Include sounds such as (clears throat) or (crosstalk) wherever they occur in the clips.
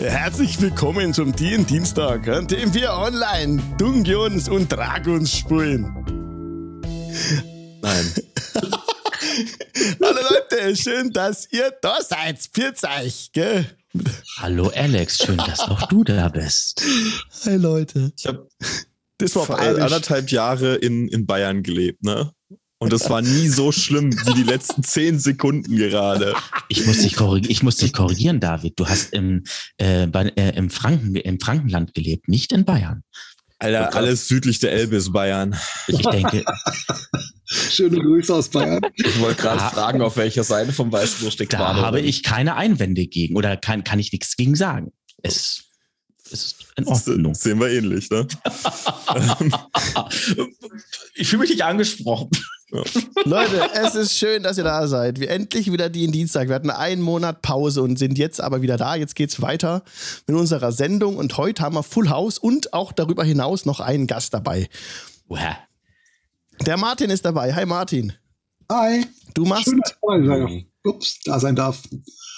Herzlich willkommen zum Dienstag, an dem wir online Dungeons und Dragons spielen. Nein. (laughs) Hallo Leute, schön, dass ihr da seid. Pfiat euch, gell? Hallo Alex, schön, dass auch du da bist. Hi Leute. Ich habe Das war vor bayerisch. anderthalb Jahre in, in Bayern gelebt, ne? Und es war nie so schlimm wie die letzten zehn Sekunden gerade. Ich muss dich, korrig ich muss dich korrigieren, David. Du hast im, äh, bei, äh, im, Franken im Frankenland gelebt, nicht in Bayern. Alter, alles südlich der Elbe ist Bayern. Ich denke, Schöne Grüße aus Bayern. Ich wollte gerade fragen, auf welcher Seite vom Weißwurst steckt da habe ich keine Einwände gegen oder kann, kann ich nichts gegen sagen. Es, es ist in Ordnung. Sehen wir ähnlich, ne? (laughs) Ich fühle mich nicht angesprochen. Leute, es ist schön, dass ihr da seid. Wir endlich wieder die in Dienstag. Wir hatten einen Monat Pause und sind jetzt aber wieder da. Jetzt geht's weiter mit unserer Sendung und heute haben wir Full House und auch darüber hinaus noch einen Gast dabei. Woher? Der Martin ist dabei. Hi Martin. Hi. Du machst Schön, dass ich da sein. Ups, da sein darf.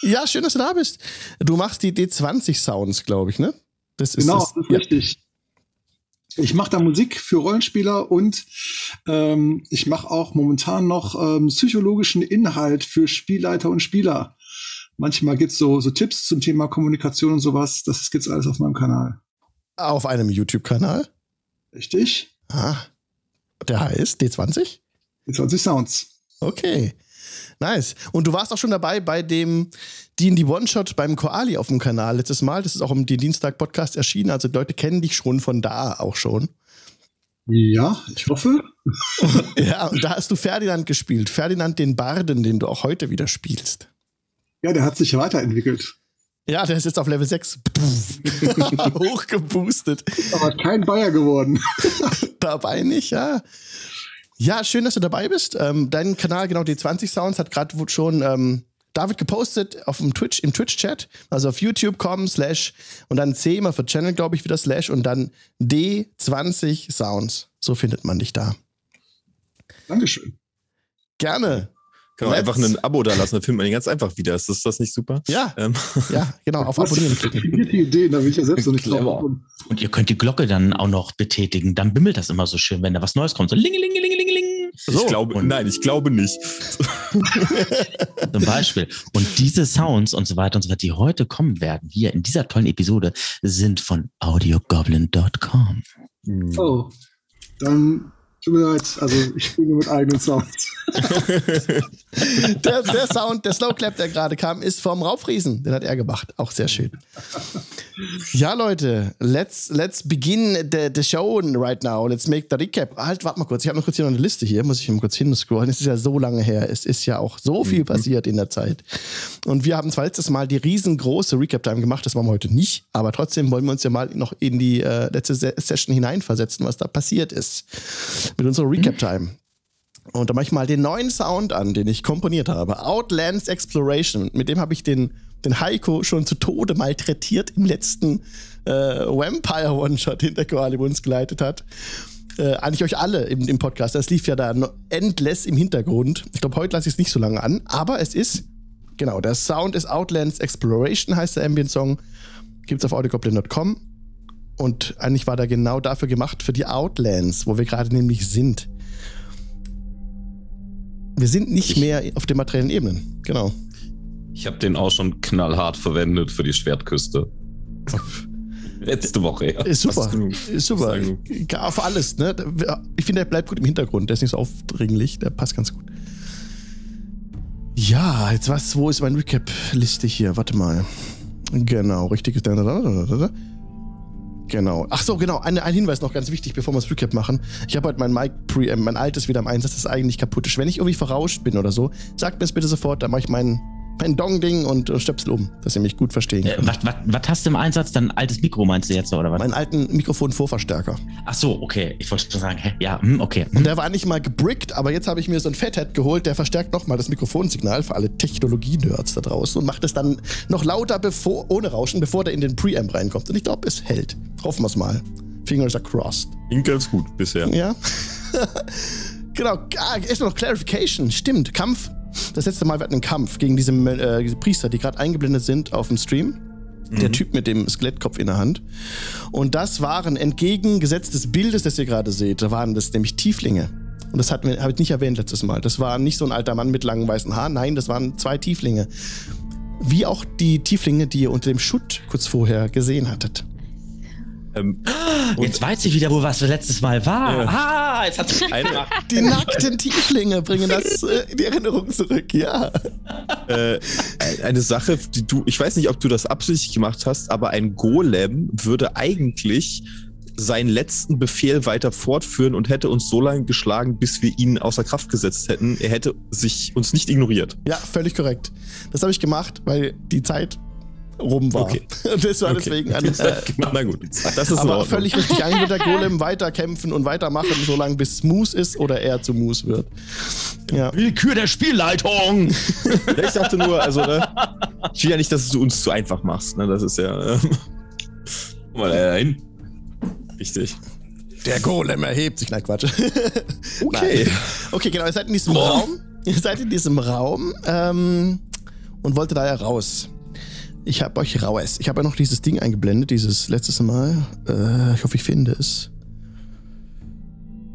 Ja, schön, dass du da bist. Du machst die D20 Sounds, glaube ich, ne? Das ist Genau, das, das ist ja. richtig. Ich mache da Musik für Rollenspieler und ähm, ich mache auch momentan noch ähm, psychologischen Inhalt für Spielleiter und Spieler. Manchmal gibt's so, so Tipps zum Thema Kommunikation und sowas. Das gibt's alles auf meinem Kanal. auf einem YouTube-Kanal. Richtig? Ah, der heißt D20? Die 20 Sounds. Okay. Nice. Und du warst auch schon dabei bei dem D&D One-Shot beim Koali auf dem Kanal letztes Mal. Das ist auch im Dienstag-Podcast erschienen. Also die Leute kennen dich schon von da auch schon. Ja, ich hoffe. (laughs) Ja, und da hast du Ferdinand gespielt. Ferdinand den Barden, den du auch heute wieder spielst. Ja, der hat sich weiterentwickelt. Ja, der ist jetzt auf Level 6. (laughs) Hochgeboostet. Aber kein Bayer geworden. (laughs) dabei nicht, ja. Ja, schön, dass du dabei bist. Ähm, dein Kanal, genau, die 20 Sounds, hat gerade schon ähm, David gepostet auf dem Twitch, im Twitch-Chat, also auf youtube.com slash und dann C immer für Channel, glaube ich, wieder slash und dann D20 Sounds. So findet man dich da. Dankeschön. Gerne. Let's- einfach ein Abo da lassen, dann findet man ihn ganz einfach wieder. Ist das, das nicht super? Ja, Ähm, ja, genau, auf Was Abonnieren klicken. raffinierte Ideen, da will ich ja selbst noch nicht drauf Clever. Und ihr könnt die Glocke dann auch noch betätigen. Dann bimmelt das immer so schön, wenn da was Neues kommt. So lingelingelingeling So. ich glaube, und- nein, ich glaube nicht. zum Beispiel. Und diese Sounds und so weiter und so fort, die heute kommen werden, hier in dieser tollen Episode, sind von audiogoblin.com. Oh, dann tut mir leid. Also ich spiele nur mit eigenen Sounds. Der, der Sound, der Slow Clap, der gerade kam, ist vom Raubfriesen. Den hat er gemacht. Auch sehr schön. Ja, Leute, let's, let's begin the, the show right now. Let's make the recap. Halt, warte mal kurz. Ich habe noch kurz hier noch eine Liste hier. Muss ich mal kurz hinscrollen. Es ist ja so lange her. Es ist ja auch so viel passiert in der Zeit. Und wir haben zwar letztes Mal die riesengroße Recap-Time gemacht. Das machen wir heute nicht. Aber trotzdem wollen wir uns ja mal noch in die äh, letzte Se Session hineinversetzen, was da passiert ist. Mit unserer Recap-Time. Und da mache ich mal den neuen Sound an, den ich komponiert habe. Outlands Exploration. Mit dem habe ich den, den Heiko schon zu Tode malträtiert im letzten äh, Vampire One-Shot, den der Koali uns geleitet hat. Äh, eigentlich euch alle im, im Podcast. Das lief ja da endless im Hintergrund. Ich glaube, heute lasse ich es nicht so lange an, aber es ist, genau, der Sound ist Outlands Exploration, heißt der Ambient-Song. Gibt's auf audiogoblin.com. Und eigentlich war der genau dafür gemacht, für die Outlands, wo wir gerade nämlich sind. Wir sind nicht mehr auf den materiellen Ebenen. Genau. Ich habe den auch schon knallhart verwendet für die Schwertküste. (laughs) Letzte Woche, ja. Ist super. Ist super. Auf alles, ne? Ich finde, der bleibt gut im Hintergrund. Der ist nicht so aufdringlich. Der passt ganz gut. Ja, jetzt was, wo ist meine Recap-Liste hier? Warte mal. Genau, richtig. Genau. Ach so, genau. Ein, ein Hinweis noch ganz wichtig, bevor wir das Recap machen. Ich habe heute mein Mic Preamp, mein altes wieder im Einsatz, das ist eigentlich kaputt. Wenn ich irgendwie verrauscht bin oder so, sagt mir es bitte sofort, dann mache ich mein, mein Dong-Ding und äh, Stöpsel um, dass ihr mich gut verstehen Äh, könnt. was, was, hast du im Einsatz? Dein altes Mikro meinst du jetzt, oder was? Meinen alten Mikrofon-Vorverstärker. Ach so, okay. Ich wollte schon sagen, hä? ja, hm, okay. Hm. Und der war nicht mal gebrickt, aber jetzt habe ich mir so ein Fathead geholt, der verstärkt nochmal das Mikrofonsignal für alle Technologie-Nerds da draußen und macht es dann noch lauter bevor, ohne Rauschen, bevor der in den Preamp reinkommt. Und ich glaube, es hält. Hoffen wir es mal. Fingers are crossed. Ging ganz gut bisher. Ja. (laughs) genau. Ah, erstmal noch Clarification. Stimmt. Kampf. Das letzte Mal wir hatten einen Kampf gegen diese, äh, diese Priester, die gerade eingeblendet sind auf dem Stream. Der Mhm. Typ mit dem Skelettkopf in der Hand. Und das waren entgegengesetzt des Bildes, das ihr gerade seht, da waren das nämlich Tieflinge. Und das habe ich nicht erwähnt letztes Mal. Das war nicht so ein alter Mann mit langen weißen Haaren. Nein, das waren zwei Tieflinge. Wie auch die Tieflinge, die ihr unter dem Schutt kurz vorher gesehen hattet. Ähm, Jetzt weiß ich wieder, wo was letztes Mal war. Ja. Ah, jetzt hat's eine, Die nackten Tieflinge bringen das äh, in die Erinnerung zurück, ja. äh, eine Sache, die du, ich weiß nicht, ob du das absichtlich gemacht hast, aber ein Golem würde eigentlich seinen letzten Befehl weiter fortführen und hätte uns so lange geschlagen, bis wir ihn außer Kraft gesetzt hätten. Er hätte sich uns nicht ignoriert. Ja, völlig korrekt. Das habe ich gemacht, weil die Zeit rum war. Okay. (laughs) Das war Okay. deswegen (laughs) an. Äh, Na gut, das ist aber völlig richtig. Eigentlich wird der Golem weiterkämpfen und weitermachen, solange bis Smooth ist oder er zu Moose wird. Ja. Willkür der Spielleitung. (laughs) Ich dachte nur, also, ne, ich will ja nicht, dass du uns zu einfach machst. Ne? Das ist ja. Äh, Mal äh, hin. richtig. Der Golem erhebt sich. Nein, Quatsch. Okay. Nein. Okay, genau. Ihr seid in diesem Raum. Ihr seid in diesem Raum ähm, und wolltet da ja raus. Ich habe euch raus. Ich habe ja noch dieses Ding eingeblendet, dieses letztes Mal. Äh, ich hoffe, ich finde es.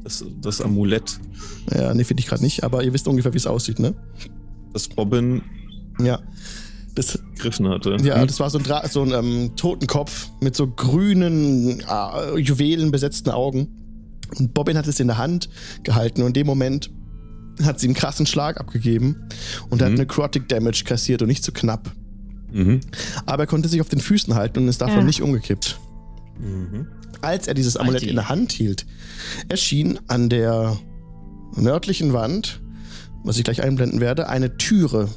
Das, das Amulett, Ja, nee, finde ich gerade nicht, aber ihr wisst ungefähr, wie es aussieht, ne? das Bobbin Ja. Das, gegriffen hatte. ja, das war so ein, Dra so ein ähm, Totenkopf mit so grünen, äh, Juwelen besetzten Augen. Und Bobbin hat es in der Hand gehalten und in dem Moment hat sie einen krassen Schlag abgegeben und hat Mhm. Necrotic Damage kassiert und nicht zu knapp. Mhm. Aber er konnte sich auf den Füßen halten und ist davon Ja. nicht umgekippt. Mhm. Als er dieses Amulett in der Hand hielt, erschien an der nördlichen Wand, was ich gleich einblenden werde, eine Türe.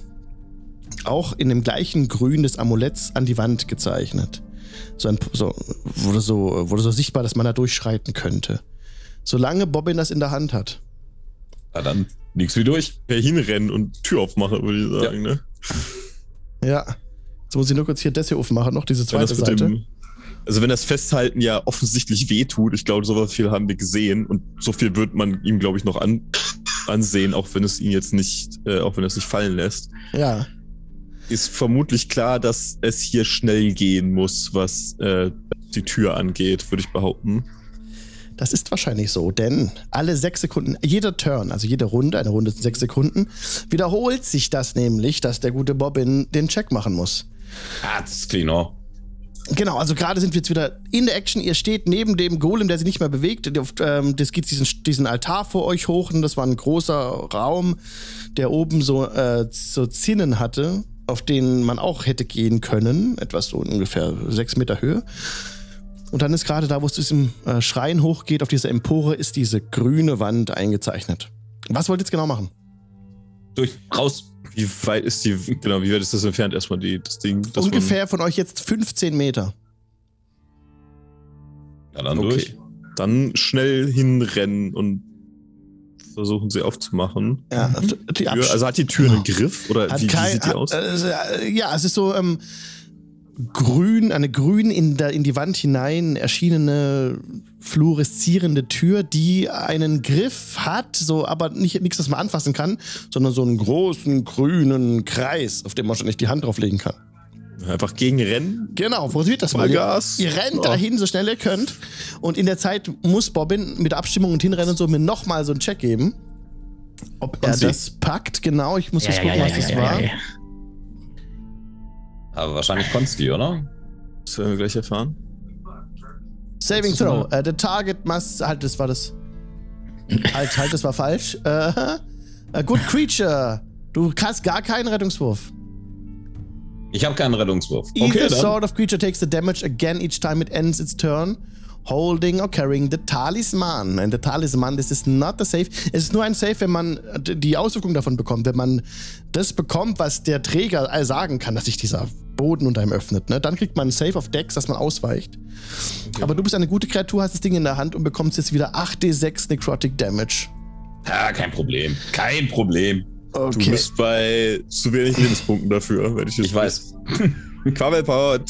Auch in dem gleichen Grün des Amuletts an die Wand gezeichnet. So, ein, so, wurde, so, wurde so sichtbar, dass man da durchschreiten könnte. Solange Bobbin das in der Hand hat. Na dann, nix wie durch. Ja, hinrennen und Tür aufmachen, würde ich sagen. Ne? Ja. Jetzt muss ich nur kurz hier das hier aufmachen, noch diese zweite Seite. dem, also wenn das Festhalten ja offensichtlich wehtut, ich glaube, so viel haben wir gesehen und so viel wird man ihm, glaube ich, noch an, ansehen, auch wenn es ihn jetzt nicht, äh, auch wenn es nicht fallen lässt, Ja. ist vermutlich klar, dass es hier schnell gehen muss, was äh, die Tür angeht, würde ich behaupten. Das ist wahrscheinlich so, denn alle sechs Sekunden, jeder Turn, also jede Runde, eine Runde sind sechs Sekunden, wiederholt sich das nämlich, dass der gute Bobbin den Check machen muss. Ah, das ist cleaner. Genau, also gerade sind wir jetzt wieder in der Action. Ihr steht neben dem Golem, der sich nicht mehr bewegt. Ähm, das geht diesen, diesen Altar vor euch hoch und das war ein großer Raum, der oben so, äh, so Zinnen hatte, auf denen man auch hätte gehen können. Etwas so ungefähr sechs Meter Höhe. Und dann ist gerade da, wo es zu diesem äh, Schrein hochgeht, auf dieser Empore, ist diese grüne Wand eingezeichnet. Was wollt ihr jetzt genau machen? Durch, raus. Wie weit ist die, genau, wie weit ist das entfernt erstmal, die, das Ding? Ungefähr von euch jetzt 15 Meter. Ja, dann Man, durch. okay. Dann schnell hinrennen und versuchen sie aufzumachen. Ja, die Tür, also hat die Tür einen Griff oder wie, wie kein, sieht die hat, aus? Äh, ja, es ist so ähm, grün, eine grün in, der, in die Wand hinein erschienene fluoreszierende Tür, die einen Griff hat, so aber nicht nichts, das man anfassen kann, sondern so einen großen grünen Kreis, auf dem man schon nicht die Hand drauflegen kann. Einfach gegen Rennen? Genau, probiert das mal. Vollgas. Ihr, ihr rennt Ja. dahin, so schnell ihr könnt. Und in der Zeit muss Bobbin mit Abstimmung und Hinrennen und so mir nochmal so einen Check geben. Ob er sie. das packt, genau. Ich muss Ja, jetzt ja, gucken, ja, was ja, das ja, war. Aber wahrscheinlich Konsti, oder? Das werden wir gleich erfahren. Saving du throw. Uh, the target must. Halt, das war das. halt, halt, das war falsch. Uh, (laughs) a good creature. Du hast gar keinen Rettungswurf. Ich habe keinen Rettungswurf. Either Okay, dann. sort of creature takes the damage again each time it ends its turn. Holding or carrying the Talisman. And the Talisman, this is not a safe. Es ist nur ein Safe, wenn man die Auswirkung davon bekommt. Wenn man das bekommt, was der Träger sagen kann, dass sich dieser Boden unter ihm öffnet. Ne? Dann kriegt man ein Safe auf Decks, dass man ausweicht. Aber du bist eine gute Kreatur, hast das Ding in der Hand und bekommst jetzt wieder 8d6 Necrotic Damage. Ja, kein Problem. Kein Problem. Du Okay. bist bei zu wenig Lebenspunkten dafür, wenn ich jetzt Ich weiß. (laughs) Quabbelpot.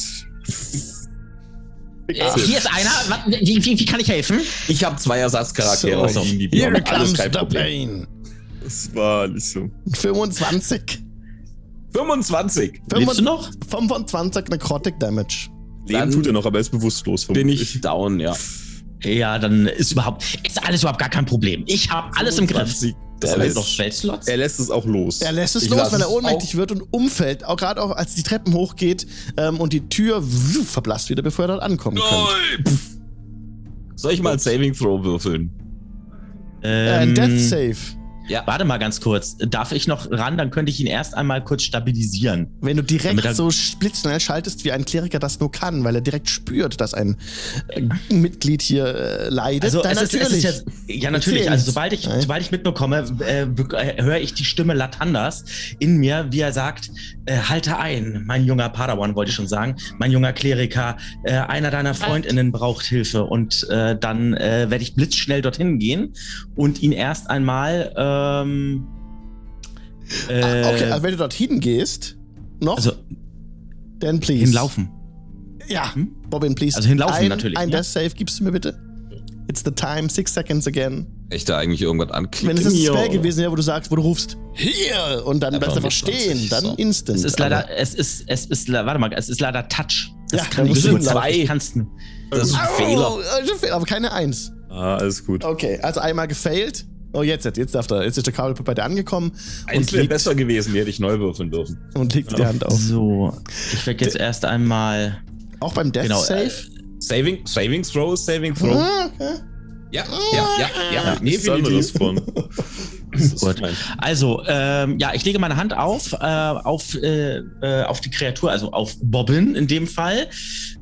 Äh, Hier ist einer. Wie, wie, wie kann ich helfen? Ich habe zwei Ersatzcharaktere So, aus die Here comes the pain. Das war nicht so. 25. 25. Lebst du noch? 25 Necrotic Damage. Leben Dann tut er noch, aber er ist bewusstlos. Bin ich down, ja. Ja, dann ist überhaupt, ist alles überhaupt gar kein Problem. Ich habe alles im Griff. 25. Das Er heißt lässt, noch er lässt es auch los. Er lässt es Ich los, weil er ohnmächtig wird und umfällt. Auch gerade auch, als die Treppen hochgeht ähm, und die Tür wuh, verblasst wieder, bevor er dort ankommen kann. Soll ich mal ein Saving Throw würfeln? Äh, ein Ähm, Death Save. Ja. Warte mal ganz kurz. Darf ich noch ran? Dann könnte ich ihn erst einmal kurz stabilisieren. Wenn du direkt so blitzschnell schaltest, wie ein Kleriker das nur kann, weil er direkt spürt, dass ein äh, Mitglied hier äh, leidet, Also dann es ist, es natürlich. ist ja, ja natürlich. Erzähl's. Also sobald ich, Nein. sobald ich mitbekomme, äh, äh, höre ich die Stimme Latandas in mir, wie er sagt: äh, Halte ein, mein junger Padawan, wollte ich schon sagen, mein junger Kleriker. Äh, einer deiner Freundinnen braucht Hilfe und äh, dann äh, werde ich blitzschnell dorthin gehen und ihn erst einmal. Ähm, äh, Ah, okay, also wenn du dorthin gehst, noch, also dann please. hinlaufen. Ja, Hm? Bobbin, please. Also hinlaufen ein, natürlich, Ein ja. Death Save gibst du mir bitte? It's the time, six seconds again. Ich da eigentlich irgendwas anklicken? Wenn es das hier, Spell gewesen wäre, wo du sagst, wo du rufst, hier, und dann bleibst du einfach mit 20, stehen, dann so. instant. Es ist leider, es ist, es ist, warte mal, es ist leider Touch. Das Ja, kann nur hinlaufen. zwei. Kannst du. Das ist ein Fehler, aber keine Eins. Ah, alles gut. Okay, also einmal gefailt. Oh, jetzt, jetzt, jetzt darf er. Jetzt ist der Kabel bei dir angekommen Eins wäre besser gewesen, die hätte ich neu würfeln dürfen. und legt die Hand auf. So, ich werde jetzt erst einmal. Auch beim Death Genau, Save? äh, Saving, Saving Throw, Saving Throw. Ah, okay. Ja, ja, ja, ja. Nichts anderes von. (laughs) Gut. Also, ähm, ja, ich lege meine Hand auf, äh, auf, äh, äh, auf die Kreatur, also auf Bobbin in dem Fall,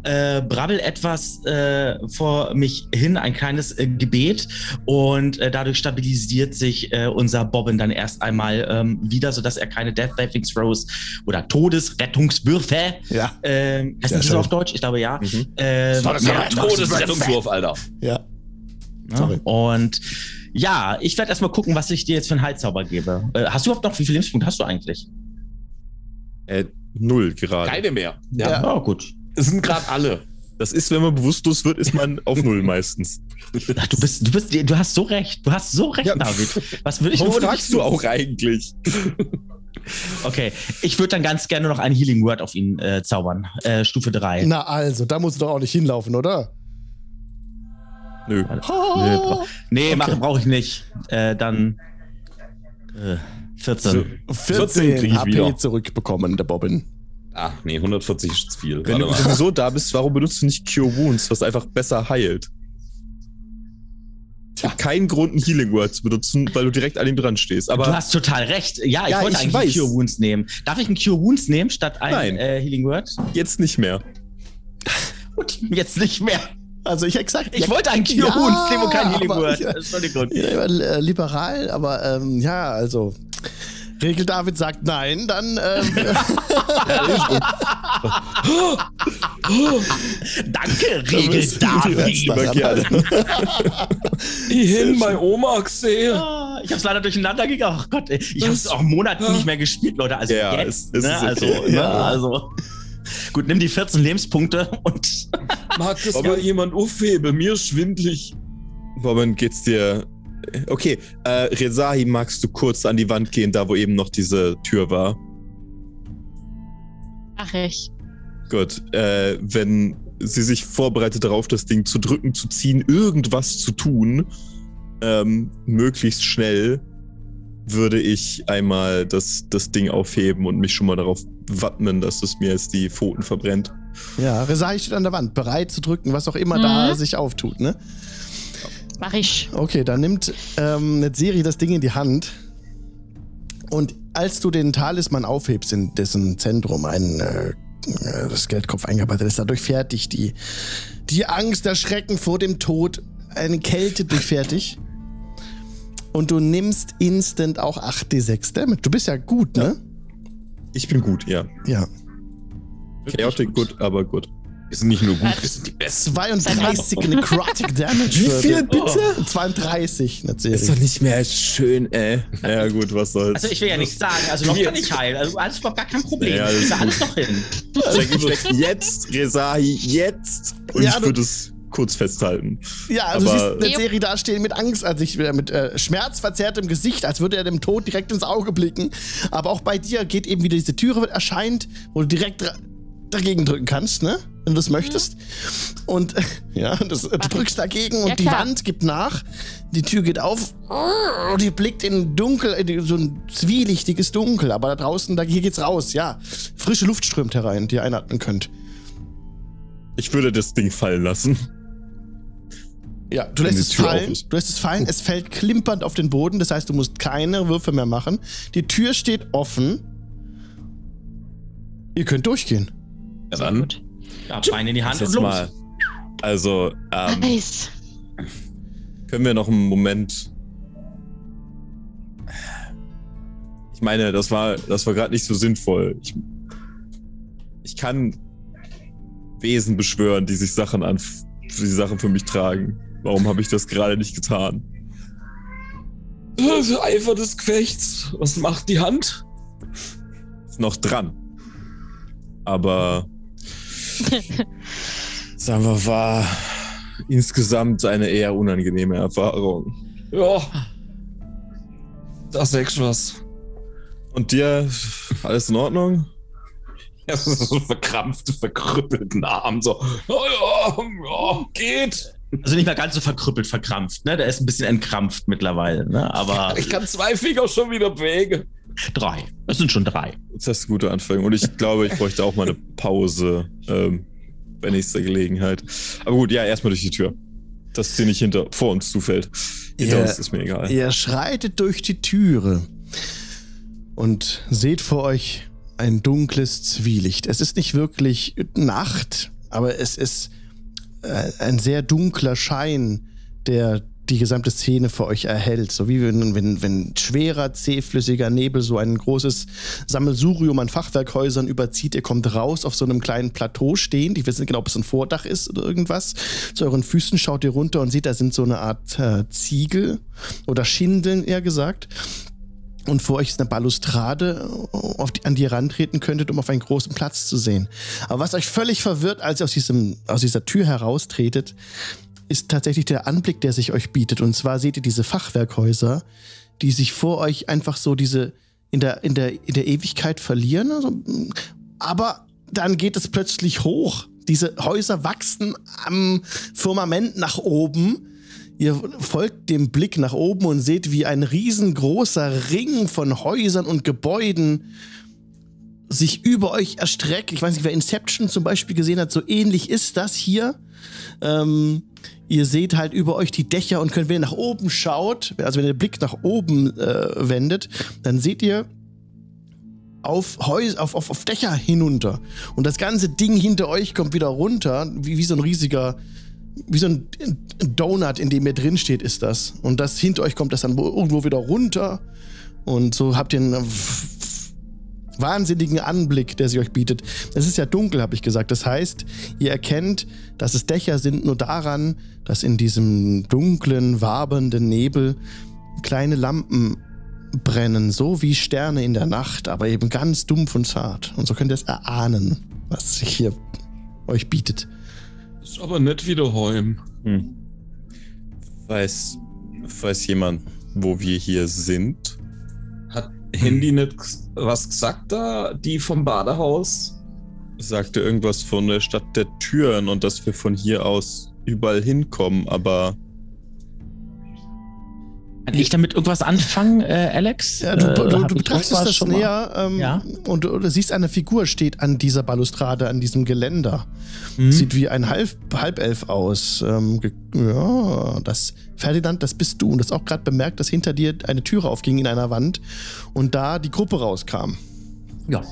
äh, brabbel etwas äh, vor mich hin, ein kleines äh, Gebet und äh, dadurch stabilisiert sich äh, unser Bobbin dann erst einmal ähm, wieder, sodass er keine Death Saving Throws oder Todesrettungswürfe, Ja, ähm, heißt das so auf Deutsch? Ich glaube ja. Mhm. Ähm, Ja, Todesrettungswurf, Alter. ja. Ne? Sorry. Und ja, ich werde erstmal gucken, was ich dir jetzt für einen Heilzauber gebe. Äh, hast du überhaupt noch, wie viele Lebenspunkte hast du eigentlich? Äh, null gerade. Keine mehr. Ja. Ja. Oh, gut. Es sind gerade alle. Das ist, wenn man bewusstlos wird, ist man auf null meistens. Ach, du bist, du bist, du hast so recht. Du hast so recht, Ja. David. Was würde ich Warum fragst du auch eigentlich? Okay, ich würde dann ganz gerne noch ein Healing Word auf ihn äh, zaubern. Äh, Stufe 3. Na also, da musst du doch auch nicht hinlaufen, oder? Nö. Nee, bra nee Okay. machen brauche ich nicht. Äh, dann äh, 14. 14 krieg ich HP wieder. zurückbekommen, der Bobbin. Ah, nee, 140 ist zu viel. Wenn Warte du sowieso da bist, warum benutzt du nicht Cure Wounds, was einfach besser heilt? Es gibt keinen Grund, ein Healing Word zu benutzen, weil du direkt an ihm dran stehst. Aber du hast total recht. Ja, ich Ja, wollte ich eigentlich weiß. Cure Wounds nehmen. Darf ich ein Cure Wounds nehmen statt ein Nein. äh, Healing Word? jetzt nicht mehr. (laughs) Gut, jetzt nicht mehr. Also ich exakt. Ich wollte ein Cure Ja, nehmen und kein ja. Entschuldigung. Ja, äh, liberal, aber ähm, ja, also. Regel David sagt nein, dann ähm, (laughs) Danke, Regel David. gerne. hin, meine Oma gesehen. Ah, Ich hab's leider durcheinander gegangen. Ach Gott, ey. ich hab's auch Monate nicht mehr gespielt, Leute. Also Ja, jetzt, ne? ist also, okay. ne? Ja. also. Gut, nimm die 14 Lebenspunkte und (laughs) Mag das Aber- mal jemand aufheben? Mir ist schwindlig. Moment, geht's dir. Okay, äh, Rezahi, magst du kurz an die Wand gehen, da wo eben noch diese Tür war? Mach ich. Gut, äh, wenn sie sich vorbereitet darauf, das Ding zu drücken, zu ziehen, irgendwas zu tun, ähm, möglichst schnell, würde ich einmal das, das Ding aufheben und mich schon mal darauf wappnen, dass es mir jetzt die Pfoten verbrennt. ja, Resai steht an der Wand, bereit zu drücken, was auch immer da Mhm. sich auftut, ne? Mach ich. Okay, dann nimmt ähm, Netzeri das Ding in die Hand. Und als du den Talisman aufhebst, in dessen Zentrum ein äh, äh, das Geldkopf eingearbeitet ist, da durchfährt dich die, die Angst, der Schrecken vor dem Tod, eine Kälte durchfährt dich. Und du nimmst instant auch 8d6 Damage. Du bist ja gut, ne? Ich bin gut, ja. Ja. Chaotic gut, aber gut. Wir sind nicht nur gut, wir sind die Besten. 32 Necrotic Damage. Wie viel, bitte? 32, Ist Netzeri. doch nicht mehr schön, äh. Ja, gut, was soll's. also ich will ja nichts sagen, also noch kann ich heilen. Also alles überhaupt gar kein Problem. Ja, ist alles noch hin. Check jetzt, Rezahi, jetzt. Und Ja, ich würde es kurz festhalten. Ja, also Aber- du siehst eine. Serie dastehen mit Angst, also ich, äh, mit äh, schmerzverzerrtem Gesicht, als würde er dem Tod direkt ins Auge blicken. Aber auch bei dir geht eben wieder diese Türe wird erscheint, wo du direkt dagegen drücken kannst, ne? Wenn du das möchtest. Und äh, (laughs) ja, das, du drückst dagegen und Ja, die. Wand gibt nach, die Tür geht auf und die blickt in dunkel, in so ein zwielichtiges Dunkel. Aber da draußen, da hier geht's raus, ja. Frische Luft strömt herein, die ihr einatmen könnt. Ich würde das Ding fallen lassen. Ja, du lässt es fallen. Du lässt es fallen. Es fällt klimpernd auf den Boden. Das heißt, du musst keine Würfe mehr machen. Die Tür steht offen. Ihr könnt durchgehen. Ja, dann. Gut. Ja, Bein in die Hand und los. mal. Also, ähm, Nice. können wir noch einen Moment. Ich meine, das war, das war gerade nicht so sinnvoll. Ich, ich kann Wesen beschwören, die sich Sachen an, die Sachen für mich tragen. Warum habe ich das gerade nicht getan? Eifer des Gefechts. Was macht die Hand? Ist noch dran. Aber (laughs) sagen wir, war insgesamt eine eher unangenehme Erfahrung. Ja. Da sagst du was. Und dir, alles in Ordnung? Ja, das ist so verkrampfte, verkrüppelten Arm. So, ja, ja, ja, geht. Also nicht mehr ganz so verkrüppelt, verkrampft, ne? Der ist ein bisschen entkrampft mittlerweile, ne? Aber (laughs) Ich kann zwei Finger schon wieder bewegen. drei. Es sind schon drei. Das ist eine gute Anfang. Und ich glaube, ich bräuchte auch mal eine Pause ähm, bei nächster Gelegenheit. Aber gut, ja, erstmal durch die Tür. Dass sie nicht hinter, vor uns zufällt. Hinter Ja. uns ist mir egal. Ihr schreitet durch die Türe und seht vor euch ein dunkles Zwielicht. Es ist nicht wirklich Nacht, aber es ist ein sehr dunkler Schein, der die gesamte Szene für euch erhält. So wie wenn, wenn, wenn schwerer, zähflüssiger Nebel so ein großes Sammelsurium an Fachwerkhäusern überzieht. Ihr kommt raus auf so einem kleinen Plateau stehen. Die wissen genau, ob es ein Vordach ist oder irgendwas. Zu euren Füßen schaut ihr runter und seht, da sind so eine Art äh, Ziegel oder Schindeln, eher gesagt. Und vor euch ist eine Balustrade, die, an die ihr rantreten könntet, um auf einen großen Platz zu sehen. Aber was euch völlig verwirrt, als ihr aus, diesem, aus dieser Tür heraustretet, ist tatsächlich der Anblick, der sich euch bietet. Und zwar seht ihr diese Fachwerkhäuser, die sich vor euch einfach so diese in der, in der, in der Ewigkeit verlieren. Also, aber dann geht es plötzlich hoch. Diese Häuser wachsen am Firmament nach oben. Ihr folgt dem Blick nach oben und seht, wie ein riesengroßer Ring von Häusern und Gebäuden sich über euch erstreckt. Ich weiß nicht, wer Inception zum Beispiel gesehen hat, so ähnlich ist das hier. Ähm, ihr seht halt über euch die Dächer und könnt, wenn ihr nach oben schaut, also wenn ihr den Blick nach oben äh, wendet, dann seht ihr auf, Häus auf, auf, auf Dächer hinunter. Und das ganze Ding hinter euch kommt wieder runter, wie, wie so ein riesiger, wie so ein Donut, in dem ihr drin steht, ist das. Und das hinter euch kommt das dann irgendwo wieder runter. Und so habt ihr einen wahnsinnigen Anblick, der sich euch bietet. Es ist ja dunkel, habe ich gesagt. Das heißt, ihr erkennt, dass es Dächer sind nur daran, dass in diesem dunklen, wabernden Nebel kleine Lampen brennen, so wie Sterne in der Nacht, aber eben ganz dumpf und zart. Und so könnt ihr es erahnen, was sich hier euch bietet. Ist aber nicht wieder heim. Hm. Weiß, weiß jemand, wo wir hier sind? Hat Handy nicht was gesagt da, die vom Badehaus? Sagte irgendwas von der Stadt der Türen und dass wir von hier aus überall hinkommen, aber Kann ich damit irgendwas anfangen, äh, Alex? Ja, du, Äh, du, du betrachtest das näher ähm, Ja. und du, siehst, eine Figur steht an dieser Balustrade, an diesem Geländer. Mhm. Sieht wie ein Halb Halbelf aus. Ähm, ja, das Ferdinand, das bist du. Und das auch gerade bemerkt, dass hinter dir eine Türe aufging in einer Wand und da die Gruppe rauskam. Ja.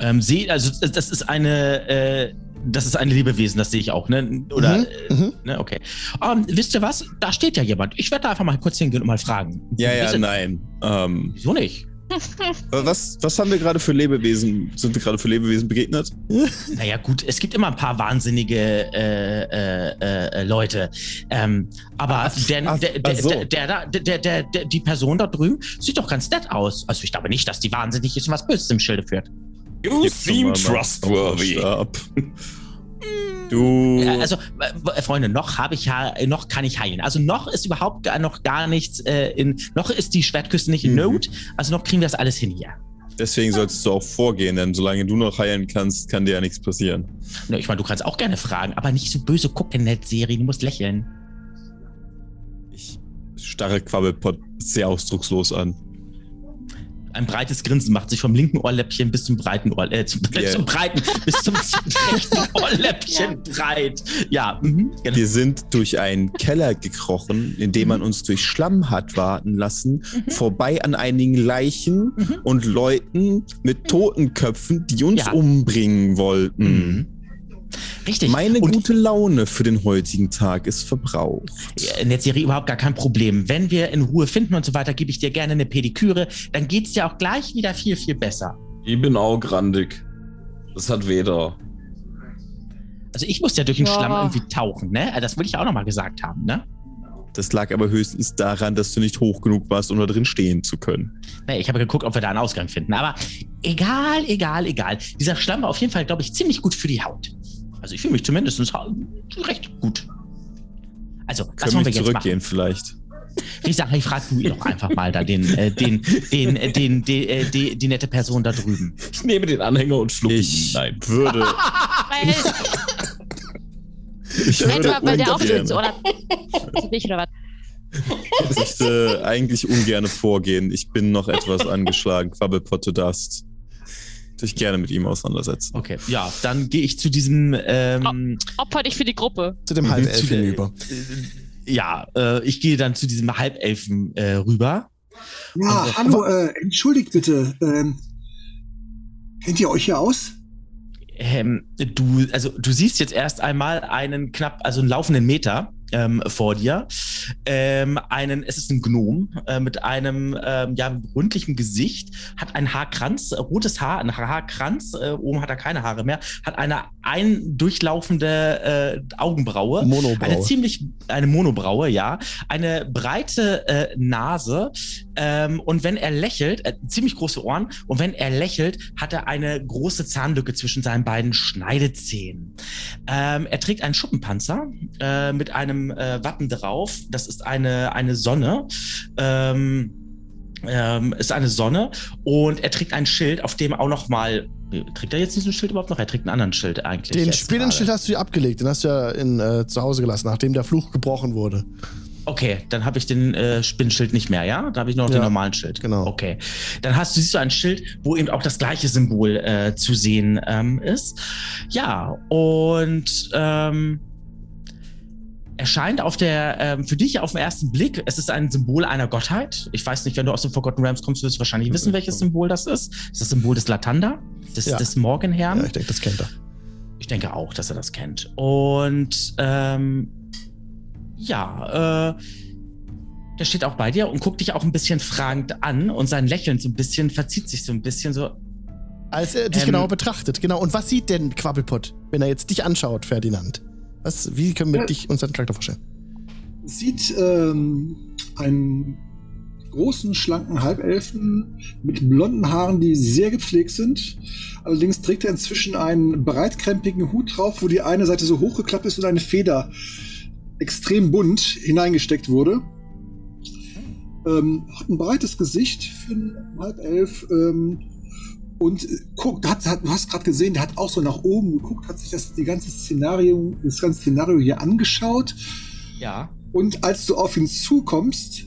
Ähm, seh, also das ist eine, äh, das ist ein Lebewesen, das sehe ich auch, ne? Oder, Mhm, äh, mhm. ne, okay. Ähm, wisst ihr was? Da steht ja jemand. Ich werde da einfach mal kurz hingehen und mal fragen. ja, ja, nein. Ähm, Wieso nicht? (laughs) was, was haben wir gerade für Lebewesen? Sind wir gerade für Lebewesen begegnet? (laughs) Naja, gut, es gibt immer ein paar wahnsinnige äh, äh, äh, Leute. Ähm, aber Ach, der, ach, der, der, ach so. der, der, da- der, der, der, die Person da drüben sieht doch ganz nett aus. Also ich glaube nicht, dass die wahnsinnig ist und was Böses im Schilde führt. You seem trustworthy. (laughs) Du. Ja, Also, äh, Freunde, noch habe ich ja, noch kann ich heilen. Also noch ist überhaupt gar, noch gar nichts äh, in, noch ist die Schwertküste nicht in Mhm. Not. Also noch kriegen wir das alles hin hier. Deswegen solltest du auch vorgehen, denn solange du noch heilen kannst, kann dir ja nichts passieren. Ne, Ich meine, du kannst auch gerne fragen, aber nicht so böse gucken, Net-Serie. Du musst lächeln. Ich starre Quabbelpot sehr ausdruckslos an. Ein breites Grinsen macht sich vom linken Ohrläppchen bis zum breiten Ohr, äh, zum, Yeah. (laughs) zum breiten, bis zum (laughs) rechten Ohrläppchen breit. Ja, mhm, genau. Wir sind durch einen Keller gekrochen, in dem man uns durch Schlamm hat warten lassen, Mhm. vorbei an einigen Leichen Mhm. und Leuten mit toten Köpfen, die uns Ja. umbringen wollten. Richtig. Meine Und gute Laune für den heutigen Tag ist verbraucht. in der Serie überhaupt gar kein Problem. Wenn wir in Ruhe finden und so weiter, gebe ich dir gerne eine Pediküre. Dann geht's dir auch gleich wieder viel, viel besser. Ich bin auch grandig. Das hat weder. Also ich muss ja durch den Ja. Schlamm irgendwie tauchen, ne? Das will ich auch nochmal gesagt haben, ne? Das lag aber höchstens daran, dass du nicht hoch genug warst, um da drin stehen zu können. Nee, ich habe geguckt, ob wir da einen Ausgang finden. Aber egal, egal, egal. Dieser Schlamm war auf jeden Fall, glaube ich, ziemlich gut für die Haut. Also ich fühle mich zumindest recht gut. Also, was Können wollen wir jetzt zurückgehen machen? vielleicht? Ich sage, ich frage du doch einfach mal da den, äh, den, den, äh, den, die, äh, die, die nette Person da drüben. Ich nehme den Anhänger und schlucke ihn Ich hinein. würde, ich Nein, würde (laughs) bei der oder? (laughs) Nicht, oder was? ich möchte eigentlich ungern vorgehen. Ich bin noch etwas angeschlagen. Quabbelpot, du darfst dich gerne mit ihm auseinandersetzen. Okay, ja, dann gehe ich zu diesem. Ähm, Opfer dich für die Gruppe. Zu dem Mhm, Halbelf zu der- hinüber. äh, ja, äh, ich gehe dann zu diesem Halbelfen äh, rüber. Ja, Also- hallo, äh, entschuldigt bitte. Ähm, kennt ihr euch hier aus? Ähm, du, also du siehst jetzt erst einmal einen knapp, also einen laufenden Meter ähm, vor dir. Ähm, einen, es ist ein Gnom äh, mit einem ähm, ja, rundlichen Gesicht, hat einen Haarkranz, äh, rotes Haar, einen Haarkranz, äh, oben hat er keine Haare mehr, hat eine eindurchlaufende äh, Augenbraue. Eine Monobraue. ziemlich, eine Monobraue, ja. Eine breite äh, Nase. Ähm, und wenn er lächelt, äh, ziemlich große Ohren. Und wenn er lächelt, hat er eine große Zahnlücke zwischen seinen beiden Schneidezähnen. Ähm, er trägt einen Schuppenpanzer mit einem äh, Wappen drauf. Das ist eine, eine Sonne. Ähm, ähm, ist eine Sonne und er trägt ein Schild, auf dem auch noch mal trägt er jetzt diesen Schild überhaupt noch? Er trägt einen anderen Schild eigentlich. Den Spinnenschild hast du ja abgelegt, den hast du ja in, äh, zu Hause gelassen, nachdem der Fluch gebrochen wurde. Okay, dann habe ich den äh, Spinnenschild nicht mehr, ja? Da habe ich nur noch Ja, den normalen Schild. genau. Okay. Dann hast du siehst du ein Schild, wo eben auch das gleiche Symbol äh, zu sehen ähm, ist. Ja, und ähm, erscheint auf der, ähm, für dich auf den ersten Blick, es ist ein Symbol einer Gottheit. Ich weiß nicht, wenn du aus den Forgotten Realms kommst, wirst du wahrscheinlich wissen, welches Symbol das ist. Das ist das Symbol des Latanda, des, Ja. des Morgenherrn. Ja, ich denke, das kennt er. Ich denke auch, dass er das kennt. Und ähm, ja, äh, der steht auch bei dir und guckt dich auch ein bisschen fragend an und sein Lächeln so ein bisschen verzieht sich so ein bisschen so. Als er dich Ähm, genau betrachtet, genau. Und was sieht denn Quabbelpott, wenn er jetzt dich anschaut, Ferdinand? Was, wie können wir Ja. dich unseren Charakter vorstellen? Sieht ähm, einen großen, schlanken Halbelfen mit blonden Haaren, die sehr gepflegt sind. Allerdings trägt er inzwischen einen breitkrempigen Hut drauf, wo die eine Seite so hochgeklappt ist und eine Feder extrem bunt hineingesteckt wurde. Ähm, hat ein breites Gesicht für einen Halbelf. Ähm, und äh, guckt, hat, hat, du hast gerade gesehen, der hat auch so nach oben geguckt, hat sich das die ganze Szenario, das ganze Szenario hier angeschaut. Ja. Und als du auf ihn zukommst,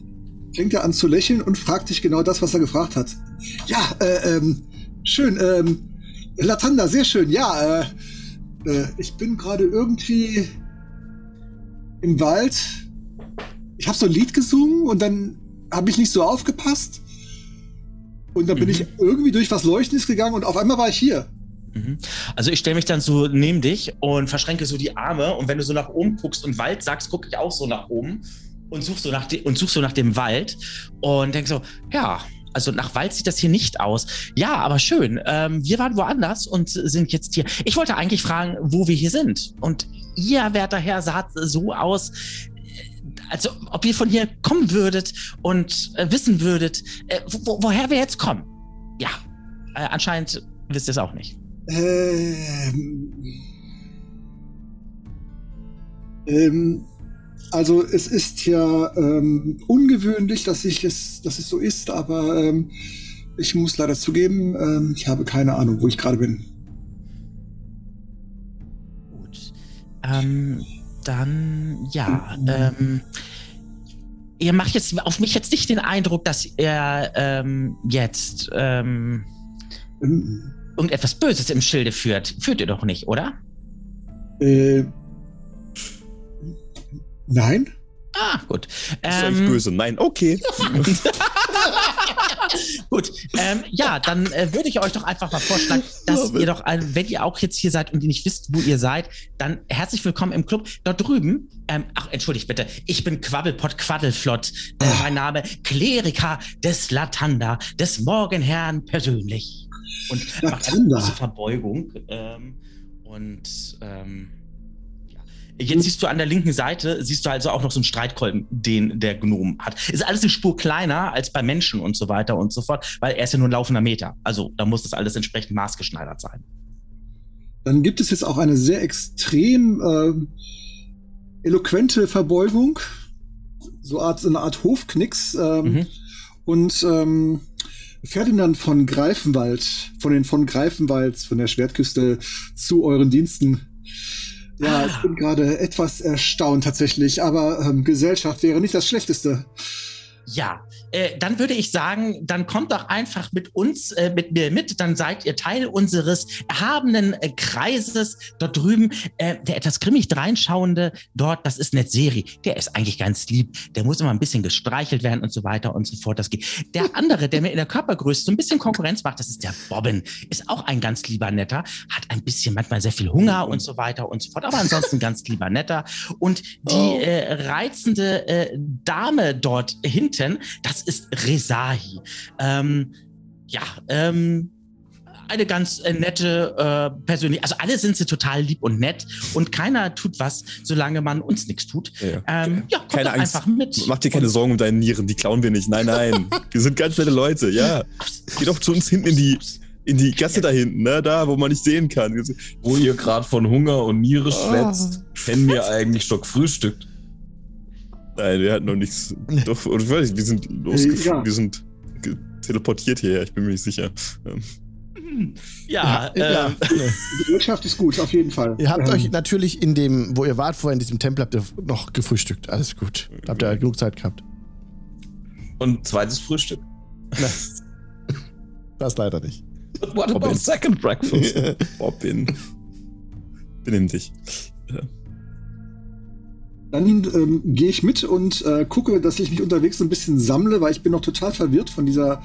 fängt er an zu lächeln und fragt dich genau das, was er gefragt hat. Ja, äh, ähm, schön, ähm, Latanda, sehr schön, ja, äh, äh, ich bin gerade irgendwie im Wald. Ich habe so ein Lied gesungen und dann habe ich nicht so aufgepasst. Und dann bin Mhm. ich irgendwie durch was Leuchtendes gegangen und auf einmal war ich hier. Mhm. Also ich stelle mich dann so neben dich und verschränke so die Arme und wenn du so nach oben guckst und Wald sagst, gucke ich auch so nach oben und such so nach, de und such so nach dem Wald und denk so, ja, also nach Wald sieht das hier nicht aus. Ja, aber schön. Ähm, wir waren woanders und sind jetzt hier. Ich wollte eigentlich fragen, wo wir hier sind. Und ihr, werter Herr, sah so aus, also ob ihr von hier kommen würdet und äh, wissen würdet, äh, wo, woher wir jetzt kommen. Ja, äh, anscheinend wisst ihr es auch nicht. Ähm, Ähm, also es ist ja ähm, ungewöhnlich, dass ich es, dass es so ist, aber ähm, ich muss leider zugeben, ähm, ich habe keine Ahnung, wo ich gerade bin. Gut. Ähm, dann, ja, ähm, ihr macht jetzt auf mich jetzt nicht den Eindruck, dass ihr ähm, jetzt ähm, Ähm, irgendetwas Böses im Schilde führt. Führt ihr doch nicht, oder? äh, nein? Ah, gut. Ist eigentlich Ähm, böse. Nein, okay. (laughs) Gut, ähm, ja, dann äh, würde ich euch doch einfach mal vorschlagen, dass ihr doch, ein, wenn ihr auch jetzt hier seid und ihr nicht wisst, wo ihr seid, dann herzlich willkommen im Club. Dort drüben, ähm, ach, entschuldigt bitte, ich bin Quabbelpott Quaddelflott. Äh, mein Name Kleriker des Latanda, des Morgenherrn persönlich. Und macht eine große Verbeugung. Ähm, und ähm. Jetzt siehst du an der linken Seite, siehst du also auch noch so einen Streitkolben, den der Gnom hat. Ist alles eine Spur kleiner als bei Menschen und so weiter und so fort, weil er ist ja nur ein laufender Meter. Also da muss das alles entsprechend maßgeschneidert sein. Dann gibt es jetzt auch eine sehr extrem ähm, eloquente Verbeugung, so, Art, so eine Art Hofknicks. Ähm, Mhm. Und ähm, Ferdinand von Greifenwald, von den von Greifenwalds, von der Schwertküste zu euren Diensten. Ja, ich bin gerade etwas erstaunt tatsächlich, aber ähm, Gesellschaft wäre nicht das Schlechteste. Ja, äh, dann würde ich sagen, dann kommt doch einfach mit uns, äh, mit mir mit, dann seid ihr Teil unseres erhabenen äh, Kreises dort drüben. Äh, der etwas grimmig dreinschauende dort, das ist Netzeri. Der ist eigentlich ganz lieb. Der muss immer ein bisschen gestreichelt werden und so weiter und so fort. Das geht. Der andere, der mir in der Körpergröße so ein bisschen Konkurrenz macht, das ist der Bobbin. Ist auch ein ganz lieber Netter, hat ein bisschen manchmal sehr viel Hunger und so weiter und so fort, aber ansonsten ganz lieber Netter. Und die Oh. äh, reizende äh, Dame dort hinten, das ist Resahi. Ähm, ja, ähm, eine ganz äh, nette äh, Persönlichkeit. Also alle sind sie total lieb und nett und keiner tut was, solange man uns nichts tut. Ja. Ähm, ja, kommt Keine Angst. einfach mit. Mach dir keine Sorgen um deine Nieren, die klauen wir nicht. Nein, nein. (laughs) Wir sind ganz nette Leute, ja. Geh doch zu uns hinten in die, in die Gasse da hinten, ne? Da, wo man nicht sehen kann. Wo ihr gerade von Hunger und Niere Ah. schwätzt, kennen wir eigentlich schon gefrühstückt. Nein, wir hatten noch nichts. Doch, oder ich weiß nicht, wir sind Äh, losgefahren. ja. Wir sind teleportiert hierher, ich bin mir nicht sicher. Ähm, Ja, ja. ähm, Die Gesellschaft ist gut, auf jeden Fall. Ihr habt Ähm, euch natürlich in dem, wo ihr wart vorher in diesem Tempel, habt ihr noch gefrühstückt. Alles gut. Da habt ihr genug Zeit gehabt. Und zweites Frühstück. Das leider nicht. But what Robin. about second breakfast? (laughs) Robin. Benimm dich. Dann ähm, gehe ich mit und äh, gucke, dass ich mich unterwegs so ein bisschen sammle, weil ich bin noch total verwirrt von dieser,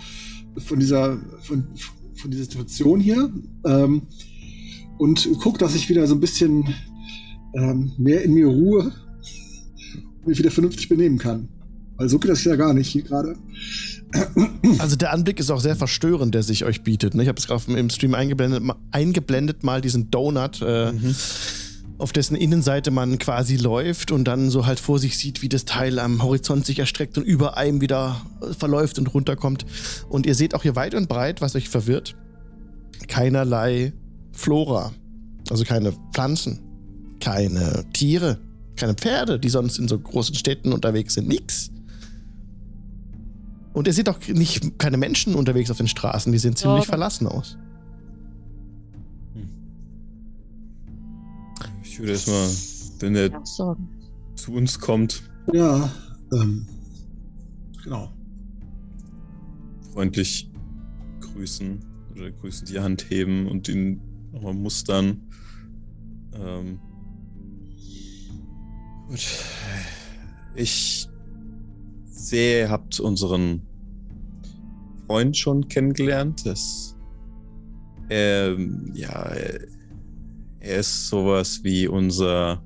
von dieser, von, von dieser Situation hier. Ähm, und gucke, dass ich wieder so ein bisschen ähm, mehr in mir Ruhe und mich wieder vernünftig benehmen kann. Weil so geht das ja gar nicht hier gerade. Also der Anblick ist auch sehr verstörend, der sich euch bietet. ne? Ich habe es gerade im Stream eingeblendet, eingeblendet mal diesen Donut, äh, auf dessen Innenseite man quasi läuft und dann so halt vor sich sieht, wie das Teil am Horizont sich erstreckt und über einem wieder äh, verläuft und runterkommt. Und ihr seht auch hier weit und breit, was euch verwirrt, keinerlei Flora. Also keine Pflanzen, keine Tiere, keine Pferde, die sonst in so großen Städten unterwegs sind. Nix. Und ihr seht auch nicht keine Menschen unterwegs auf den Straßen, die sehen ziemlich Ja. verlassen aus. Ich würde erstmal, wenn er zu uns kommt, Ja, ähm, genau. freundlich grüßen oder grüßen die Hand heben und ihn nochmal mustern. Ähm, gut. Ich sehe, ihr habt unseren Freund schon kennengelernt. Das, ähm, ja, er- ist sowas wie unser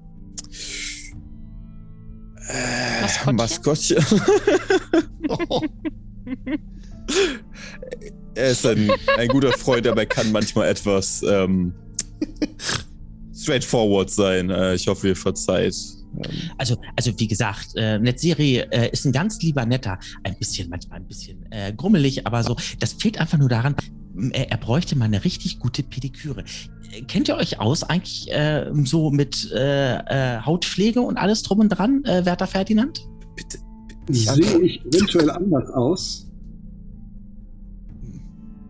äh, Maskottchen? Maskottchen. (laughs) Er ist ein, ein guter Freund, aber er kann manchmal etwas ähm, straightforward sein. Äh, ich hoffe, ihr verzeiht. Ähm, Also, also wie gesagt, äh, Netzeri äh, ist ein ganz lieber Netter. Ein bisschen, manchmal ein bisschen äh, grummelig, aber so. Das fehlt einfach nur daran, er, er bräuchte mal eine richtig gute Pediküre. Kennt ihr euch aus eigentlich äh, so mit äh, äh, Hautpflege und alles drum und dran, äh, Werter Ferdinand? Bitte. Sehe ich eventuell anders aus?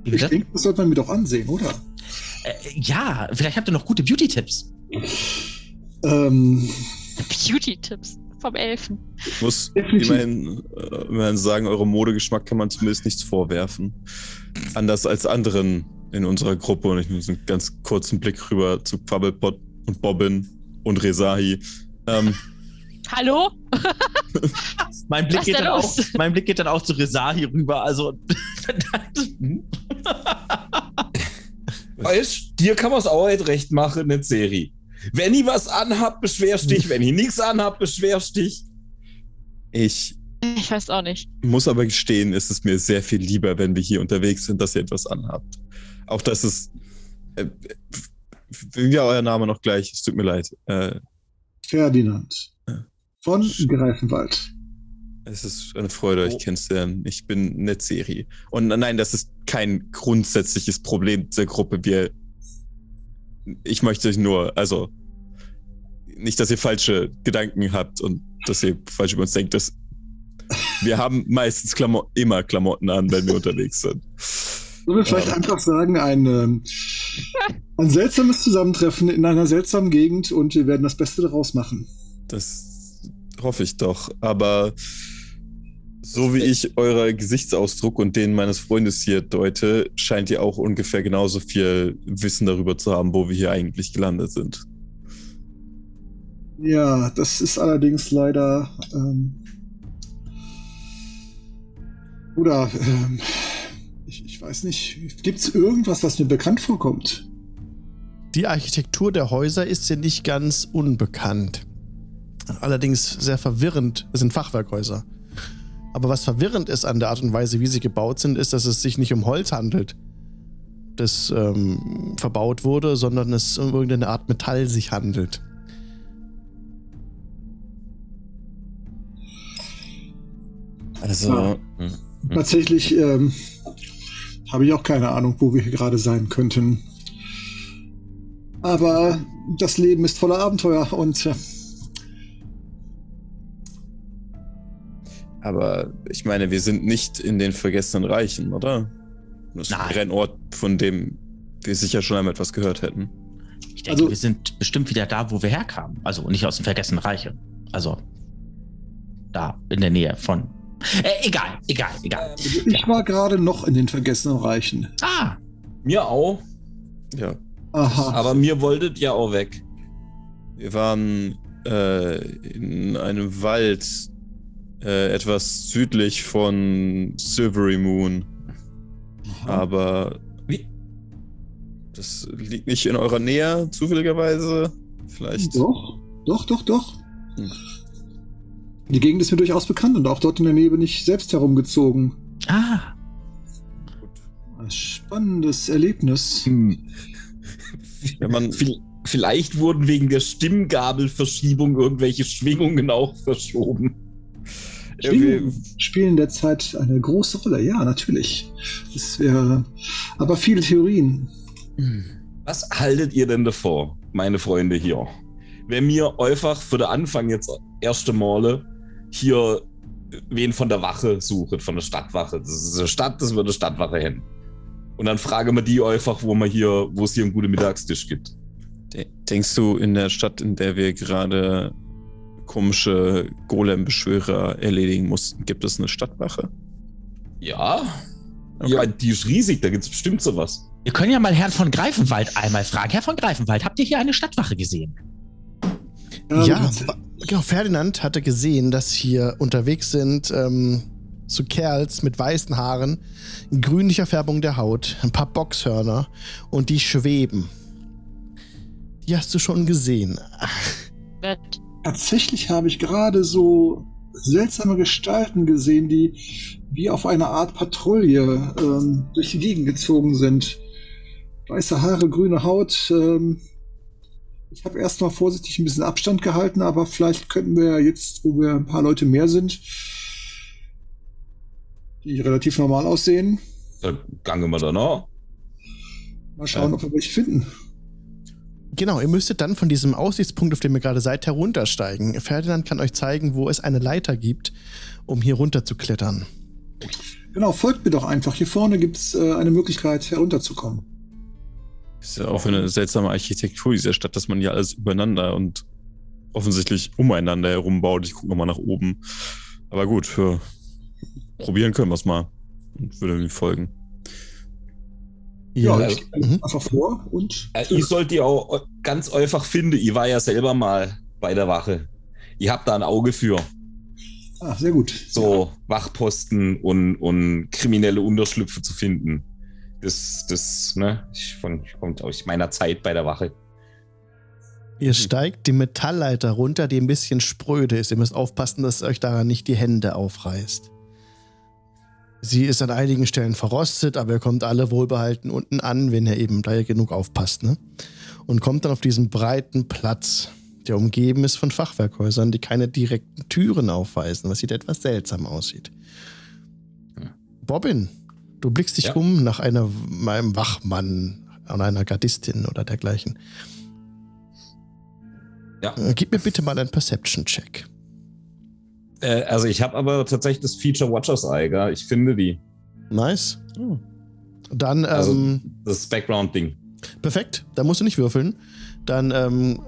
Wie Ich denke, das sollte man mir doch ansehen, oder? Äh, ja, vielleicht habt ihr noch gute Beauty-Tipps. Ähm, Beauty-Tipps vom Elfen. Ich muss immerhin, äh, immerhin sagen, eurem Modegeschmack kann man zumindest nichts vorwerfen. Anders als anderen in unserer Gruppe. Und ich muss einen ganz kurzen Blick rüber zu Quabbelpot und Bobbin und Rezahi. Ähm, (laughs) Hallo? Mein Blick, Was geht dann auch, mein Blick geht dann auch zu Rezahi rüber. Also? (laughs) Weißt, dir kann man es auch recht machen, nicht Serie. Wenn ich was anhab, beschwerst dich. Wenn ich nichts anhab, beschwerst dich. ich Ich weiß auch nicht. muss aber gestehen, ist es mir sehr viel lieber, wenn wir hier unterwegs sind, dass ihr etwas anhabt. Auch dass es. Äh, war euer Name noch gleich? Es tut mir leid. Äh, Ferdinand Ja. von Greifenwald. Es ist eine Freude, euch kennenzulernen. Ich bin Netzeri. Und nein, das ist kein grundsätzliches Problem der Gruppe. Wir, ich möchte euch nur, also, nicht, dass ihr falsche Gedanken habt und dass ihr falsch über uns denkt. Dass wir haben meistens Klamo immer Klamotten an, wenn wir unterwegs sind. Sollen wir vielleicht Ja. einfach sagen, ein, ähm, ein seltsames Zusammentreffen in einer seltsamen Gegend und wir werden das Beste daraus machen. Das hoffe ich doch. Aber so wie ich eurer Gesichtsausdruck und den meines Freundes hier deute, scheint ihr auch ungefähr genauso viel Wissen darüber zu haben, wo wir hier eigentlich gelandet sind. Ja, das ist allerdings leider. Ähm, oder ähm, ich, ich weiß nicht, gibt es irgendwas, was mir bekannt vorkommt? Die Architektur der Häuser ist ja nicht ganz unbekannt. Allerdings sehr verwirrend. Es sind Fachwerkhäuser. Aber was verwirrend ist an der Art und Weise, wie sie gebaut sind, ist, dass es sich nicht um Holz handelt, das ähm, verbaut wurde, sondern es um irgendeine Art Metall sich handelt. Also, Ja. Tatsächlich ähm, habe ich auch keine Ahnung, wo wir hier gerade sein könnten. Aber das Leben ist voller Abenteuer und äh, aber ich meine, wir sind nicht in den vergessenen Reichen, oder? Das Nein. wäre ein Ort, von dem wir sicher schon einmal etwas gehört hätten. Ich denke, Also- wir sind bestimmt wieder da, wo wir herkamen. Also nicht aus dem vergessenen Reiche. Also da in der Nähe von. Äh, egal, egal, egal. ich war gerade noch in den vergessenen Reichen. Ah, Mir auch. Ja, Aha. Aber mir wolltet ja auch weg. wir waren äh, in einem Wald äh, etwas südlich von Silvery Moon. Aber Wie? das liegt nicht in eurer Nähe, zufälligerweise. Vielleicht. Doch, doch, doch, doch. Hm. Die Gegend ist mir durchaus bekannt und auch dort in der Nähe bin ich selbst herumgezogen. ah. Ein spannendes Erlebnis. Hm. (laughs) Wenn man, Vi- Vielleicht wurden wegen der Stimmgabelverschiebung irgendwelche Schwingungen auch verschoben. Schwingungen spielen derzeit eine große Rolle, ja, natürlich. Das wäre aber viele Theorien. Was haltet ihr denn davor, meine Freunde hier? Wenn mir einfach für den Anfang jetzt erste Male hier wen von der Wache sucht, von der Stadtwache. Das ist eine Stadt, das wird eine Stadtwache hin. Und dann fragen wir die einfach, wo man hier, wo es hier einen guten Mittagstisch gibt. De- Denkst du, in der Stadt, in der wir gerade komische Golem-Beschwörer erledigen mussten, gibt es eine Stadtwache? Ja. Okay. Ja, die ist riesig, da gibt es bestimmt sowas. Wir können ja mal Herrn von Greifenwald einmal fragen. Herr von Greifenwald, habt ihr hier eine Stadtwache gesehen? Ja, das- wa- genau. Ferdinand hatte gesehen, dass hier unterwegs sind ähm, so Kerls mit weißen Haaren, grünlicher Färbung der Haut, ein paar Boxhörner und die schweben. Die hast du schon gesehen. Wird. Tatsächlich habe ich gerade so seltsame Gestalten gesehen, die wie auf eine Art Patrouille ähm, durch die Gegend gezogen sind. Weiße Haare, grüne Haut. Ähm, ich habe erstmal vorsichtig ein bisschen Abstand gehalten, aber vielleicht könnten wir jetzt, wo wir ein paar Leute mehr sind, die relativ normal aussehen. Da gange wir dann noch. Mal schauen, Ja. ob wir welche finden. Genau, ihr müsstet dann von diesem Aussichtspunkt, auf dem ihr gerade seid, heruntersteigen. Ferdinand kann euch zeigen, wo es eine Leiter gibt, um hier runter zu klettern. Genau, folgt mir doch einfach. Hier vorne gibt's äh, eine Möglichkeit, herunterzukommen. Ist ja auch eine seltsame Architektur dieser Stadt, dass man ja alles übereinander und offensichtlich umeinander herum baut. Ich gucke nochmal nach oben. Aber gut, für probieren können wir es mal. Und würde mir folgen. Ihr, Ja, also- ich gehe Mhm. einfach vor und Äh, ich sollte die auch ganz einfach finden. Ich war ja selber mal bei der Wache. Ich hab da ein Auge für. ah, sehr gut. so Wachposten und, und kriminelle Unterschlüpfe zu finden. Das, das, ne, ich von, kommt aus meiner Zeit bei der Wache. ihr steigt die Metallleiter runter, die ein bisschen spröde ist. Ihr müsst aufpassen, dass euch daran nicht die Hände aufreißt. Sie ist an einigen Stellen verrostet, aber ihr kommt alle wohlbehalten unten an, wenn ihr eben da genug aufpasst, ne? Und kommt dann auf diesen breiten Platz, der umgeben ist von Fachwerkhäusern, die keine direkten Türen aufweisen, was sieht etwas seltsam aussieht. Bobbin, du blickst dich Ja. um nach einer, einem Wachmann und einer Gardistin oder dergleichen. Ja. Äh, Gib mir bitte mal einen Perception-Check. Äh, also ich habe aber tatsächlich das Feature Watchers Eye, gell? ich finde die. Nice. Oh. Dann, Also- ähm, Das Background-Ding. perfekt, da musst du nicht würfeln. Dann, ähm,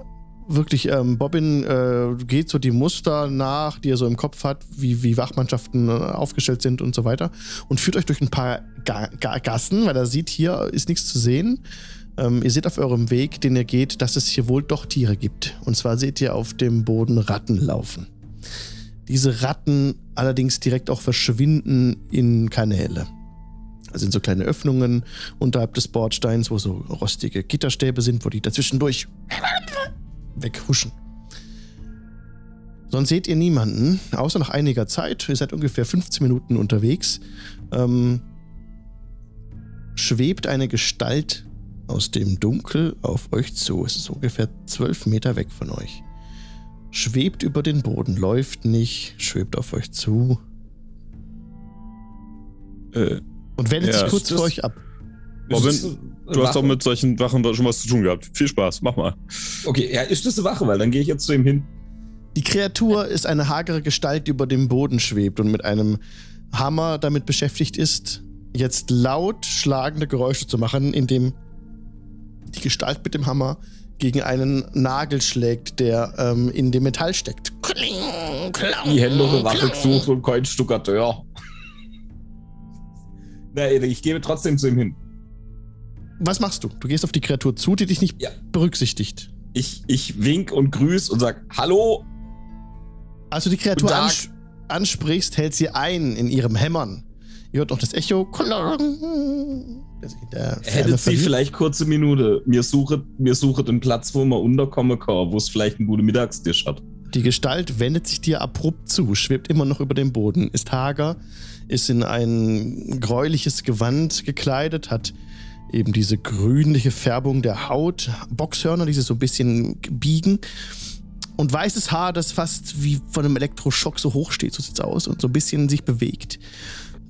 wirklich, ähm, Bobbin äh, geht so die Muster nach, die er so im Kopf hat, wie, wie Wachmannschaften äh, aufgestellt sind und so weiter. Und führt euch durch ein paar Ga Ga Gassen, weil er sieht, hier ist nichts zu sehen. Ähm, ihr seht auf eurem Weg, den ihr geht, dass es hier wohl doch Tiere gibt. Und zwar seht ihr auf dem Boden Ratten laufen. Diese Ratten allerdings direkt auch verschwinden in Kanäle. Das sind so kleine Öffnungen unterhalb des Bordsteins, wo so rostige Gitterstäbe sind, wo die dazwischendurch weghuschen. Sonst seht ihr niemanden, außer nach einiger Zeit. Ihr seid ungefähr 15 Minuten unterwegs. Ähm, schwebt eine Gestalt aus dem Dunkel auf euch zu. Es ist ungefähr 12 Meter weg von euch. Schwebt über den Boden, läuft nicht, schwebt auf euch zu Äh, und wendet Ja, sich kurz das- vor euch ab. Robin, du hast doch Wache? mit solchen Wachen schon was zu tun gehabt. Viel Spaß, mach mal. Okay, ja, ist das eine Wache? Weil dann gehe ich jetzt zu ihm hin. Die Kreatur ist eine hagere Gestalt, die über dem Boden schwebt und mit einem Hammer damit beschäftigt ist, jetzt laut schlagende Geräusche zu machen, indem die Gestalt mit dem Hammer gegen einen Nagel schlägt, der ähm, in dem Metall steckt. Die Hände Wache gesucht und kein Stuckateur. Na, ich gehe trotzdem zu ihm hin. Was machst du? Du gehst auf die Kreatur zu, die dich nicht Ja. berücksichtigt. Ich, ich wink und grüß und sag Hallo. Als du die Kreatur ans ansprichst, hält sie ein in ihrem Hämmern. Ihr hört noch das Echo. Hättet Sie vielleicht kurze Minute? Mir suche, mir suche den Platz, wo man unterkommen kann, wo es vielleicht einen guten Mittagstisch hat. Die Gestalt wendet sich dir abrupt zu, schwebt immer noch über dem Boden, ist hager, ist in ein gräuliches Gewand gekleidet, hat eben diese grünliche Färbung der Haut, Boxhörner, die sich so ein bisschen biegen und weißes Haar, das fast wie von einem Elektroschock so hoch steht, so sieht's aus und so ein bisschen sich bewegt.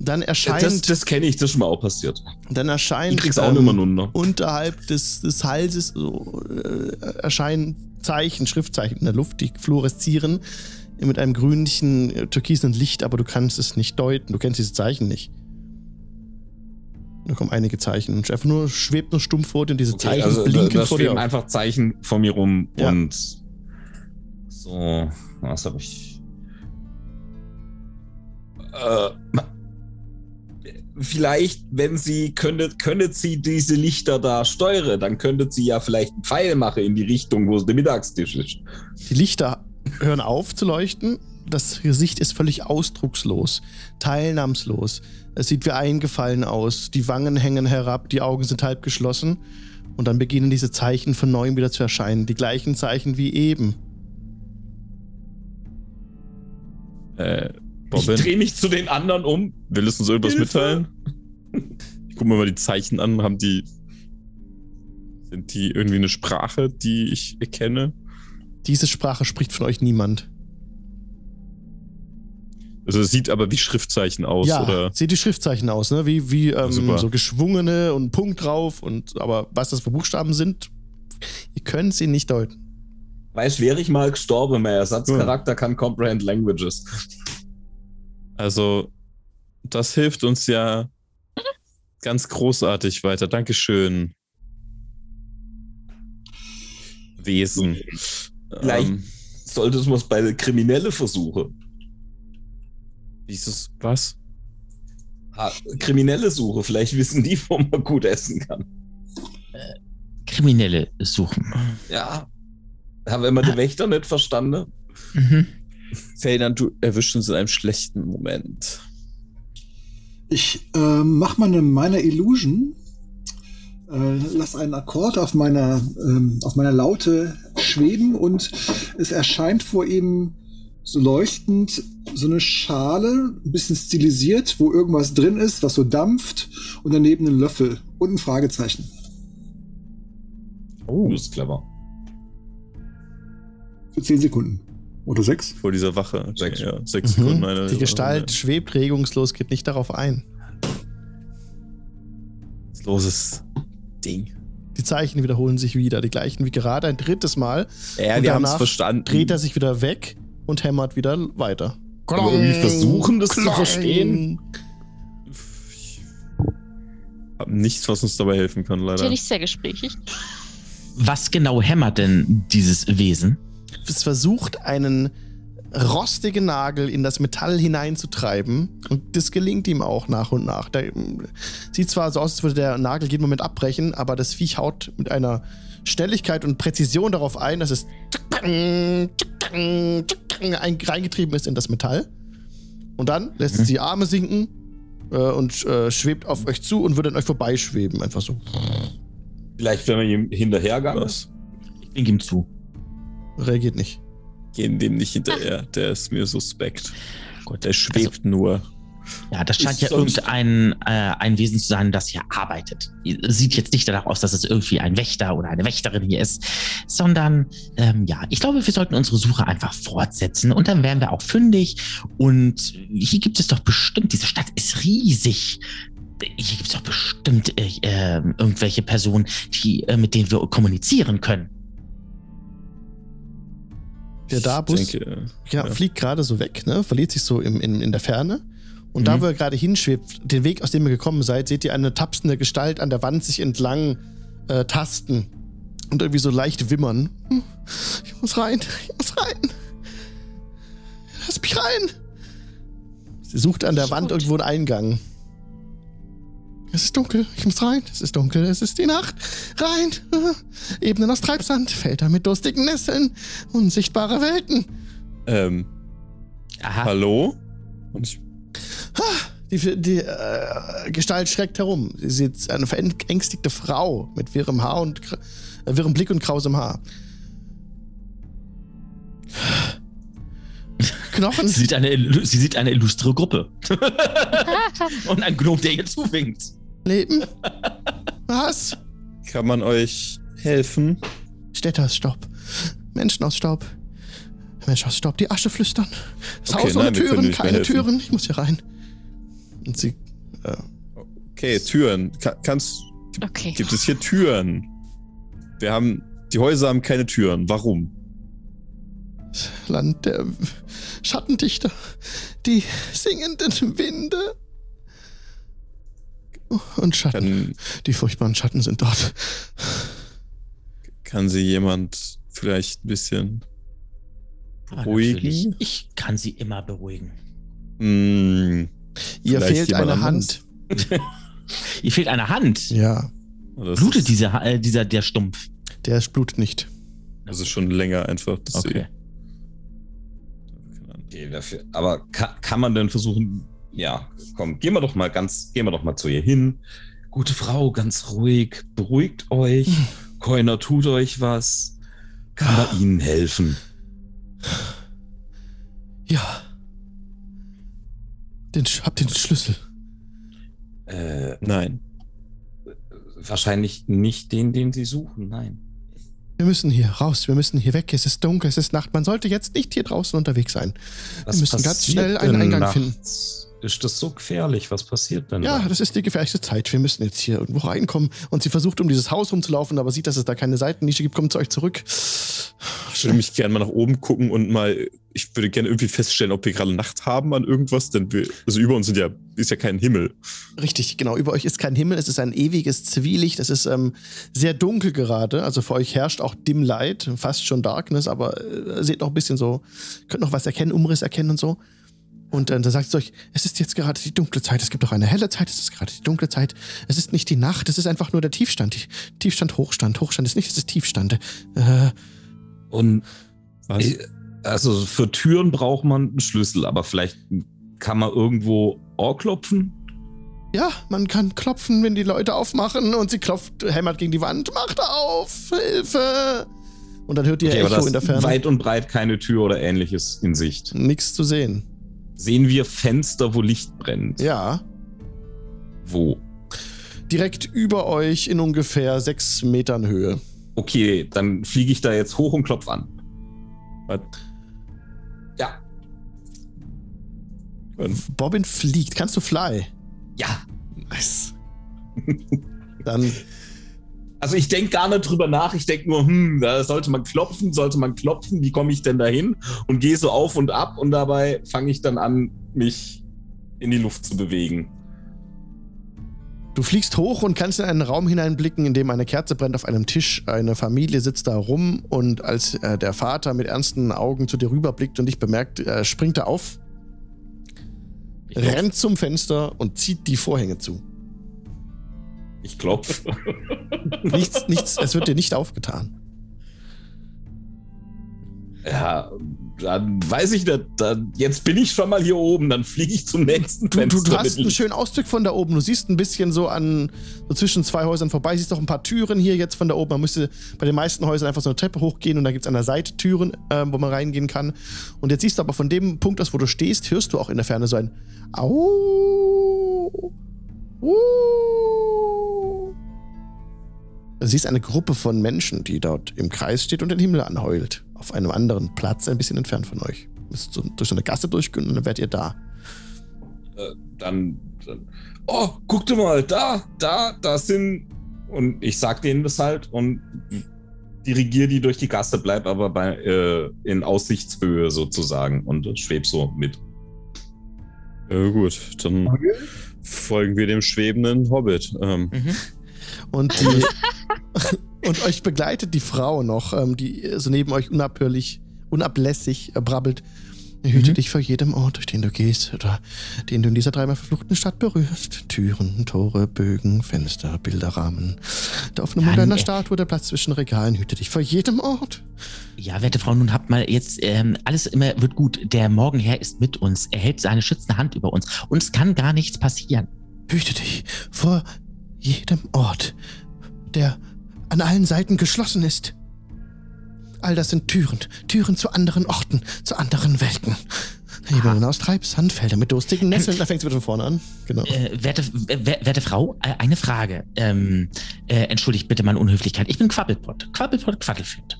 Dann erscheint, Das, das kenne ich, das ist mir auch passiert. dann erscheint Ich krieg's auch ähm, mehr runter. unterhalb des, des Halses so, äh, erscheinen Zeichen, Schriftzeichen in der Luft, die fluoreszieren mit einem grünlichen, äh, türkisen Licht, aber du kannst es nicht deuten. Du kennst diese Zeichen nicht. Da kommen einige Zeichen. Und einfach nur schwebt nur stumpf vor dir und diese Okay, Zeichen also da, blinken da vor dir. einfach Zeichen vor mir rum Ja. und so, was habe ich? Äh, vielleicht, wenn sie könntet, könntet sie diese Lichter da steuern, dann könntet sie ja vielleicht einen Pfeil machen in die Richtung, wo der Mittagstisch ist. Die Lichter hören auf zu leuchten. Das Gesicht ist völlig ausdruckslos, teilnahmslos. Es sieht wie eingefallen aus. Die Wangen hängen herab, die Augen sind halb geschlossen. Und dann beginnen diese Zeichen von neuem wieder zu erscheinen. Die gleichen Zeichen wie eben. Äh, Ich Bobbin, drehe mich zu den anderen um. willst du uns irgendwas Hilfe. mitteilen? Ich gucke mir mal die Zeichen an. Haben die. Sind die irgendwie eine Sprache, die ich erkenne? Diese Sprache spricht von euch niemand. Also es sieht aber wie Schriftzeichen aus, ja, oder? sieht die Schriftzeichen aus, ne? Wie, wie ähm, so geschwungene und Punkt drauf. Und, aber was das für Buchstaben sind, ihr könnt sie nicht deuten. Weißt, wäre ich mal gestorben, mein Ersatzcharakter kann Comprehend Languages. Also, das hilft uns ja ganz großartig weiter. Dankeschön. Wesen. Vielleicht Ähm, solltest du es bei der Kriminelle versuchen. dieses, was? Ha, Kriminelle Suche, vielleicht wissen die, wo man gut essen kann. Kriminelle suchen. Ja. Haben wir den Wächter nicht verstanden? Mhm. Ferdinand, du erwischst uns in einem schlechten Moment. Ich äh, mach mal eine meiner Illusion. Äh, lass einen Akkord auf meiner, ähm, auf meiner Laute schweben und es erscheint vor ihm so leuchtend so eine Schale, ein bisschen stilisiert, wo irgendwas drin ist, was so dampft und daneben ein Löffel und ein Fragezeichen. Oh. Du bist clever. Für 10 Sekunden. Oder 6. Vor dieser Wache. Sechs. Ja, sechs Mhm. Sekunden. Eine, Die Gestalt schwebt regungslos, geht nicht darauf ein. Loses Ding. Die Zeichen wiederholen sich wieder, die gleichen wie gerade ein drittes Mal. Ja, Und wir haben es danach verstanden. Dreht er sich wieder weg und hämmert wieder weiter. Aber irgendwie versuchen, das zu Klong. verstehen. Ich hab nichts, was uns dabei helfen kann, Ist leider. ja nicht sehr gesprächig. Was genau hämmert denn dieses Wesen? Es versucht, einen rostigen Nagel in das Metall hineinzutreiben. Und das gelingt ihm auch nach und nach. Der, sieht zwar so aus, als würde der Nagel jeden Moment abbrechen, aber das Viech haut mit einer Schnelligkeit und Präzision darauf ein, dass es ein- reingetrieben ist in das Metall. Und dann lässt es die Arme sinken äh, und äh, schwebt auf euch zu und würde an euch vorbeischweben. Einfach so. Vielleicht, wenn wir ihm hinterhergegangen. Was? Ich wink ihm zu. Reagiert nicht. Gehen dem nicht hinterher. Der ist mir suspekt. Gut, Der schwebt nur. Ja, das scheint Ist ja irgendein äh, ein Wesen zu sein, das hier arbeitet. Sieht jetzt nicht danach aus, dass es irgendwie ein Wächter oder eine Wächterin hier ist, sondern ähm, ja, ich glaube, wir sollten unsere Suche einfach fortsetzen und dann wären wir auch fündig. Und hier gibt es doch bestimmt, diese Stadt ist riesig. Hier gibt es doch bestimmt äh, äh, irgendwelche Personen, die, äh, mit denen wir kommunizieren können. Der Darbus denke, ja, ja. fliegt gerade so weg, ne? verliert sich so im, in, in der Ferne. Und da, Mhm. wo ihr gerade hinschwebt, den Weg, aus dem ihr gekommen seid, seht ihr eine tapsende Gestalt an der Wand sich entlang äh, tasten. Und irgendwie so leicht wimmern. Hm, Ich muss rein, ich muss rein. Lass mich rein. Sie sucht an der Ist Wand irgendwo einen Eingang. Es ist dunkel, ich muss rein. Es ist dunkel, es ist die Nacht. Rein. Ebenen aus Treibsand, Felder mit durstigen Nesseln, unsichtbare Welten. ähm, Aha. hallo? Und ich, Die, die äh, Gestalt schreckt herum. Sie sieht eine verängstigte Frau mit wirrem Haar und äh, wirrem Blick und krausem Haar. Knochen. Sie sieht eine, sie sieht eine illustre Gruppe. (laughs) und ein Gnome, der ihr zuwinkt. Leben. (laughs) Was? kann man euch helfen? Städte aus Staub. Menschen aus Staub. Menschen aus Staub, die Asche flüstern. Das Okay, Haus ohne nein, Türen, keine. Türen. Ich muss hier rein. Und sie. Äh, Okay, Türen. Ka kannst, Okay. gibt es hier Türen? Wir haben, die Häuser haben keine Türen. Warum? Land der Schattendichter. Die singenden Winde. Und Schatten. Kann, Die furchtbaren Schatten sind dort. kann sie jemand vielleicht ein bisschen Beruhigen? natürlich, Ich kann sie immer beruhigen. Hm, Ihr fehlt eine anderes? Hand. (laughs) Ihr fehlt eine Hand. Ja, das Blutet ist, dieser, äh, dieser, der Stumpf. der blutet nicht. Das ist schon länger einfach. Okay. Okay, dafür. Aber kann, kann man denn versuchen, ja, komm, gehen wir doch mal ganz, gehen wir doch mal zu ihr hin. Gute Frau, ganz ruhig, beruhigt euch. (laughs) Keiner tut euch was. Kann man ihnen helfen? Ja. Den, habt ihr den Schlüssel? Äh, Nein. wahrscheinlich nicht den, den sie suchen, nein. Wir müssen hier raus, wir müssen hier weg. Es ist dunkel, es ist Nacht. Man sollte jetzt nicht hier draußen unterwegs sein. Was wir müssen ganz schnell einen Eingang nachts? finden. Ist das so gefährlich? Was passiert denn? Ja, da? das ist die gefährlichste Zeit. Wir müssen jetzt hier irgendwo reinkommen. Und sie versucht, um dieses Haus rumzulaufen, aber sieht, dass es da keine Seitennische gibt, kommt zu euch zurück. Ich würde mich gerne mal nach oben gucken und mal, ich würde gerne irgendwie feststellen, ob wir gerade Nacht haben an irgendwas, denn wir, also über uns sind ja, ist ja kein Himmel. Richtig, genau. Über euch ist kein Himmel, es ist ein ewiges Zwielicht, es ist ähm, sehr dunkel gerade. Also für euch herrscht auch Dim Light, fast schon Darkness, aber äh, seht noch ein bisschen so, könnt noch was erkennen, Umriss erkennen und so. Und äh, da sagt es euch, es ist jetzt gerade die dunkle Zeit, es gibt auch eine helle Zeit, es ist gerade die dunkle Zeit. Es ist nicht die Nacht, es ist einfach nur der Tiefstand. Die, Tiefstand, Hochstand. Hochstand ist nicht, es ist Tiefstand. Äh, Und Was? also für Türen braucht man einen Schlüssel, aber vielleicht kann man irgendwo Ohr klopfen. ja, man kann klopfen, wenn die Leute aufmachen und sie klopft, hämmert gegen die Wand, macht auf, Hilfe! Und dann hört ihr Okay, aber Echo das in der Ferne. weit und breit keine Tür oder ähnliches in Sicht. Nichts zu sehen. Sehen wir Fenster, wo Licht brennt? Ja, Wo? direkt über euch in ungefähr sechs Metern Höhe. Okay, dann fliege ich da jetzt hoch und klopf an. Was? Ja. Bobbin fliegt. Kannst du fly? Ja. Nice. (laughs) Dann, Also ich denke gar nicht drüber nach. Ich denke nur, hm, da sollte man klopfen, sollte man klopfen, wie komme ich denn da hin? Und gehe so auf und ab und dabei fange ich dann an, mich in die Luft zu bewegen. du fliegst hoch und kannst in einen Raum hineinblicken, in dem eine Kerze brennt auf einem Tisch. Eine Familie sitzt da rum und als äh, der Vater mit ernsten Augen zu dir rüberblickt und dich bemerkt, äh, springt er auf, Ich rennt zum Fenster und zieht die Vorhänge zu. Ich klopf. (laughs) Nichts, nichts, es wird dir nicht aufgetan. ja, dann weiß ich nicht. Dann, jetzt bin ich schon mal hier oben, dann fliege ich zum nächsten Du, du, Fenster. du hast mit einen schönen Ausblick von da oben. Du siehst ein bisschen so an, so zwischen zwei Häusern vorbei, siehst auch ein paar Türen hier jetzt von da oben. Man müsste bei den meisten Häusern einfach so eine Treppe hochgehen und da gibt es an der Seite Türen, ähm, wo man reingehen kann. Und jetzt siehst du aber von dem Punkt aus, wo du stehst, hörst du auch in der Ferne so ein Au. Uh. Du siehst eine Gruppe von Menschen, die dort im Kreis steht und den Himmel anheult. Auf einem anderen Platz, ein bisschen entfernt von euch. Müsst so durch so eine Gasse durchgehen und dann werdet ihr da. Äh, dann, dann. Oh, guck dir mal, da, da, da sind. Und ich sag denen das halt und dirigiere die durch die Gasse, bleib aber bei, äh, in Aussichtshöhe sozusagen und schweb so mit. Ja, gut, dann folgen wir dem schwebenden Hobbit. Ähm, Mhm. Und, die, (laughs) und euch begleitet die Frau noch, ähm, die so neben euch unabhörlich, unablässig äh, brabbelt. Hüte Mhm. dich vor jedem Ort, durch den du gehst oder den du in dieser dreimal verfluchten Stadt berührst. Türen, Tore, Bögen, Fenster, Bilderrahmen. Der offene Mund einer er- Statue, der Platz zwischen Regalen. Hüte dich vor jedem Ort. Ja, werte Frau, nun habt mal jetzt, ähm, alles immer wird gut. Der Morgenherr ist mit uns. Er hält seine schützende Hand über uns. Uns kann gar nichts passieren. Hüte dich vor jedem Ort, der an allen Seiten geschlossen ist. All das sind Türen, Türen zu anderen Orten, zu anderen Welten. Hebeln aus Treibsand, Felder mit durstigen Nesseln. Da fängt es wieder von vorne an. Genau. Äh, werte, werte Frau, äh, eine Frage. Ähm, äh, entschuldigt bitte meine Unhöflichkeit. Ich bin Quabbelpott. Quabbelpott Quackelflöte.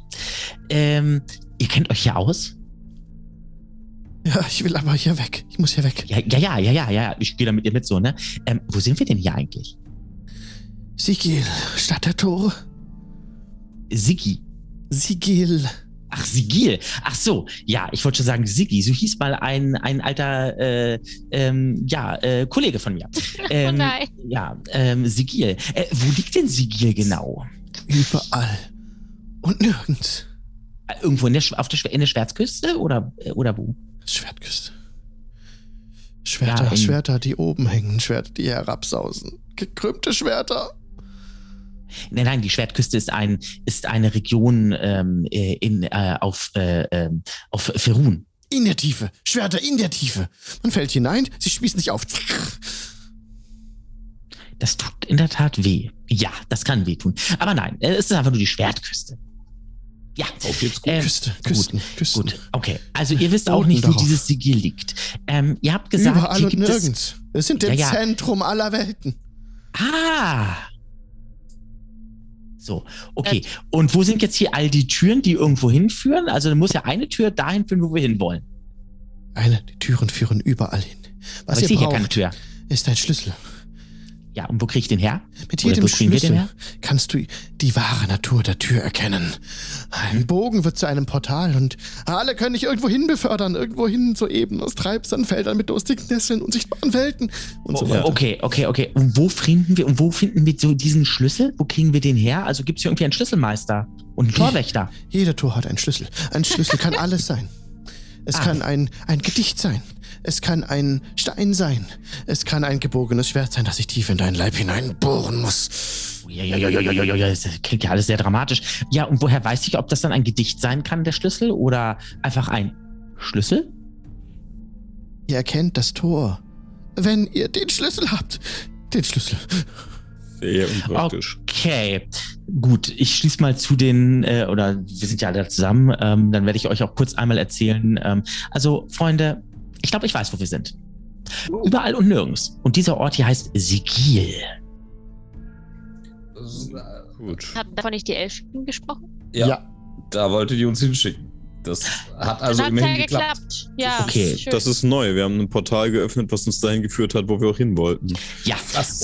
Ähm, ihr kennt euch hier aus? Ja, ich will aber hier weg. Ich muss hier weg. Ja, ja, ja, ja, ja, ja. Ich gehe da mit ihr mit so, ne? Ähm, wo sind wir denn hier eigentlich? Sigil, Stadt der Tore. Siggi. Sigil. Ach, Sigil. Ach so, ja, ich wollte schon sagen, Siggi. So hieß mal ein, ein alter, äh, ähm, ja, äh, Kollege von mir. (laughs) Ähm, oh nein. Ja, ähm, Sigil. Äh, wo liegt denn Sigil genau? Überall. Und nirgends. Äh, Irgendwo in der, auf der, in der Schwärzküste oder, äh, oder wo? Schwertküste. Schwerter, Ja, Schwerter, die oben hängen, Schwerter, die herabsausen. Gekrümmte Schwerter. Nein, nein, die Schwertküste ist ein ist eine Region ähm, äh, in äh, auf äh, ähm, auf Ferun. In der Tiefe. Schwerter in der Tiefe. Man fällt hinein, sie spießen sich auf. Das tut in der Tat weh. Ja, das kann wehtun. Aber nein, äh, es ist einfach nur die Schwertküste. Ja, Auf geht's gut. ähm, Küste, Küsten, Küsten. gut. Okay, also ihr wisst auch nicht, wo darauf. dieses Sigil liegt. Ähm, ihr habt gesagt, Überall und gibt es. nirgends. Wir sind im Ja, ja. Zentrum aller Welten. Ah. So, okay. Und wo sind jetzt hier all die Türen, die irgendwo hinführen? Also da muss ja eine Tür dahin führen, wo wir hinwollen. Eine, die Türen führen überall hin. Was Aber ich ihr sehe hier keine braucht, Tür. ist ein Schlüssel. Ja, und wo kriege ich den her? Mit jedem Schlüssel her? kannst du die wahre Natur der Tür erkennen. Ein Bogen wird zu einem Portal und alle können dich irgendwo hin befördern, irgendwo hin zu Ebenen aus Treibsand, Feldern mit durstigen Nesseln, unsichtbaren Welten und so Oh, weiter. Okay, okay, okay. Und wo finden wir, und wo finden wir so diesen Schlüssel? Wo kriegen wir den her? Also gibt es hier irgendwie einen Schlüsselmeister und einen Torwächter? Jeder Tor hat einen Schlüssel. Ein Schlüssel kann (laughs) alles sein. Es Ah. kann ein, ein Gedicht sein. Es kann ein Stein sein. Es kann ein gebogenes Schwert sein, das ich tief in deinen Leib hineinbohren muss. Ja, ja, ja, ja, ja, ja, ja, das klingt ja alles sehr dramatisch. Ja, und woher weiß ich, ob das dann ein Gedicht sein kann, der Schlüssel, oder einfach ein Schlüssel? Ihr erkennt das Tor, wenn ihr den Schlüssel habt. Den Schlüssel. Sehr unpraktisch. Okay, gut. Ich schließe mal zu den, äh, oder wir sind ja alle zusammen, ähm, dann werde ich euch auch kurz einmal erzählen. Ähm, also, Freunde, ich glaube, ich weiß, wo wir sind. Überall und nirgends. Und dieser Ort hier heißt Sigil. Gut. Hatten davon nicht die Elfen gesprochen? Ja, da wollte die uns hinschicken. Das hat also Dann hat's immerhin ja geklappt. geklappt. Ja, Okay, schön. Das ist neu. Wir haben ein Portal geöffnet, was uns dahin geführt hat, wo wir auch hin wollten. Ja,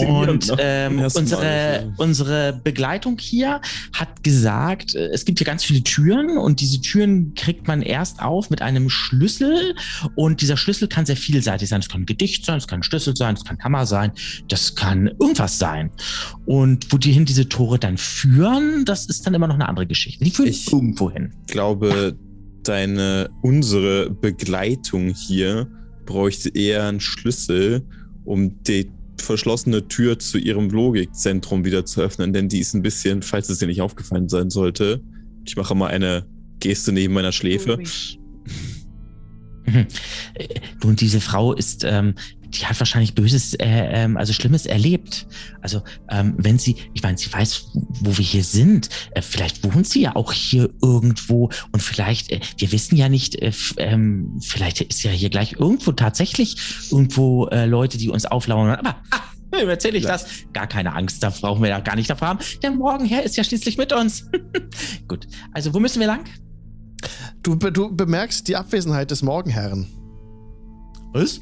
und ne? ähm, unsere, ja. unsere Begleitung hier hat gesagt, äh, es gibt hier ganz viele Türen und diese Türen kriegt man erst auf mit einem Schlüssel und dieser Schlüssel kann sehr vielseitig sein. Es kann ein Gedicht sein, es kann ein Schlüssel sein, es kann ein Hammer sein, das kann irgendwas sein. Und wo die hin diese Tore dann führen, das ist dann immer noch eine andere Geschichte. Die führen Ich- irgendwo hin. Ich glaube, deine, unsere Begleitung hier bräuchte eher einen Schlüssel, um die verschlossene Tür zu ihrem Logikzentrum wieder zu öffnen, denn die ist ein bisschen, falls es dir nicht aufgefallen sein sollte, ich mache mal eine Geste neben meiner Schläfe. (laughs) Und diese Frau ist, ähm, die hat wahrscheinlich Böses, äh, ähm, also Schlimmes erlebt. Also ähm, wenn sie, ich meine, sie weiß, wo wir hier sind. Äh, vielleicht wohnt sie ja auch hier irgendwo und vielleicht, äh, wir wissen ja nicht, äh, f- ähm, vielleicht ist ja hier gleich irgendwo tatsächlich irgendwo äh, Leute, die uns auflauern. Aber ah, wem erzähle ich das? Gar keine Angst, da brauchen wir ja gar nicht davor haben. Der Morgenherr ist ja schließlich mit uns. (laughs) Gut, also wo müssen wir lang? Du, du bemerkst die Abwesenheit des Morgenherrn. Was?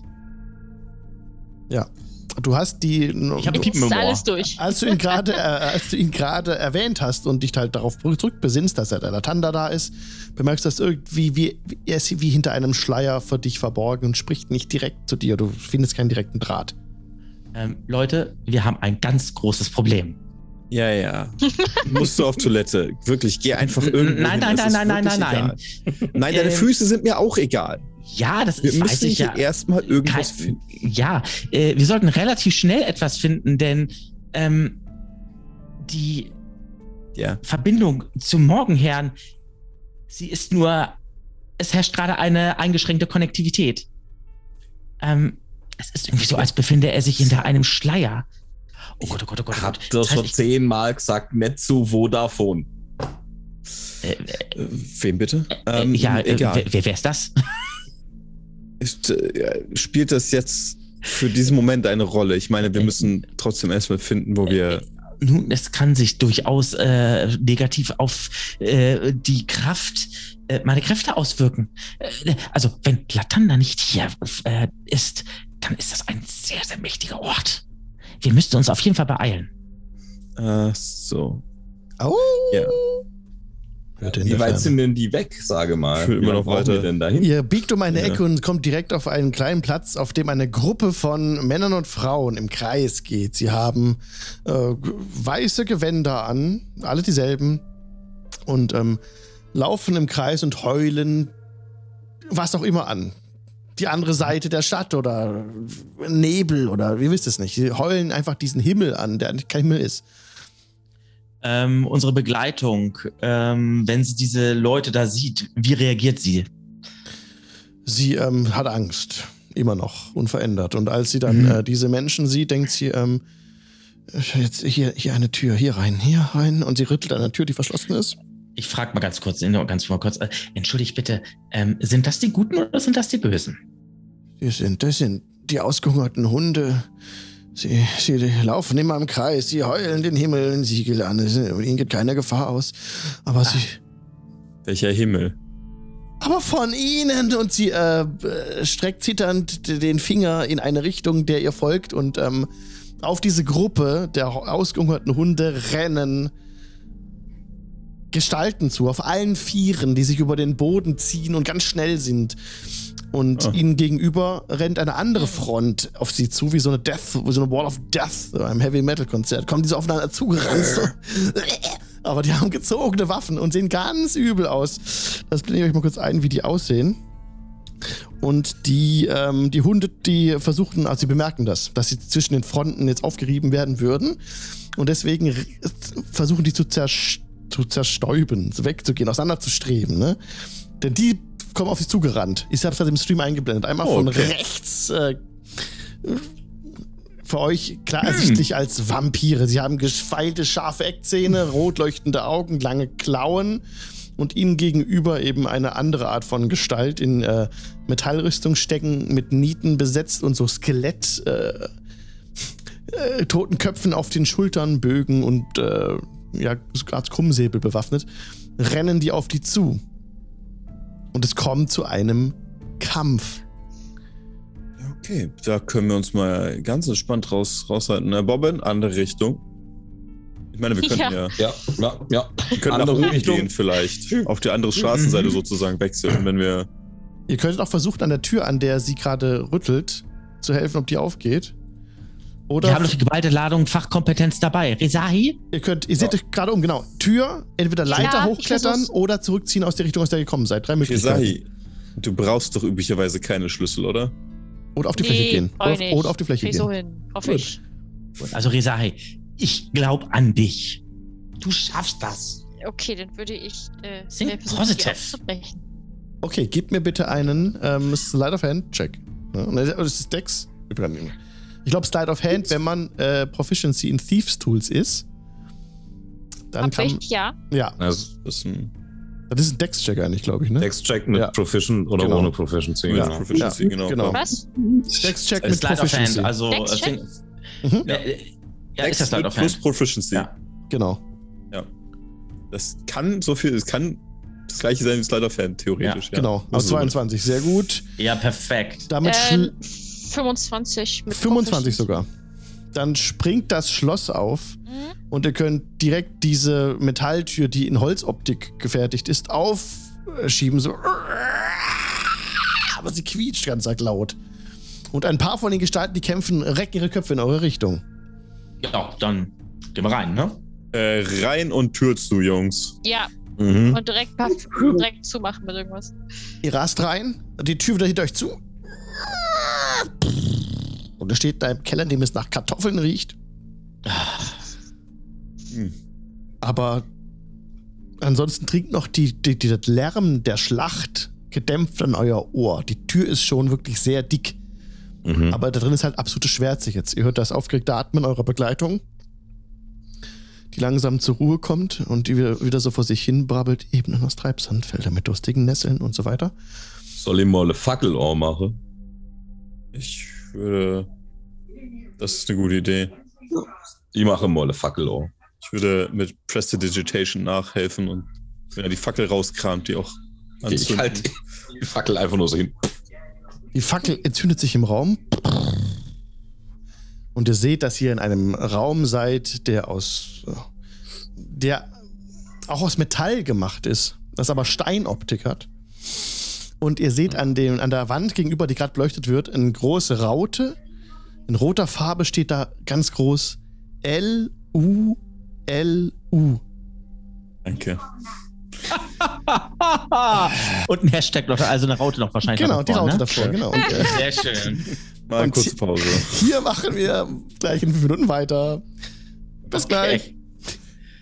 Du hast die. Ich habe alles durch. als du ihn gerade, äh, als du ihn gerade erwähnt hast und dich halt darauf zurückbesinnst, dass er der Latanda da ist, bemerkst du, dass irgendwie wie, wie, er ist wie hinter einem Schleier für dich verborgen und spricht nicht direkt zu dir. Du findest keinen direkten Draht. Ähm, Leute, wir haben ein ganz großes Problem. Ja, ja. (laughs) Musst du auf Toilette. Wirklich, geh einfach irgendwo nein, hin. nein, nein, nein, nein, wirklich nein, egal. Nein, deine Ähm, Füße sind mir auch egal. Ja, das Wir ist, weiß müssen ich hier ja. erstmal irgendwas Kein- finden. Ja, äh, wir sollten relativ schnell etwas finden, denn ähm, die Ja. Verbindung zum Morgenherrn, sie ist nur, es herrscht gerade eine eingeschränkte Konnektivität. Ähm, es ist irgendwie so, als befinde er sich hinter einem Schleier. Oh Gott, oh Gott, oh Gott. Oh Gott. Habt ihr Das heißt, schon ich- zehnmal gesagt, nicht zu Vodafone. äh, Äh, Wem bitte? äh, Ähm, ja, äh, egal. wer, wer wer ist das? Ist, äh, spielt das jetzt für diesen Moment eine Rolle? Ich meine, wir müssen trotzdem erstmal finden, wo wir. Nun, es kann sich durchaus äh, negativ auf äh, die Kraft, äh, meine Kräfte auswirken. Äh, also, wenn Latanda nicht hier äh, ist, dann ist das ein sehr, sehr mächtiger Ort. Wir müssten uns auf jeden Fall beeilen. Äh, so. Oh! Ja. Wie der weit Ferne. sind denn die weg, sage mal? Ich will Wie immer noch weiter. denn dahin? Ihr biegt um eine Ja. Ecke und kommt direkt auf einen kleinen Platz, auf dem eine Gruppe von Männern und Frauen im Kreis geht. Sie haben äh, weiße Gewänder an, alle dieselben, und ähm, laufen im Kreis und heulen was auch immer an. Die andere Seite der Stadt oder Nebel oder ihr wisst es nicht. Sie heulen einfach diesen Himmel an, der kein Himmel ist. Ähm, unsere Begleitung, ähm, wenn sie diese Leute da sieht, wie reagiert sie? Sie ähm, hat Angst, immer noch, unverändert. Und als sie dann Mhm. äh, diese Menschen sieht, denkt sie, ähm, jetzt hier, hier eine Tür, hier rein, hier rein. Und sie rüttelt an einer Tür, die verschlossen ist. Ich frage mal ganz kurz, ganz mal kurz. Äh, entschuldigt bitte, ähm, sind das die Guten oder sind das die Bösen? Die sind, das sind die ausgehungerten Hunde. Sie, sie laufen immer im Kreis, sie heulen den Himmel in Siegel an. Es- Ihnen geht keine Gefahr aus. Aber sie. Welcher Himmel? Aber von ihnen! Und sie äh, äh, streckt zitternd den Finger in eine Richtung, der ihr folgt. Und ähm, auf diese Gruppe der ausgehungerten Hunde rennen Gestalten zu, auf allen Vieren, die sich über den Boden ziehen und ganz schnell sind. Und Ah. ihnen gegenüber rennt eine andere Front auf sie zu, wie so eine Death, wie so eine Wall of Death beim Heavy Metal Konzert. Kommen diese aufeinander zugerannt. So. (laughs) Aber die haben gezogene Waffen und sehen ganz übel aus. Das blende ich euch mal kurz ein, wie die aussehen. Und die, ähm, die Hunde, die versuchen, also sie bemerken das, dass sie zwischen den Fronten jetzt aufgerieben werden würden. Und deswegen versuchen die zu, zerstäuben, so wegzugehen, auseinanderzustreben. Ne? Denn die kommen auf sie zugerannt. Ich habe es halt im Stream eingeblendet. Einmal Oh, von okay. rechts. Äh, für euch klar ersichtlich als Vampire. Sie haben gefeilte, scharfe Eckzähne, rot leuchtende Augen, lange Klauen und ihnen gegenüber eben eine andere Art von Gestalt in äh, Metallrüstung stecken, mit Nieten besetzt und so Skelett, äh, äh, toten Köpfen auf den Schultern, Bögen und äh, ja, Art Krummsäbel bewaffnet, rennen die auf die zu. Und es kommt zu einem Kampf. Okay, da können wir uns mal ganz entspannt raus, raushalten. Ne? Bobbin, andere Richtung. Ich meine, wir könnten ja, Ja. Ja, ja, wir können nach Andere oben Richtung. gehen vielleicht. Auf die andere Straßenseite sozusagen wechseln, wenn wir. Ihr könntet auch versuchen, an der Tür, an der sie gerade rüttelt, zu helfen, ob die aufgeht. Wir Oder haben doch die geballte Ladung Fachkompetenz dabei. Rezahi? ihr könnt, ihr seht euch gerade um, genau. Tür, entweder Ja, Leiter ich hochklettern oder zurückziehen aus der Richtung, aus der ihr gekommen seid. Drei Möglichkeiten. Kesahi, du brauchst doch üblicherweise keine Schlüssel, oder? Oder auf die Fläche gehen. Oder nicht. oder auf die Fläche Krieg gehen. so hin, hoffe Gut. ich. Gut, Also Rezahi, ich glaube an dich. Du schaffst das. Okay, dann würde ich äh, Think positive. Okay, gib mir bitte einen ähm, Slide of Hand Check. Ja, ne, das ist Dex. Ich glaube, Slide of Hand, wenn man äh, Proficiency in Thieves Tools ist, dann kann. Abrecht, ja. Ja, Also, das ist ein das ist ein Dex-Check eigentlich, glaube ich, ne? Dex-Check mit Ja. Proficient oder Genau. ohne Proficiency. Ja. genau. Proficiency, Ja, genau. genau. Was? Dex-Check Äh, mit Slide of Proficiency. Hand, also. äh, Dex-Check? think- Mhm. Äh, äh, ja, ist das Slide of plus Hand. Proficiency. Ja. Genau. Das kann so viel, es kann das gleiche sein wie Slide of Hand, theoretisch. Ja, Genau. Aus ist 22, sehr gut. Ja, perfekt. Damit Ähm, schl- 25 mit 25 Proficiency. sogar. Dann springt das Schloss auf Mhm. und ihr könnt direkt diese Metalltür, die in Holzoptik gefertigt ist, aufschieben. So. Aber sie quietscht ganz arg laut. Und ein paar von den Gestalten, die kämpfen, recken ihre Köpfe in eure Richtung. Ja, dann gehen wir rein, ne? Äh, rein und Tür zu, Jungs. Ja, Mhm. und direkt, direkt zumachen mit irgendwas. Ihr rast rein, die Tür wieder hinter euch zu. Und ihr steht da im Keller, in dem es nach Kartoffeln riecht. Hm. Aber ansonsten trinkt noch die, die, die, der Lärm der Schlacht gedämpft an euer Ohr. Die Tür ist schon wirklich sehr dick. Mhm. Aber da drin ist halt absolute Schwärze jetzt. Ihr hört das aufgeregte Atmen eurer Begleitung, die langsam zur Ruhe kommt und die wieder, wieder so vor sich hin brabbelt. Ebenen aus Treibsand, Felder mit durstigen Nesseln und so weiter. Soll ich mal eine Fackelohr machen? Ich würde. Das ist eine gute Idee. Ich mache mal eine Fackelohr. Ich würde mit Prestidigitation nachhelfen und wenn er die Fackel rauskramt, die auch Okay, ich anzünden. halte die Fackel einfach nur so hin. Die Fackel entzündet sich im Raum. Und ihr seht, dass ihr in einem Raum seid, der aus. der auch aus Metall gemacht ist, das aber Steinoptik hat. Und ihr seht an, dem, an der Wand gegenüber, die gerade beleuchtet wird, eine große Raute. In roter Farbe steht da ganz groß L-U-L-U. Danke. (laughs) Und ein Hashtag noch, also eine Raute noch wahrscheinlich. Genau, noch die davor, Raute ne? davor, genau. Und, äh, Sehr schön. Mal eine kurze Pause. (laughs) hier machen wir gleich in fünf Minuten weiter. Bis Okay. gleich.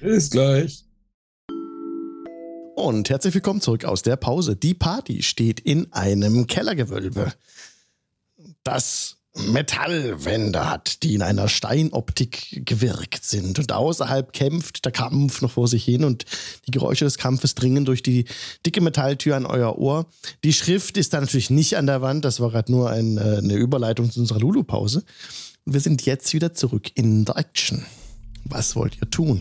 Bis gleich. Und herzlich willkommen zurück aus der Pause. Die Party steht in einem Kellergewölbe, das Metallwände hat, die in einer Steinoptik gewirkt sind. Und außerhalb kämpft der Kampf noch vor sich hin und die Geräusche des Kampfes dringen durch die dicke Metalltür an euer Ohr. Die Schrift ist da natürlich nicht an der Wand, das war gerade nur ein, äh, eine Überleitung zu unserer Lulu-Pause. Und wir sind jetzt wieder zurück in der Action. Was wollt ihr tun?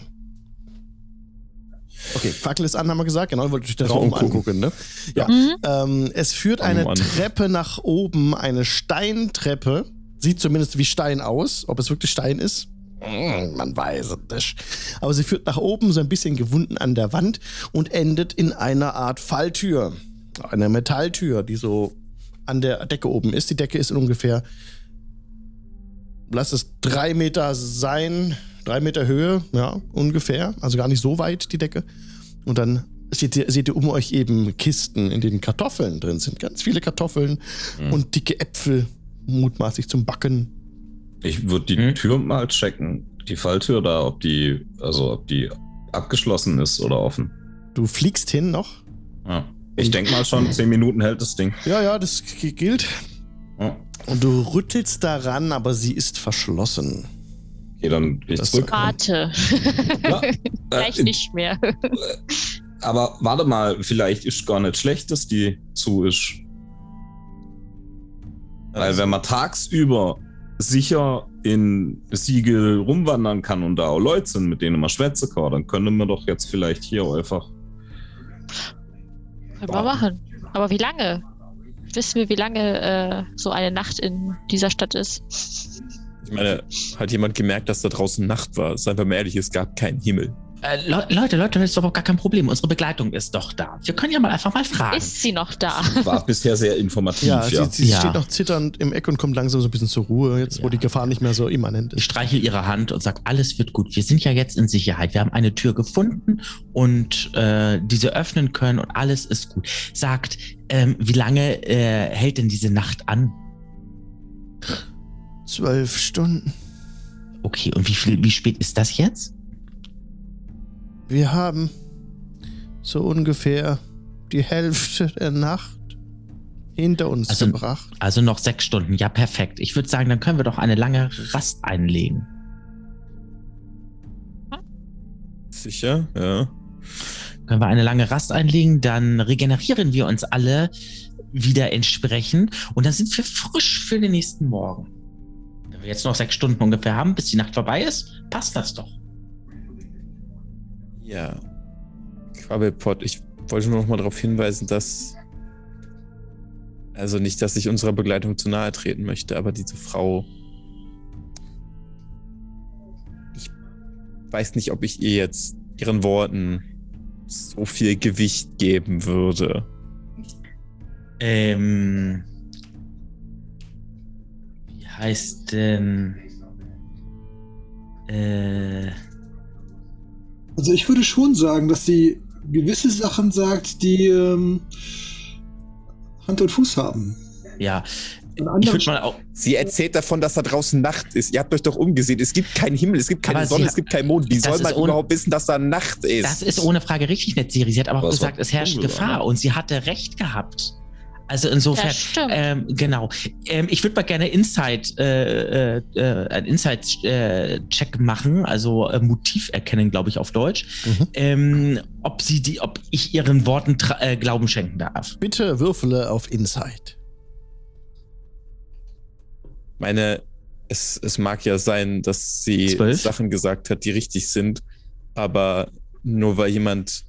Okay, Fackel ist an, haben wir gesagt. Genau, wollte ich den Raum Raum gucken. angucken. Ne? Ja. Mhm. Ähm, es führt eine an. Treppe nach oben, eine Steintreppe. Sieht zumindest wie Stein aus. Ob es wirklich Stein ist, mm, man weiß es nicht. Aber sie führt nach oben, so ein bisschen gewunden an der Wand und endet in einer Art Falltür. Eine Metalltür, die so an der Decke oben ist. Die Decke ist ungefähr, lass es drei Meter sein, drei Meter Höhe, ja, ungefähr. Also gar nicht so weit, die Decke. Und dann seht ihr, seht ihr um euch eben Kisten, in denen Kartoffeln drin sind. Ganz viele Kartoffeln und dicke Äpfel, mutmaßlich zum Backen. Ich würde die Hm? Tür mal checken. Die Falltür da, ob die, also ob die abgeschlossen ist oder offen. Du fliegst hin noch. Ja. Ich denke mal schon, zehn Minuten hält das Ding. Ja, ja, das gilt. Ja. Und du rüttelst daran, aber sie ist verschlossen. Okay, dann gehe ich Das- zurück. Warte. Ja, äh, (laughs) nicht mehr. Aber warte mal, vielleicht ist gar nicht schlecht, dass die zu ist. Weil wenn man tagsüber sicher in Siegel rumwandern kann und da auch Leute sind, mit denen man schwätzen kann, dann können wir doch jetzt vielleicht hier einfach. Können wir machen. Aber wie lange? Wissen wir, wie lange äh, so eine Nacht in dieser Stadt ist? Ich meine, hat jemand gemerkt, dass da draußen Nacht war? Seien wir mal ehrlich, es gab keinen Himmel. Äh, Le Leute, Leute, das ist doch gar kein Problem. Unsere Begleitung ist doch da. Wir können ja mal einfach mal fragen. Ist sie noch da? War bisher sehr informativ, Ja, ja. sie, sie Ja. steht noch zitternd im Eck und kommt langsam so ein bisschen zur Ruhe, jetzt wo Ja. die Gefahr nicht mehr so immanent Ich ist. streichel ihre Hand und sage, alles wird gut. Wir sind ja jetzt in Sicherheit. Wir haben eine Tür gefunden und äh, diese öffnen können und alles ist gut. Sagt, ähm, wie lange äh, hält denn diese Nacht an? Zwölf Stunden. Okay, und wie viel, wie spät ist das jetzt? Wir haben so ungefähr die Hälfte der Nacht hinter uns Also- gebracht. Also noch sechs Stunden. Ja, perfekt. Ich würde sagen, dann können wir doch eine lange Rast einlegen. Sicher? Ja. Können wir eine lange Rast einlegen, dann regenerieren wir uns alle wieder entsprechend und dann sind wir frisch für den nächsten Morgen. Jetzt noch sechs Stunden ungefähr haben, bis die Nacht vorbei ist, passt das doch. Ja. Quabbelpot, ich wollte nur noch mal darauf hinweisen, dass. Also nicht, dass ich unserer Begleitung zu nahe treten möchte, aber diese Frau. Ich weiß nicht, ob ich ihr jetzt ihren Worten so viel Gewicht geben würde. Ähm, heißt denn? Äh, Also ich würde schon sagen, dass sie gewisse Sachen sagt, die ähm, Hand und Fuß haben. ja, ich würde mal auch. Sie erzählt davon, dass da draußen Nacht ist. Ihr habt euch doch umgesehen. Es gibt keinen Himmel, es gibt keine Sonne, hat- es gibt keinen Mond. Wie Das soll man ohne- überhaupt wissen, dass da Nacht ist? Das ist ohne Frage richtig nett, Siri. Sie hat aber auch Was gesagt, es herrscht Gefahr oder? und sie hatte recht gehabt. Also insofern, ähm, genau. Ähm, ich würde mal gerne Insight, äh, äh, äh, ein Insight-Check machen, also äh, Motiv erkennen, glaube ich, auf Deutsch. Mhm. Ähm, ob sie die, ob ich ihren Worten tra- äh, Glauben schenken darf. Bitte würfele auf Insight. meine, es, es mag ja sein, dass sie Zwölf? Sachen gesagt hat, die richtig sind, aber nur weil jemand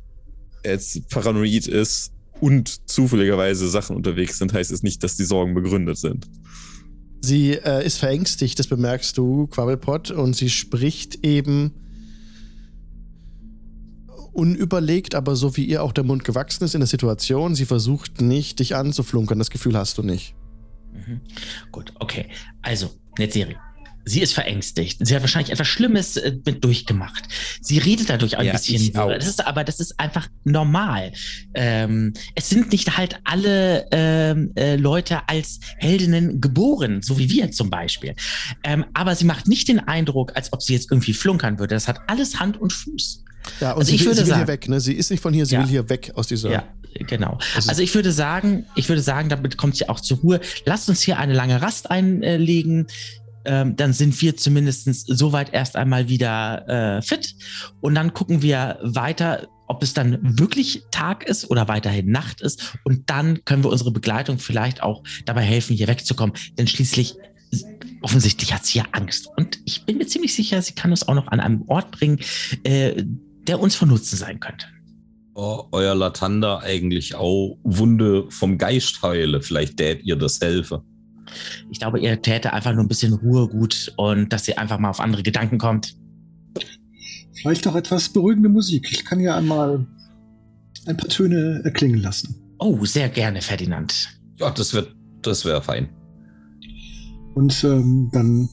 jetzt paranoid ist und zufälligerweise Sachen unterwegs sind, heißt es nicht, dass die Sorgen begründet sind. Sie äh, ist verängstigt, das bemerkst du, Quabbelpot, und sie spricht eben unüberlegt, aber so wie ihr auch der Mund gewachsen ist in der Situation. Sie versucht nicht, dich anzuflunkern. Das Gefühl hast du nicht. Mhm. Gut, okay. Also, Netzeri. Sie ist verängstigt. Sie hat wahrscheinlich etwas Schlimmes äh, mit durchgemacht. Sie redet dadurch ein Ja, bisschen. Das ist, aber das ist einfach normal. Ähm, es sind nicht halt alle ähm, äh, Leute als Heldinnen geboren, so wie wir zum Beispiel. Ähm, aber sie macht nicht den Eindruck, als ob sie jetzt irgendwie flunkern würde. Das hat alles Hand und Fuß. Ja, und Also sie, ich will, würde sie will hier sagen- weg, ne? Sie ist nicht von hier, sie Ja. will hier weg aus dieser. Ja, genau. Also- Also ich würde sagen, ich würde sagen, damit kommt sie auch zur Ruhe. Lasst uns hier eine lange Rast einlegen. Ähm, dann sind wir zumindest soweit erst einmal wieder äh, fit. Und dann gucken wir weiter, ob es dann wirklich Tag ist oder weiterhin Nacht ist. Und dann können wir unsere Begleitung vielleicht auch dabei helfen, hier wegzukommen. Denn schließlich offensichtlich hat sie ja Angst. Und ich bin mir ziemlich sicher, sie kann uns auch noch an einem Ort bringen, äh, der uns von Nutzen sein könnte. Oh, euer Latanda eigentlich auch Wunde vom Geist heile. Vielleicht tät ihr das helfe. Ich glaube, ihr täte einfach nur ein bisschen Ruhe gut und dass sie einfach mal auf andere Gedanken kommt. Vielleicht auch etwas beruhigende Musik. Ich kann ja einmal ein paar Töne erklingen lassen. Oh, sehr gerne, Ferdinand. Ja, das wird, das wäre fein. Und ähm, dann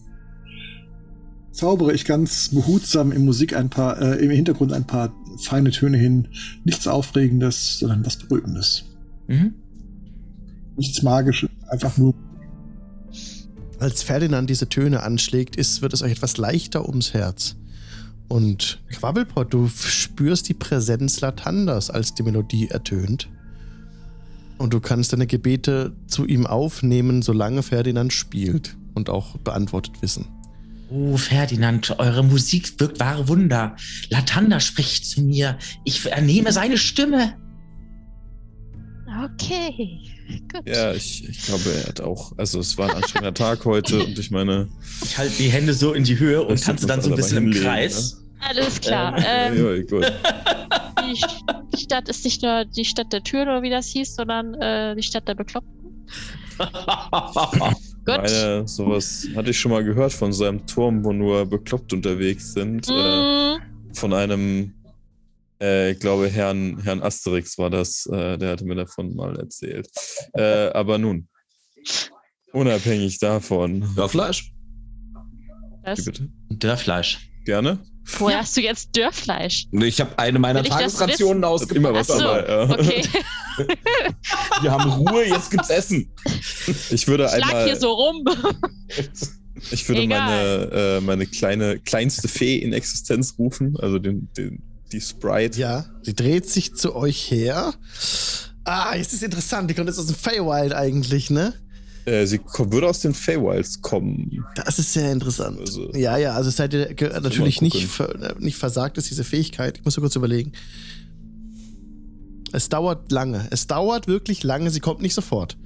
zaubere ich ganz behutsam im Musik ein paar, äh, im Hintergrund ein paar feine Töne hin. Nichts Aufregendes, sondern was Beruhigendes. Mhm. Nichts Magisches, einfach nur. Als Ferdinand diese Töne anschlägt, ist, wird es euch etwas leichter ums Herz. Und Quabbelpot, du spürst die Präsenz Latandas, als die Melodie ertönt. Und du kannst deine Gebete zu ihm aufnehmen, solange Ferdinand spielt und auch beantwortet wissen. Oh, Ferdinand, eure Musik wirkt wahre Wunder. Latanda spricht zu mir. Ich vernehme seine Stimme. Okay, gut. Ja, ich, ich glaube, er hat auch. Also, es war ein anstrengender Tag heute und ich meine. Ich halte die Hände so in die Höhe und tanze dann so ein bisschen im Kreis. Alles klar. Ähm, ja, gut. die Stadt ist nicht nur die Stadt der Türen oder wie das hieß, sondern äh, die Stadt der Bekloppten. (laughs) Gut. Meine, sowas hatte ich schon mal gehört von so einem Turm, wo nur bekloppt unterwegs sind. Äh, Mm, von einem, äh, ich glaube, Herrn, Herrn Asterix war das. Äh, der hatte mir davon mal erzählt. Äh, aber nun, unabhängig davon. Ja, Fleisch. Wie was? bitte? Dörrfleisch. Gerne? Woher hast du jetzt Dörrfleisch? Ich habe eine meiner Tagesrationen Hat ausgepackt. immer was so, dabei. Ja. Okay, (laughs) Wir haben Ruhe, jetzt gibt's Essen. Ich würde ich lag einmal. hier so rum. Ich würde meine, äh, meine kleine, kleinste Fee in Existenz rufen, also den, den, die Sprite. Ja, sie dreht sich zu euch her. Ah, jetzt ist interessant. Die kommt jetzt aus dem Feywild eigentlich, ne? Äh, sie würde aus den Feywilds kommen. Das ist sehr interessant. Also- ja, ja, also seid ihr natürlich nicht, ver, äh, nicht versagt, ist diese Fähigkeit. Ich muss nur kurz überlegen. Es dauert lange. Es dauert wirklich lange. Sie kommt nicht sofort.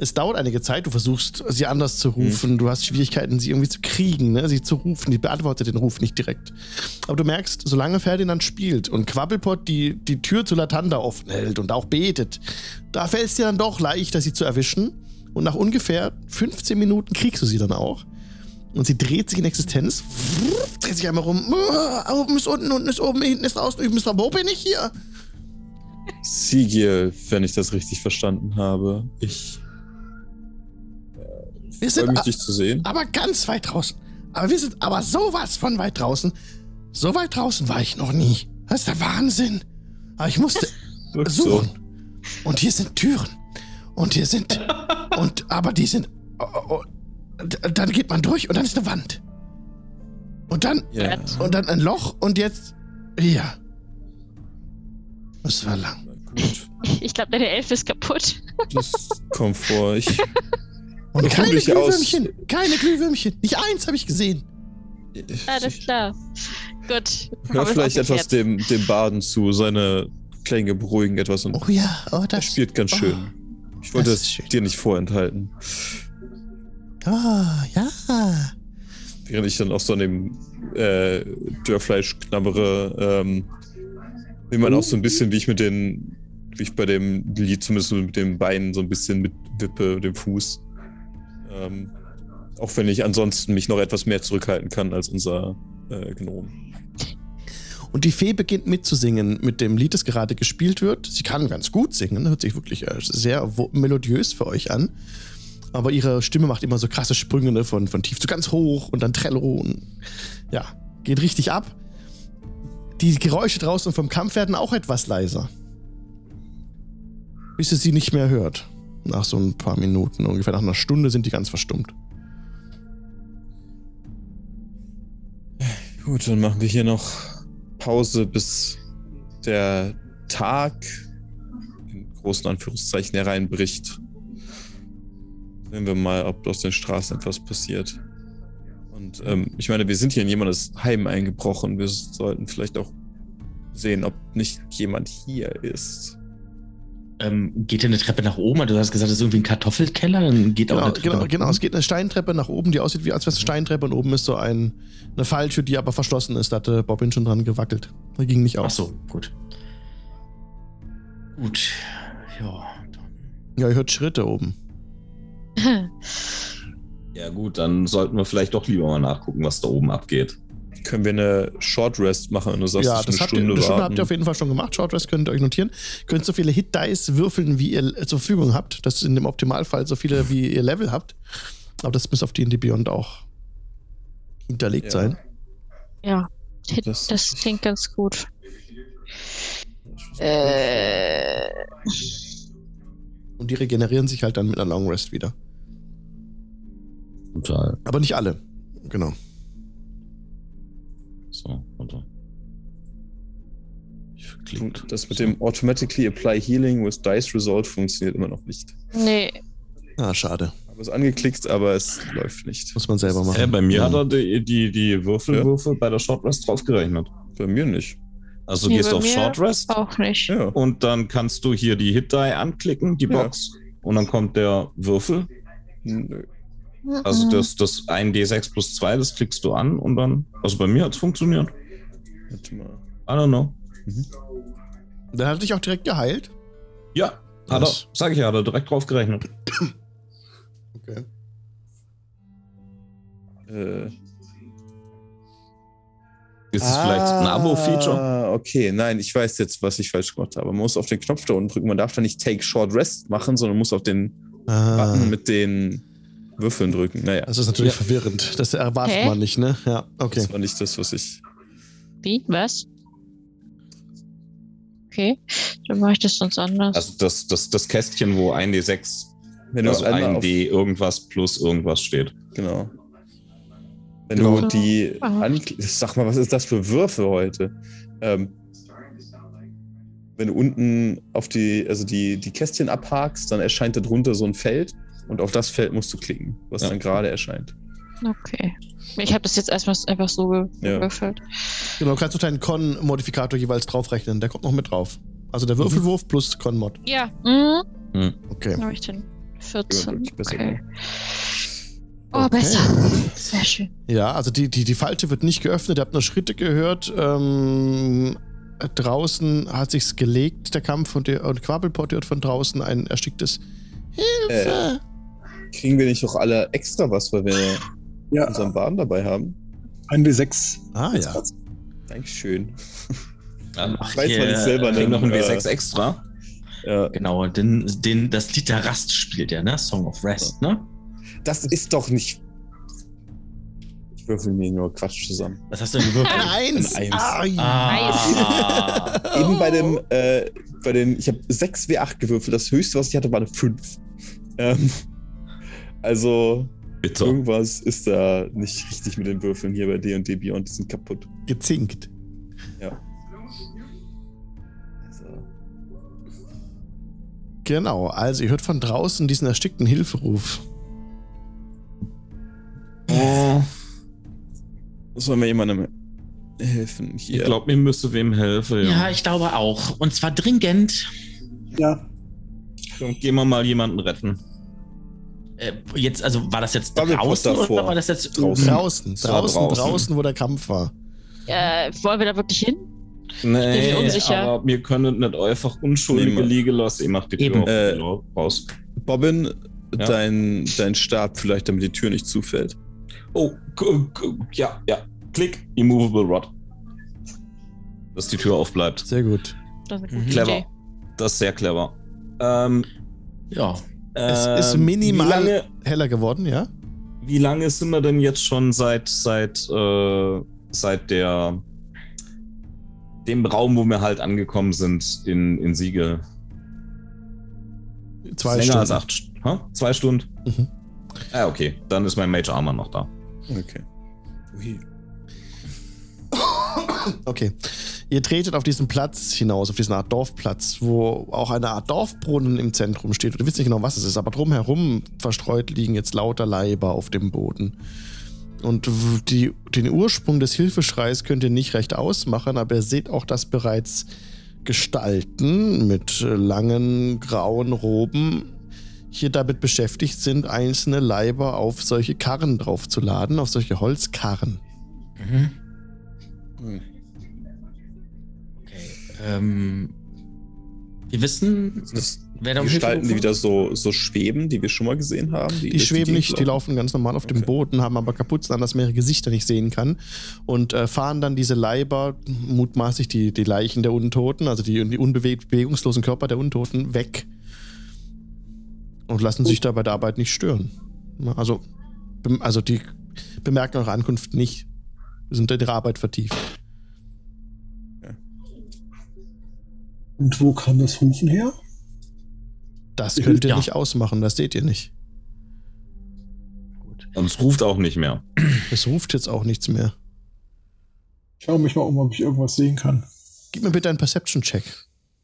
Es dauert einige Zeit. Du versuchst, sie anders zu rufen. Du hast Schwierigkeiten, sie irgendwie zu kriegen, ne? sie zu rufen. Die beantwortet den Ruf nicht direkt. Aber du merkst, solange Ferdinand spielt und Quabbelpot die, die Tür zu Latanda offen hält und auch betet, da fällt es dir dann doch leichter, sie zu erwischen. Und nach ungefähr 15 Minuten kriegst du sie dann auch. Und sie dreht sich in Existenz, dreht sich einmal rum. Ah, Oben ist unten, unten ist oben, hinten ist draußen, üben ist da, wo bin ich hier? Sigiel, wenn ich das richtig verstanden habe. Ich Wir freue sind mich, dich zu sehen. aber ganz weit draußen. Aber wir sind aber sowas von weit draußen. So weit draußen war ich noch nie. Das ist der Wahnsinn. Aber ich musste (laughs) Wirkt so. suchen. Und hier sind Türen. Und hier sind. (laughs) und aber die sind. Oh, oh, d- dann geht man durch und dann ist eine Wand. Und dann. Ja, Und dann ein Loch und jetzt. Hier. Das war lang. gut. Ich glaube, deine Elfe ist kaputt. Das kommt vor. Ich, (laughs) Und keine. Glühwürmchen. Keine Glühwürmchen. Nicht eins habe ich gesehen. Alles klar. Gut. hör vielleicht etwas dem, dem Baden zu. Seine Klänge beruhigen etwas und Oh ja, oh, das. spielt ganz oh. schön. Ich wollte das es dir nicht vorenthalten. Ah, ja. Während ich dann auch so an dem äh, Dörrfleisch knabbere, ähm, will man auch so ein bisschen, wie ich mit den, wie ich bei dem Lied zumindest mit den Beinen so ein bisschen mitwippe, dem Fuß. Ähm, auch wenn ich ansonsten mich noch etwas mehr zurückhalten kann als unser äh, Gnom. Und die Fee beginnt mitzusingen mit dem Lied, das gerade gespielt wird. Sie kann ganz gut singen, hört sich wirklich äh, sehr melodiös für euch an. Aber ihre Stimme macht immer so krasse Sprünge ne? von, von tief zu ganz hoch und dann Trello und ja, geht richtig ab. Die Geräusche draußen vom Kampf werden auch etwas leiser. Bis ihr sie nicht mehr hört. Nach so ein paar Minuten, ungefähr nach einer Stunde sind die ganz verstummt. Gut, dann machen wir hier noch Pause, bis der Tag in großen Anführungszeichen hereinbricht. Sehen wir mal, ob aus den Straßen etwas passiert. Und ähm, ich meine, wir sind hier in jemandes Heim eingebrochen. Wir sollten vielleicht auch sehen, ob nicht jemand hier ist. Ähm, geht denn eine Treppe nach oben? Du hast gesagt, das ist irgendwie ein Kartoffelkeller. Dann geht auch Genau, eine Treppe genau, nach genau. Es geht eine Steintreppe nach oben, die aussieht wie als wäre es eine Steintreppe und oben ist so ein, eine Falltür, die aber verschlossen ist. Da hatte Bobbin schon dran gewackelt. Die ging nicht Ach auf. so, gut. Gut. Ja. Ja, ihr hört Schritte oben. (laughs) Ja, gut, dann sollten wir vielleicht doch lieber mal nachgucken, was da oben abgeht. Können wir eine Short Rest machen und du sagst, ja, das eine habt ihr, Stunde eine Stunde warten. habt ihr auf jeden Fall schon gemacht. Short Rest könnt ihr euch notieren. Könnt so viele Hit-Dice würfeln, wie ihr zur Verfügung habt. Das ist in dem Optimalfall so viele, wie ihr Level habt. Aber das muss auf D&D Beyond auch hinterlegt Ja. sein. Ja, Das- das, klingt ganz gut. Äh, Und die regenerieren sich halt dann mit einer Long Rest wieder. Total. Aber nicht alle. Genau. So, warte. Ich verklickt. Das mit dem Automatically Apply Healing with Dice Result funktioniert immer noch nicht. nee. Ah, schade. Ich habe es angeklickt, aber es läuft nicht. Muss man selber machen. Äh, bei mir Ja. hat er die, die, die Würfelwürfe bei der Short Rest draufgerechnet. Bei mir nicht. Also Nee, gehst auf Short Rest Auch nicht. Ja. und dann kannst du hier die Hit Die anklicken, die Ja. Box. Und dann kommt der Würfel. Nö. Also Mhm. das, das 1D6 plus 2, das klickst du an und dann. Also bei mir hat es funktioniert. Warte mal. I don't know. Dann hat er dich auch direkt geheilt. Ja, hat er, sag ich ja, hat er direkt drauf gerechnet. (clears throat) Okay. Äh, Ist es vielleicht ein Abo-Feature? Ah, okay. Nein, ich weiß jetzt, was ich falsch gemacht habe. Man muss auf den Knopf da unten drücken. Man darf da nicht Take Short Rest machen, sondern muss auf den Ah, Button mit den Würfeln drücken. Naja, das ist natürlich Ja. verwirrend. Das erwartet Hä? man nicht, ne? Ja, okay. das war nicht das, was ich. Wie? Was? Okay, dann mache ich das sonst anders. Also das, das, das Kästchen, wo 1D6, Wenn du also einmal auf, 1D irgendwas plus irgendwas steht. Genau. Wenn Genau. du die anklickst, sag mal, was ist das für Würfe heute? Ähm, wenn du unten auf die, also die, die Kästchen abhakst, dann erscheint da drunter so ein Feld und auf das Feld musst du klicken, was Ja. dann gerade erscheint. Okay. Ich habe das jetzt erstmal einfach so ge- Ja. gewürfelt. Genau, kannst du deinen Con-Modifikator jeweils draufrechnen. Der kommt noch mit drauf. Also der Würfelwurf plus Con-Mod. Ja. Mhm. Okay. Dann habe ich den 14. wirklich besser okay. Oh, Okay. besser. Sehr schön. Ja, also die, die, die Falte wird nicht geöffnet. Ihr habt nur Schritte gehört. Ähm, draußen hat sich's gelegt, der Kampf. Und, der, und Quabbelpott hört von draußen ein ersticktes Hilfe. Kriegen wir nicht auch alle extra was, weil wir Ja, unseren Baden dabei haben? ein W6. ah ja. Dankeschön. Ach, weiß man nicht selber, kriegen ne? noch ein Äh, W6 extra. Ja. Genau, den, den, das Lied der Rast spielt er, ne? Song of Rest, ne? Das ist doch nicht. Ich würfel mir nur Quatsch zusammen. Was hast du denn gewürfelt? Ein (laughs) Eins. Ein Eins. Ah, ja. Ah. (laughs) Eben bei dem, äh, bei den, ich habe 6 W8 gewürfelt. Das höchste, was ich hatte, war eine 5. Ähm, also, Bitte. irgendwas ist da nicht richtig mit den Würfeln hier bei D&D Beyond. Die sind kaputt. Gezinkt. Also, Genau, also ihr hört von draußen diesen erstickten Hilferuf. Oh, sollen wir jemandem helfen hier? ich glaube, mir müsste wem helfen. Ja, ich glaube auch. Und zwar dringend. Ja, Dann gehen wir mal jemanden retten. Äh, jetzt, also war das jetzt draußen davor. oder war das jetzt Draußen. Draußen, draußen, draußen, draußen. wo der Kampf war. Äh, wollen wir da wirklich hin? Nee, bin unsicher. aber wir können nicht einfach Unschuldige Nee, liegen lassen. Ich mach die Tür Eben. auf, Äh, raus. Bobbin, Ja. dein, dein Stab vielleicht, damit die Tür nicht zufällt. Oh, ja, ja. Klick, Immovable Rod. Dass die Tür aufbleibt. Sehr gut. Das ist Mhm. Clever. Idee. Das ist sehr clever. Ähm, Ja. Es ähm, ist minimal- lange, Heller geworden, ja? wie lange sind wir denn jetzt schon seit, seit, äh, seit der dem Raum, wo wir halt angekommen sind in, in Siegel? Zwei Länger Stunden. als acht Stunden. Hä? Zwei Stunden? Mhm. Ah, okay. Dann ist mein Major Armor noch da. Okay. Ui. Okay. Ihr tretet auf diesen Platz hinaus, auf diesen Art Dorfplatz, wo auch eine Art Dorfbrunnen im Zentrum steht. Und ihr wisst nicht genau, was es ist, aber drumherum verstreut liegen jetzt lauter Leiber auf dem Boden. Und die, den Ursprung des Hilfeschreis könnt ihr nicht recht ausmachen, aber ihr seht auch, dass bereits Gestalten mit äh, langen grauen Roben hier damit beschäftigt sind, einzelne Leiber auf solche Karren draufzuladen, auf solche Holzkarren. Mhm. Okay. Ähm, wir wissen, Das wer da die um Gestalten, die wieder so, so schweben, die wir schon mal gesehen haben. Die durch schweben Gegend nicht, die laufen ganz normal auf dem Okay. Boden, haben aber Kapuzen an, dass man ihre Gesichter nicht sehen kann. Und äh, fahren dann diese Leiber, mutmaßlich die, die Leichen der Untoten, also die, die unbewegt, bewegungslosen Körper der Untoten, weg. Und lassen sich da bei der Arbeit nicht stören. Also, bem- also die bemerken eure Ankunft nicht. Sind in ihre Arbeit vertieft. Und wo kam das Hufen her? Das könnt ihr Ja. nicht ausmachen, das seht ihr nicht. Und es ruft auch nicht mehr. Es ruft jetzt auch nichts mehr. Schau mich mal um, ob ich irgendwas sehen kann. Gib mir bitte einen Perception-Check.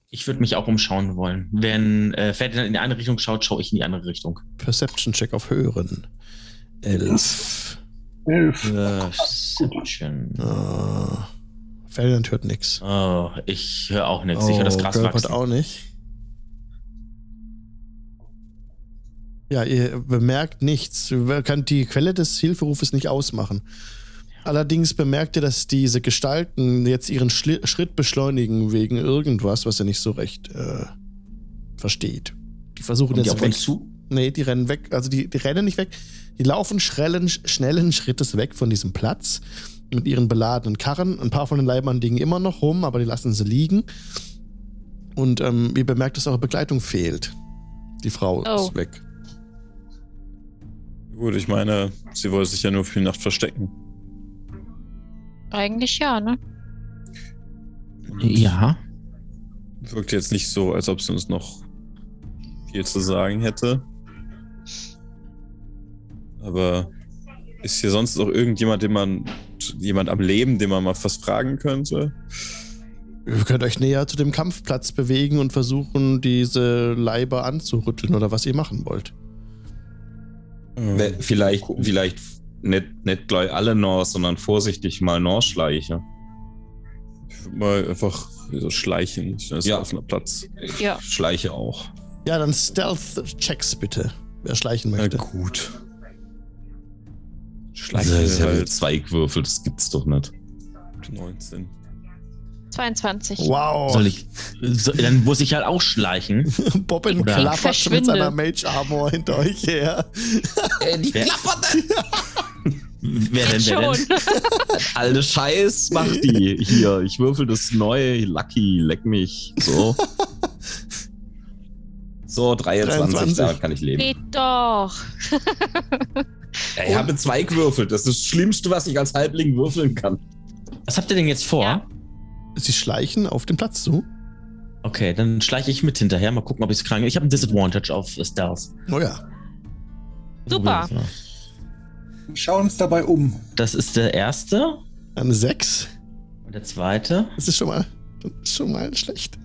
Ich würde mich auch umschauen wollen. Wenn äh, Ferdinand in die eine Richtung schaut, schaue ich in die andere Richtung. Perception-Check auf Hören. Elf. Elf. Perception. Oh. Ferdinand hört nichts. Oh, ich höre auch nichts. ich höre das Gras Gilbert wachsen. auch nicht. Ja, ihr bemerkt nichts. Ihr könnt die Quelle des Hilferufes nicht ausmachen. Allerdings bemerkt ihr, dass diese Gestalten jetzt ihren Schli Schritt beschleunigen wegen irgendwas, was ihr nicht so recht äh, versteht. Die versuchen Kommen die jetzt auf weg. uns zu? Nee, die rennen weg. Also die, die rennen nicht weg. Die laufen schnellen, schnellen Schrittes weg von diesem Platz mit ihren beladenen Karren. Ein paar von den Leibern liegen immer noch rum, aber die lassen sie liegen. Und ähm, ihr bemerkt, dass eure Begleitung fehlt. Die Frau Oh. ist weg. Gut, ich meine, sie wollte sich ja nur für die Nacht verstecken. Eigentlich ja, ne? Ja. Wirkt jetzt nicht so, als ob sie uns noch viel zu sagen hätte. Aber ist hier sonst noch irgendjemand, den man, jemand am Leben, den man mal was fragen könnte? Ihr könnt euch näher zu dem Kampfplatz bewegen und versuchen, diese Leiber anzurütteln oder was ihr machen wollt. We- Vielleicht, vielleicht nicht, nicht gleich alle Nors, sondern vorsichtig mal Nors schleiche. Mal einfach so schleichen. Das ist Ja. offener Platz. Ja. Schleiche auch. Ja, dann Stealth-Checks bitte. Wer schleichen Na möchte. Gut. Das Schleichen ist ja wir halt Zweigwürfel, das gibt's doch nicht. 19. 22. Wow. Soll ich. So, dann muss ich halt auch schleichen. (laughs) Bobbin Oder- klappert mit seiner Mage-Armor hinter euch her. Äh, die Wer- klappert (laughs) Wer denn, wer schon. denn? (laughs) Alte Scheiß, mach die. Hier, ich würfel das neu. Lucky, leck mich. So. So, 23, 23. damit kann ich leben. Geht doch. Ja, ich habe zwei gewürfelt. Das ist das Schlimmste, was ich als Halbling würfeln kann. Was habt ihr denn jetzt vor? Ja. Sie schleichen auf den Platz zu. Okay, dann schleiche ich mit hinterher. Mal gucken, ob ich es kriege. Ich habe ein Disadvantage auf Stealth. Oh ja. Super. Schauen uns dabei um. Das ist der erste. Eine 6. Und der zweite. Das ist schon mal, das ist schon mal schlecht.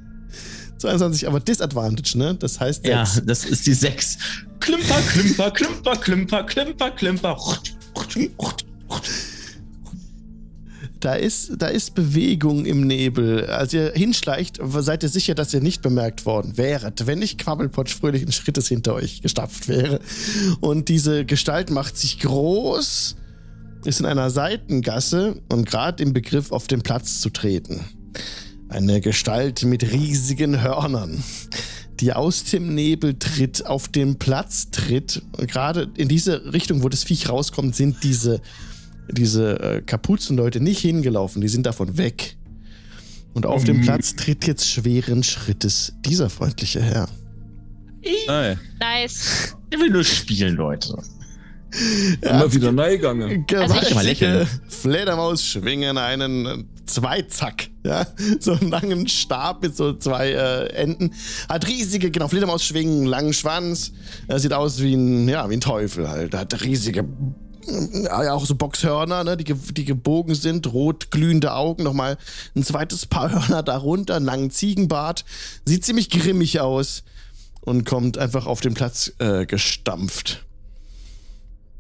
22, aber Disadvantage, ne? Das heißt Ja, 6. das ist die sechs. Klimper, klimper, klimper, klimper, klimper, klimper. Da ist, da ist Bewegung im Nebel. Als ihr hinschleicht, seid ihr sicher, dass ihr nicht bemerkt worden wäret, wenn nicht Quabbelpotsch fröhlichen Schrittes hinter euch gestapft wäre. Und diese Gestalt macht sich groß, ist in einer Seitengasse und gerade im Begriff, auf den Platz zu treten. Eine Gestalt mit riesigen Hörnern, die aus dem Nebel tritt, auf den Platz tritt. Und gerade in diese Richtung, wo das Viech rauskommt, sind diese diese äh, Kapuzenleute nicht hingelaufen, die sind davon weg. Und auf dem Platz tritt jetzt schweren Schrittes dieser freundliche Herr. Nein. Nice. Der will nur spielen, Leute. Immer wieder Neugange. Also ich- Mal lächeln. Fledermaus schwingen einen äh, Zweizack, ja, (laughs) so einen langen Stab mit so zwei äh, Enden. Hat riesige, genau, Fledermaus schwingen einen langen Schwanz. Er sieht aus wie ein, ja, wie ein Teufel halt. Hat riesige, äh, ja, auch so Boxhörner, ne, die, die gebogen sind, rot glühende Augen, nochmal ein zweites Paar (laughs) Hörner darunter, einen langen Ziegenbart. Sieht ziemlich grimmig aus und kommt einfach auf den Platz äh, gestampft.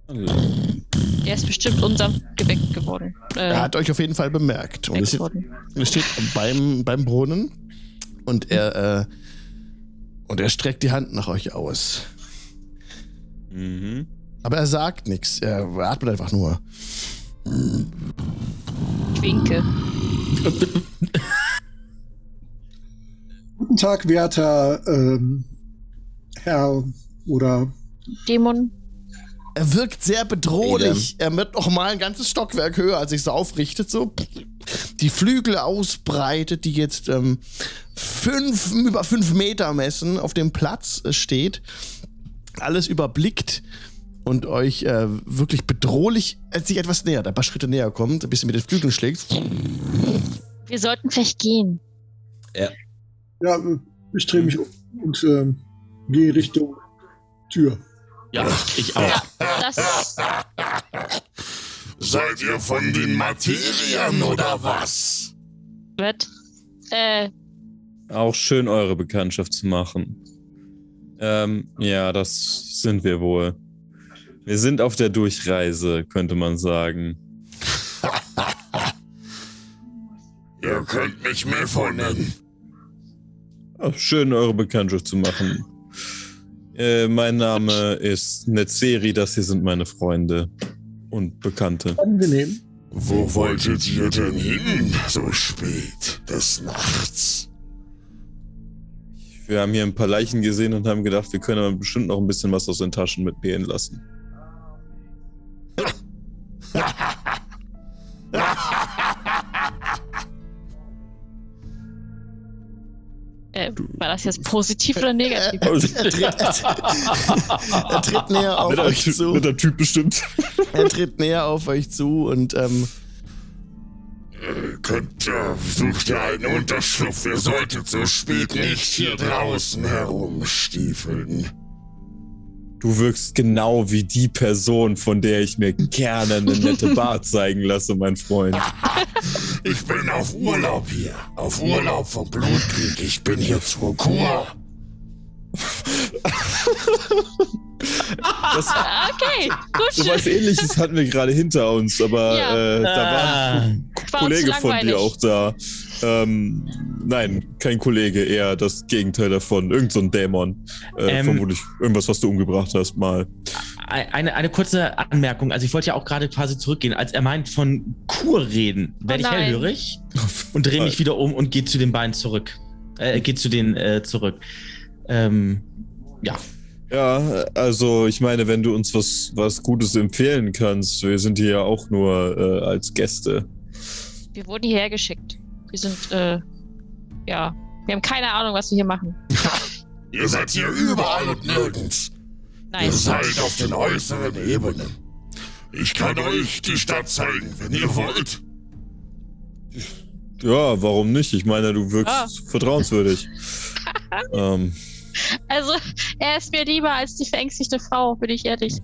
Der ist bestimmt unsanft geweckt geworden. Äh, Er hat euch auf jeden Fall bemerkt. Und es steht, es steht beim, beim Brunnen Und er, äh, und er streckt die Hand nach euch aus. Mhm. Aber er sagt nichts. Er atmet einfach nur. Ich winke. Guten Tag, werter ähm, Herr oder Dämon. Er wirkt sehr bedrohlich. Er wird noch mal ein ganzes Stockwerk höher, als sich so aufrichtet, so die Flügel ausbreitet, die jetzt ähm, fünf, über fünf Meter messen, auf dem Platz äh, steht, alles überblickt und euch äh, wirklich bedrohlich, als sich etwas näher, ein paar Schritte näher kommt, ein bisschen mit den Flügeln schlägt. Wir sollten vielleicht gehen. ja, äh, ich drehe mich um und ähm, gehe Richtung Tür. Ja, ich auch. Das (laughs) Seid ihr von den Materien oder was? wird. Äh, Auch schön, eure Bekanntschaft zu machen. Ähm, ja, das sind wir wohl. Wir sind auf der Durchreise, könnte man sagen. (laughs) Ihr könnt mich Mefo nennen. Ach, schön, eure Bekanntschaft zu machen. Äh, mein Name ist Netzeri, das hier sind meine Freunde und Bekannte. Angenehm. Wo wolltet ihr denn hin, so spät des Nachts? Wir haben hier ein paar Leichen gesehen und haben gedacht, wir können aber bestimmt noch ein bisschen was aus den Taschen mitgehen lassen. (laughs) äh, war das jetzt positiv oder negativ? (laughs) Er tritt, er tritt näher auf euch zu. der Typ bestimmt. (laughs) Er tritt näher auf euch zu und ähm, Könnt ihr, sucht ihr einen Unterschlupf? Ihr solltet so spät nicht hier draußen herumstiefeln. Du wirkst genau wie die Person, von der ich mir gerne eine nette Bar zeigen lasse, mein Freund. Ich bin auf Urlaub hier. Auf Urlaub vom Blutkrieg. Ich bin hier zur Kur. Das, Okay, gut. so was ähnliches hatten wir gerade hinter uns, aber Ja. äh, da war Ah, ein uns Kollege von dir auch da. Ähm, nein, kein Kollege, eher das Gegenteil davon. Irgend so ein Dämon. Äh, Ähm. vermutlich irgendwas, was du umgebracht hast, mal. eine, eine kurze Anmerkung. Also ich wollte ja auch gerade quasi zurückgehen. Als er meint von Kur reden, werde ich Oh nein. hellhörig und drehe mich wieder um und gehe zu den beiden zurück. Äh, geht zu denen äh, zurück. Ähm, ja. Ja, also ich meine, wenn du uns was, was Gutes empfehlen kannst, wir sind hier ja auch nur äh, als Gäste. Wir wurden hierher geschickt. Wir sind, äh, ja. Wir haben keine Ahnung, was wir hier machen. (laughs) Ihr seid hier überall und nirgends. Nein. Ihr seid auf den äußeren Ebenen. Ich kann euch die Stadt zeigen, wenn ihr wollt. Ja, warum nicht? Ich meine, du wirkst Ah. vertrauenswürdig. (laughs) ähm, Also, er ist mir lieber als die verängstigte Frau, bin ich ehrlich.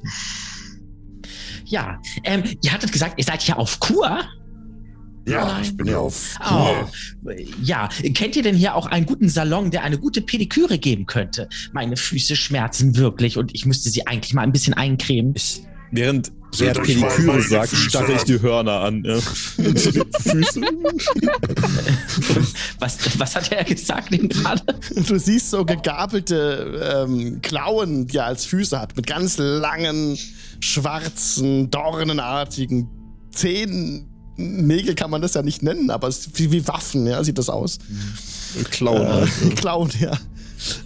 Ja. Ähm, ihr hattet gesagt, ihr seid hier auf Kur? Ja, Nein. ich bin ja auf Oh. Ja. Kennt ihr denn hier auch einen guten Salon, der eine gute Pediküre geben könnte? Meine Füße schmerzen wirklich und ich müsste sie eigentlich mal ein bisschen eincremen. ich, während er mal Pediküre sagt, starre ich die Hörner an. Ja. Füße. (laughs) Was, was hat er gesagt eben gerade? Du siehst so gegabelte ähm, Klauen, die er als Füße hat, mit ganz langen, schwarzen, dornenartigen Zähnen. Nägel kann man das ja nicht nennen, aber es ist wie, wie Waffen, ja, sieht das aus. Klauen. halt. Äh, Klauen, ja.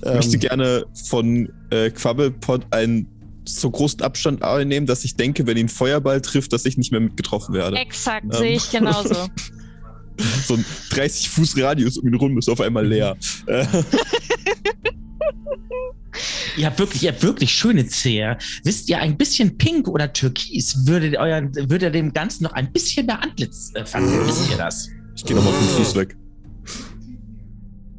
Ich möchte Ähm, gerne von äh, Quabbelpot einen so großen Abstand nehmen, dass ich denke, wenn ihn ein Feuerball trifft, dass ich nicht mehr mit getroffen werde. Exakt, Ähm. sehe ich genauso. (laughs) So ein 30 Fuß Radius um ihn rum ist auf einmal leer. (laughs) (laughs) Äh, Ihr habt wirklich, ihr habt wirklich schöne Zehe. Wisst ihr, ein bisschen pink oder türkis würde, euer, würde dem Ganzen noch ein bisschen mehr Antlitz äh, verleihen. Wisst ihr das? ich gehe nochmal fünf Fuß weg.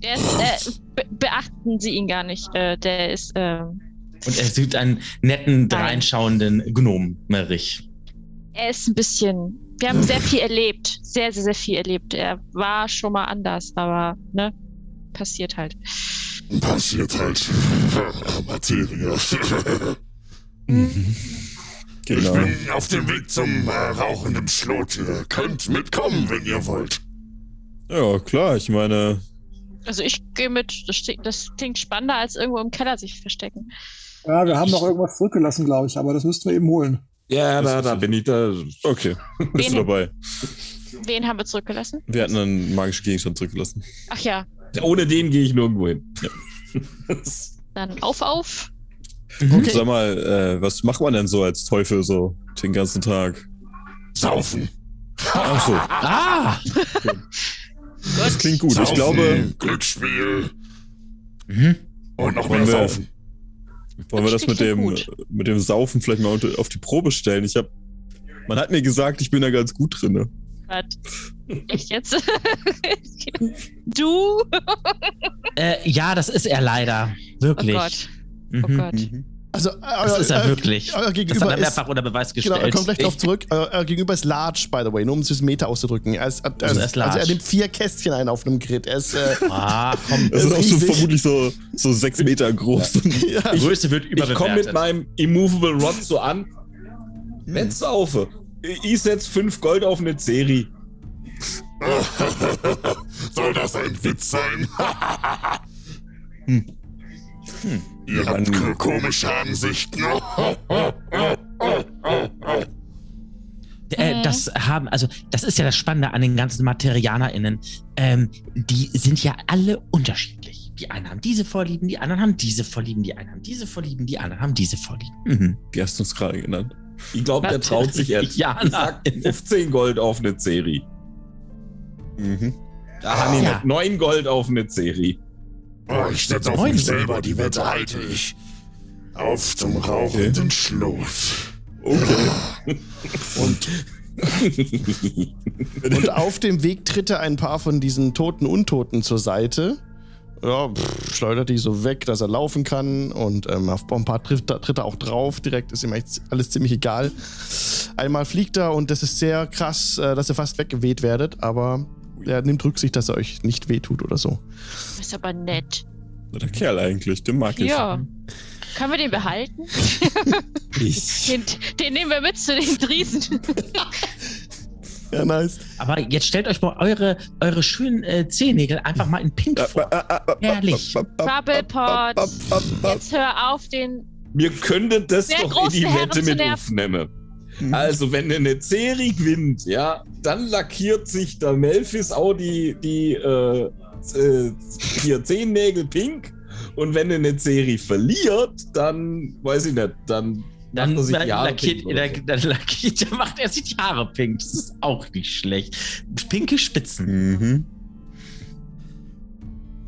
Der ist, äh, be beachten Sie ihn gar nicht. Äh, der ist, äh, Und er sieht einen netten, dreinschauenden Gnomenrich. er ist ein bisschen. Wir haben sehr viel erlebt. Sehr, sehr, sehr viel erlebt. Er war schon mal anders, aber, ne? Passiert halt. Passiert halt. Materie. Genau. Ich bin auf dem Weg zum äh, rauchenden Schlot. Ihr könnt mitkommen, wenn ihr wollt. Ja, klar, ich meine, Also ich gehe mit. Das, das klingt spannender, als irgendwo im Keller sich verstecken. Ja, wir haben noch irgendwas zurückgelassen, glaube ich, aber das müssten wir eben holen. Ja, da, da bin ich da. Okay, bist du dabei? Wen haben wir zurückgelassen? Wir hatten einen magischen Gegenstand zurückgelassen. Ach ja, Ohne den gehe ich nirgendwo hin. dann auf, auf. Okay. Sag mal, äh, was macht man denn so als Teufel so den ganzen Tag? Saufen. Ach so, Ah! das klingt gut. Ich Saufen, glaube, Glücksspiel Mhm. und noch mehr wir- saufen. wollen wir das mit dem, mit dem Saufen vielleicht mal auf die Probe stellen? Ich habe, man hat mir gesagt, ich bin da ganz gut drin. Was? (laughs) Echt jetzt? (laughs) du? Äh, ja, das ist er leider. Oh Wirklich. Gott. Oh Mhm. Gott. Also, Das ist er euer- wirklich. Euer Das hat Gegenüber er ist. mehrfach unter Beweis Genau, gestellt. er kommt gleich drauf zurück. Euer, Gegenüber ist large, by the way, nur um es Meter auszudrücken. Er ist, er, Also er ist, also er nimmt vier Kästchen ein auf einem Grid. Er ist, äh, Ah, komm. Das (laughs) ist ist auch so riesig. vermutlich so, so sechs Meter groß. ja. Größe wird Ich komme überbewertet. mit meinem Immovable Rod so an. Wenn's auf. Ich setz fünf Gold auf eine Serie. (laughs) Soll das ein Witz sein? (laughs) Ihr habt Dann- komische Ansichten. Äh, das haben, also das ist ja das Spannende an den ganzen MaterianerInnen. Ähm, die sind ja alle unterschiedlich. Die einen haben diese Vorlieben, die anderen haben diese Vorlieben, die einen haben diese Vorlieben, die anderen haben diese Vorlieben. Mhm. Wie hast du uns gerade genannt? Ich glaube, der traut sich jetzt. Ja, ich sag 15 Gold auf eine Serie. Mhm. Da haben die Ja. noch 9 Gold auf eine Serie. Oh, ich setze auf mich selber, die Wette halte ich. Auf zum rauchenden Schlot. Okay. (laughs) Und, (laughs) und auf dem Weg tritt er ein paar von diesen toten Untoten zur Seite. Ja, pff, schleudert die so weg, dass er laufen kann. Und ähm, auf ein paar tritt, tritt er auch drauf. Direkt ist ihm echt alles ziemlich egal. Einmal fliegt er und das ist sehr krass, äh, dass ihr fast weggeweht werdet. Aber er nimmt Rücksicht, dass er euch nicht wehtut oder so. Ist aber nett. Der Kerl eigentlich, den mag ich. Ja. Können wir den behalten? (laughs) Ich. Den, den nehmen wir mit zu den Driesen. (laughs) Ja, nice. Aber jetzt stellt euch mal eure, eure schönen äh, Zehennägel einfach mal in Pink vor. Herrlich. Bubblepot. Jetzt hör auf, den. Wir können das Sehr doch in die Wette mit aufnehmen. Also, wenn eine Serie gewinnt, ja, dann lackiert sich der Melfis auch die, die äh, äh, hier Zehennägel pink. Und wenn eine Serie verliert, dann weiß ich nicht, dann Dann, macht er sich die Haare lackiert, pink dann, dann, lackiert, dann (laughs) macht er sich die Haare pink. Das ist auch nicht schlecht. Pinke Spitzen. Mhm.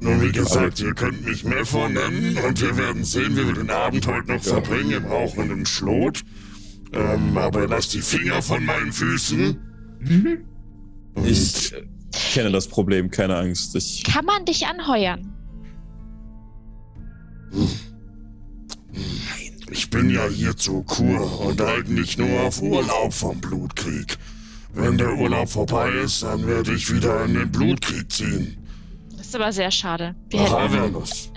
Nun, wie gesagt, ihr könnt mich mehr vornennen und wir werden sehen, wie wir den Abend heute noch verbringen im rauchenden Schlot. Ähm, aber lasst die Finger von meinen Füßen. Und Ich kenne das Problem, keine Angst. Ich, Kann man dich anheuern? Ich bin ja hier zur Kur und eigentlich nur auf Urlaub vom Blutkrieg. Wenn der Urlaub vorbei ist, dann werde ich wieder in den Blutkrieg ziehen. Das ist aber sehr schade. Wir Ach, hätten, Avernus.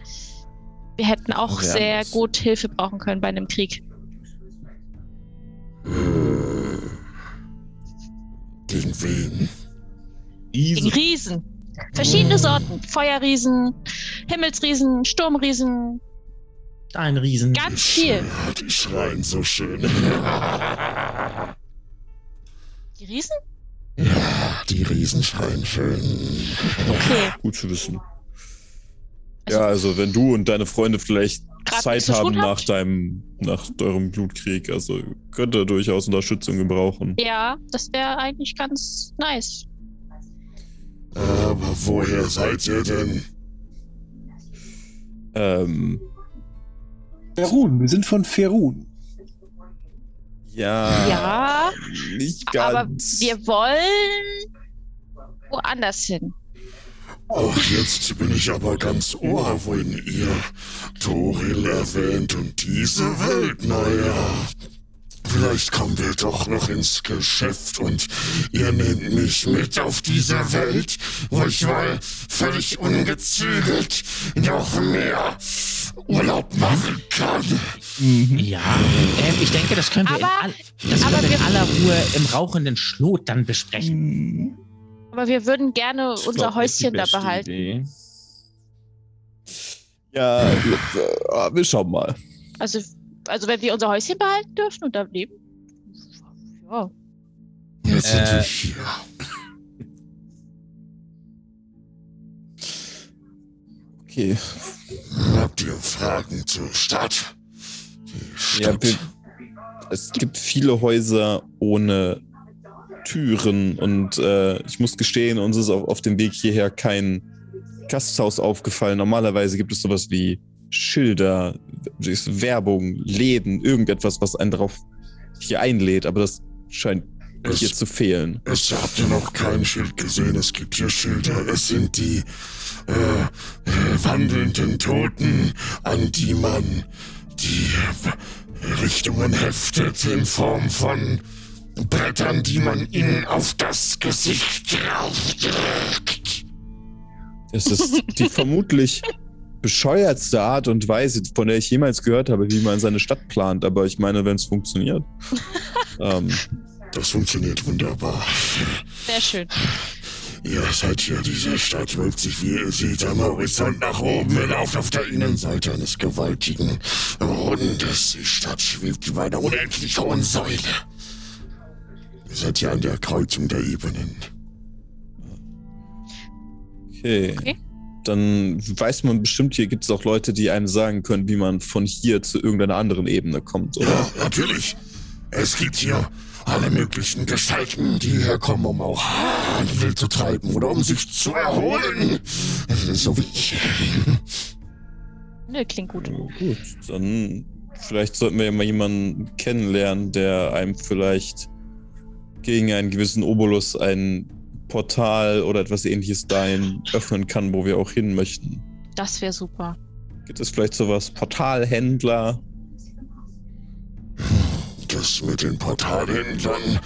wir hätten auch Avernus. sehr gut Hilfe brauchen können bei einem Krieg. Gegen wen? Gegen Riesen. Verschiedene Sorten. Feuerriesen, Himmelsriesen, Sturmriesen. Ein Riesen. Ganz viel. Ja, die schreien so schön. Die Riesen? Die Riesen schreien schön. Okay. gut zu wissen. Also- Ja, also wenn du und deine Freunde vielleicht Zeit haben nach deinem, nach eurem Blutkrieg, also könnt ihr durchaus Unterstützung gebrauchen. Ja, das wäre eigentlich ganz nice. Aber woher seid ihr denn? Ähm, Ferun, wir sind von Ferun. ja, Ja, nicht aber ganz. wir wollen woanders hin. Ach, jetzt bin ich aber ganz ohr, wohin ihr Toril erwähnt und diese Welt, naja. Vielleicht kommen wir doch noch ins Geschäft und ihr nehmt mich mit auf diese Welt, wo ich mal völlig ungezügelt noch mehr Urlaub machen kann. Ja, ähm, ich denke, das können wir, Aber- in, all, das können wir in aller Ruhe im rauchenden Schlot dann besprechen. Aber wir würden gerne Ich unser Häuschen da behalten. Idee. Ja, äh, wir schauen mal. Also, also wenn wir unser Häuschen behalten dürfen und da leben. Ja. Jetzt sind Äh. wir hier. Okay. Habt ihr Fragen zur Stadt? Die Ja, Stadt. wir, es gibt viele Häuser ohne Türen und äh, ich muss gestehen, uns ist auf, auf dem Weg hierher kein Gasthaus aufgefallen. Normalerweise gibt es sowas wie Schilder, Werbung, Läden, irgendetwas, was einen darauf hier einlädt, aber das scheint Es- hier zu fehlen. Es habt ihr noch kein Schild gesehen? Es gibt hier Schilder. Es sind die äh, äh, wandelnden Toten, an die man die Richtungen heftet in Form von Brettern, die man ihnen auf das Gesicht draufdrückt. Es ist die vermutlich bescheuertste Art und Weise, von der ich jemals gehört habe, wie man seine Stadt plant. Aber ich meine, wenn es funktioniert. (laughs) ähm, Das funktioniert wunderbar. Sehr schön. Ihr seid hier, diese Stadt wölbt sich, wie ihr seht, am Horizont nach oben. Ihr lauft auf der Innenseite eines gewaltigen Rundes. Die Stadt schwebt über einer unendlich hohen Säule. Ihr seid hier an der Kreuzung der Ebenen. okay. Okay. Dann weiß man bestimmt, hier gibt es auch Leute, die einem sagen können, wie man von hier zu irgendeiner anderen Ebene kommt, oder? Ja, natürlich. Es gibt hier alle möglichen Gestalten, die herkommen, um auch Handel zu treiben oder um sich zu erholen. So wie ich. Nö, klingt gut. Oh, gut, dann vielleicht sollten wir ja mal jemanden kennenlernen, der einem vielleicht gegen einen gewissen Obolus ein Portal oder etwas ähnliches dahin öffnen kann, wo wir auch hin möchten. Das wäre super. Gibt es vielleicht sowas? Portalhändler? Das mit den Portalhändlern.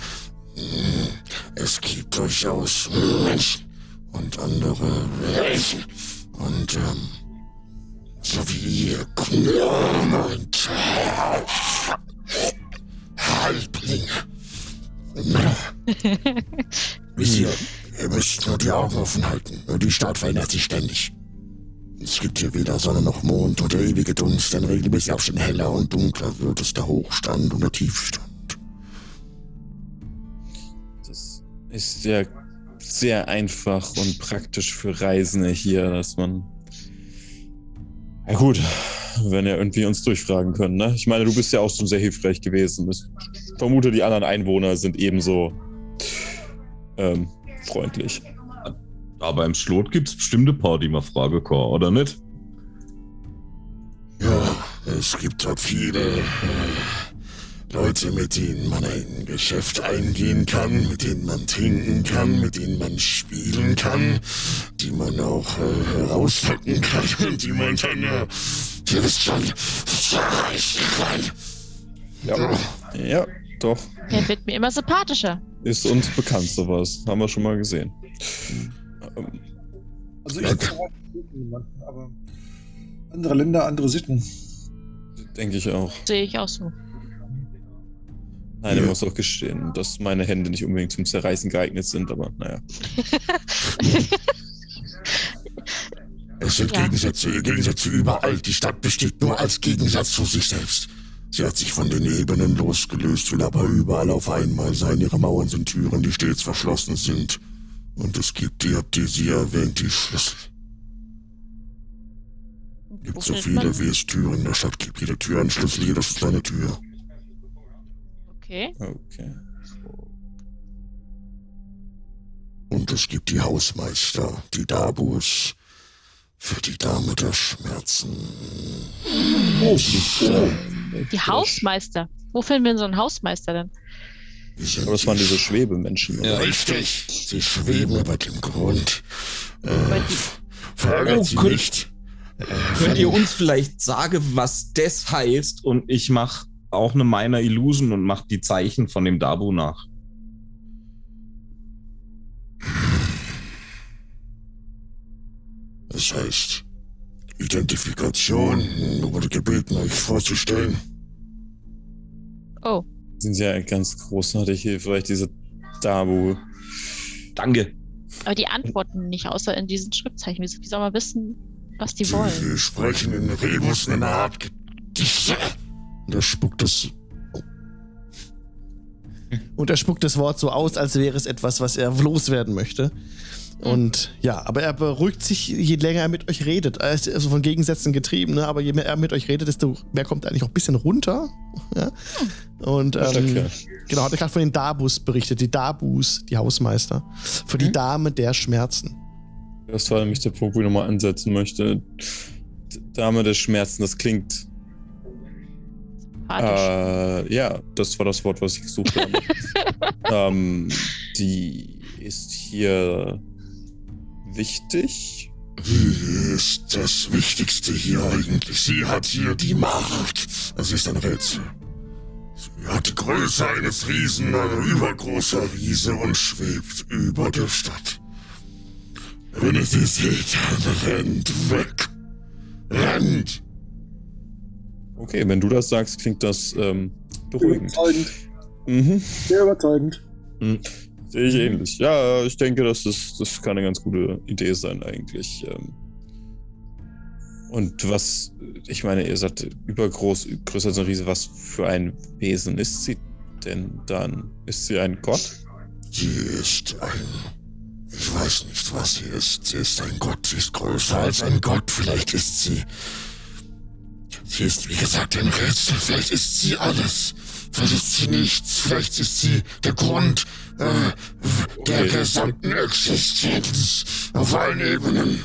hm, Es gibt durchaus Menschen und andere Wesen. Und, ähm, so wie ihr Gnomen und Halblinge. (laughs) Wisst ihr, ihr müsst nur die Augen offen halten. Die Stadt verändert sich ständig. Es gibt hier weder Sonne noch Mond oder ewige Dunst, denn regelmäßig auch schon heller und dunkler wird es der Hochstand und der Tiefstand. Das ist ja sehr einfach und praktisch für Reisende hier, dass man. Ja, gut, wenn ja irgendwie uns durchfragen können, ne? Ich meine, du bist ja auch schon sehr hilfreich gewesen. Ich vermute, die anderen Einwohner sind ebenso ähm, freundlich. Aber im Schlot gibt's bestimmte paar, die mal Frage kann, oder nicht? Ja, es gibt dort viele äh, Leute, mit denen man ein Geschäft eingehen kann, mit denen man trinken kann, mit denen man spielen kann, die man auch äh, herauslocken kann und (laughs) die man dann, äh, ihr wisst schon, zerreißen kann. Ja. Ja, doch. Der wird mir immer sympathischer. Ist uns bekannt sowas. Haben wir schon mal gesehen. Also ich aber andere Länder, andere Sitten. Denke ich auch. Sehe ich auch so. Nein, ich muss auch gestehen, dass meine Hände nicht unbedingt zum Zerreißen geeignet sind, aber naja. (laughs) Es sind Ja. Gegensätze, Gegensätze überall. Die Stadt besteht nur als Gegensatz zu sich selbst. Sie hat sich von den Ebenen losgelöst, will aber überall auf einmal sein. Ihre Mauern sind Türen, die stets verschlossen sind. Und es gibt, ihr habt die sie erwähnt, die Schlüssel. Gibt so viele, wie es Türen in der Stadt gibt. Jede Tür ein Schlüssel, jeder Schlüssel eine Tür. Okay. Okay. Und es gibt die Hausmeister, die Dabus, für die Dame der Schmerzen. Die Hausmeister. Wo finden wir denn so einen Hausmeister denn? Aber das waren die diese Schwebemenschen. Ja. Richtig. Sie schweben über dem Grund. Äh, die- verärgert Oh, sie könnt- nicht. Äh, Könnt ihr uns vielleicht sagen, was das heißt? Und ich mache auch eine Minor Illusion und mache die Zeichen von dem Dabu nach. Das heißt, Identifikation wurde gebeten, euch vorzustellen. Oh, Sind ja ganz großartig hier, vielleicht diese Dabu. Danke. aber die antworten nicht, außer in diesen Schriftzeichen. Wie, soll man wissen? was die wollen. Sie sprechen in Rebus eine Art Gedichte. Und er spuckt das. Und er spuckt das Wort so aus, als wäre es etwas, was er loswerden möchte. Und ja, aber er beruhigt sich, je länger er mit euch redet. Er ist also von Gegensätzen getrieben, ne? aber je mehr er mit euch redet, desto mehr kommt er eigentlich auch ein bisschen runter. (laughs) Ja? Und Ja, ähm, genau, hat er gerade von den Dabus berichtet. Die Dabus, die Hausmeister. Für die Dame der Schmerzen. Das war nämlich der Punkt, wo ich nochmal ansetzen möchte. Dame der Schmerzen, das klingt. Äh, ja, das war das Wort, was ich gesucht habe. (laughs) ähm, die ist hier wichtig. Sie ist das Wichtigste hier eigentlich. Sie hat hier die Macht. Es ist ein Rätsel. Sie hat die Größe eines Riesen, ein übergroßer Riese und schwebt über der Stadt. Wenn ihr sie seht, dann rennt weg. Rennt! Okay, wenn du das sagst, klingt das ähm, beruhigend. Überzeugend. Mhm. Sehr überzeugend. Sehe ich ähnlich. Ja, ich denke, das, ist, das kann eine ganz gute Idee sein, eigentlich. Ähm. Und was, ich meine, ihr seid übergroß, größer als ein Riese. Was für ein Wesen ist sie denn dann? Ist sie ein Gott? Sie ist ein. Ich weiß nicht, was sie ist. Sie ist ein Gott. Sie ist größer als ein Gott. Vielleicht ist sie. Sie ist, wie gesagt, ein Rätsel. Vielleicht ist sie alles. Vielleicht ist sie nichts. Vielleicht ist sie der Grund äh, der gesamten Existenz auf allen Ebenen.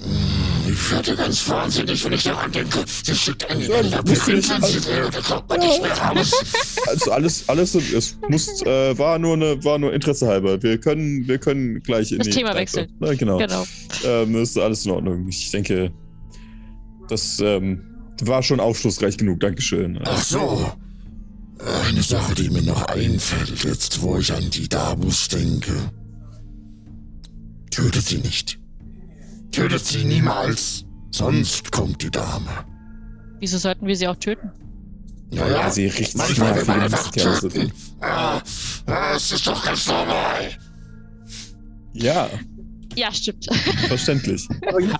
Hm, Ich werde ganz wahnsinnig, wenn ich daran denke. Sie schickt einen Enderbrief in sie will. Da kommt man nicht mehr raus. (laughs) Also alles, alles, es muss, äh, war nur eine, war nur Interesse halber. Wir können, wir können gleich in Das die Thema Kneipe. wechseln. Na, genau. Genau. Ähm, ist alles in Ordnung. Ich denke, das ähm, war schon aufschlussreich genug. Dankeschön. Ach so. Eine Sache, die mir noch einfällt, jetzt wo ich an die Dabus denke. Tötet sie nicht. Tötet sie niemals. Sonst kommt die Dame. Wieso sollten wir sie auch töten? Naja, Ja, sie riecht sich man wie einfach töten. Ah, ah, es ist doch ganz normal. Ja, Ja, stimmt. verständlich.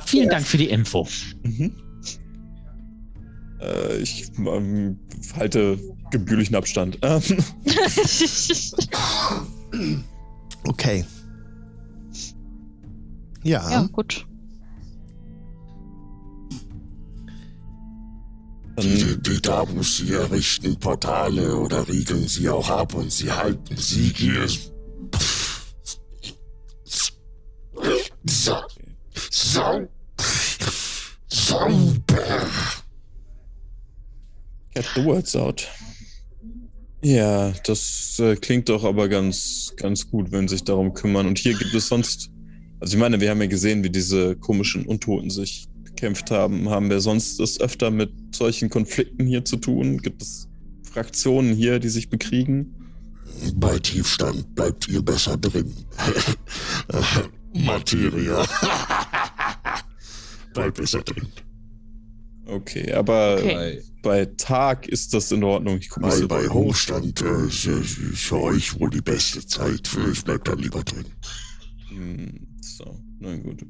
Vielen Dank für die Info. Mhm. Äh, ich ähm, halte gebührlichen Abstand. Ähm, Okay. Ja. ja, gut. Die, die Dabus, sie errichten Portale oder riegeln sie auch ab und sie halten sie hier. So, so, sauber. Get the words out. Ja, das äh, klingt doch aber ganz, ganz gut, wenn sie sich darum kümmern. Und hier gibt es sonst, also ich meine, wir haben ja gesehen, wie diese komischen Untoten sich bekämpft haben. Haben wir sonst das öfter mit solchen Konflikten hier zu tun? Gibt es Fraktionen hier, die sich bekriegen? Bei Tiefstand bleibt ihr besser drin. (laughs) Materia. (laughs) bleibt besser drin. Okay, aber Okay. bei Tag ist das in Ordnung. Ich guck mal. Bei, bei Hochstand äh, ist, ist für euch wohl die beste Zeit. Für ich bleib dann lieber drin. Hm, So, na gut.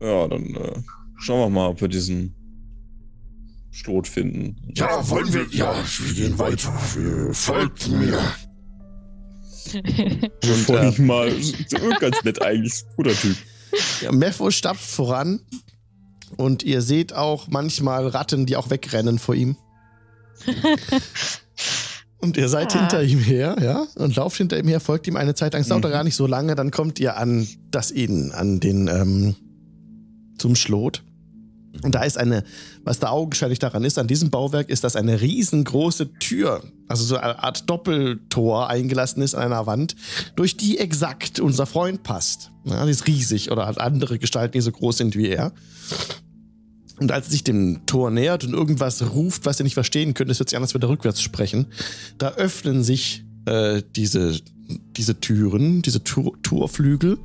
Ja, dann äh, schauen wir mal, ob wir diesen Stot finden. Ja, wollen wir? Ja, wir gehen weiter. Wir, folgt mir. (laughs) Und äh, mal (laughs) ganz nett eigentlich, guter Typ. Ja, Mepho stapft voran und ihr seht auch manchmal Ratten, die auch wegrennen vor ihm. (laughs) und ihr seid Ah. hinter ihm her, ja, und lauft hinter ihm her, folgt ihm eine Zeit lang. Es dauert Mhm. gar nicht so lange, dann kommt ihr an das Inn, an den, ähm, zum Schlot. Und da ist eine, was da augenscheinlich daran ist, an diesem Bauwerk ist das eine riesengroße Tür, also so eine Art Doppeltor eingelassen ist an einer Wand, durch die exakt unser Freund passt. Ja, die ist riesig oder hat andere Gestalten, die so groß sind wie er. Und als er sich dem Tor nähert und irgendwas ruft, was ihr nicht verstehen könnt, es hört sich an, als würde er rückwärts sprechen, da öffnen sich äh, diese, diese Türen, diese Tur Torflügel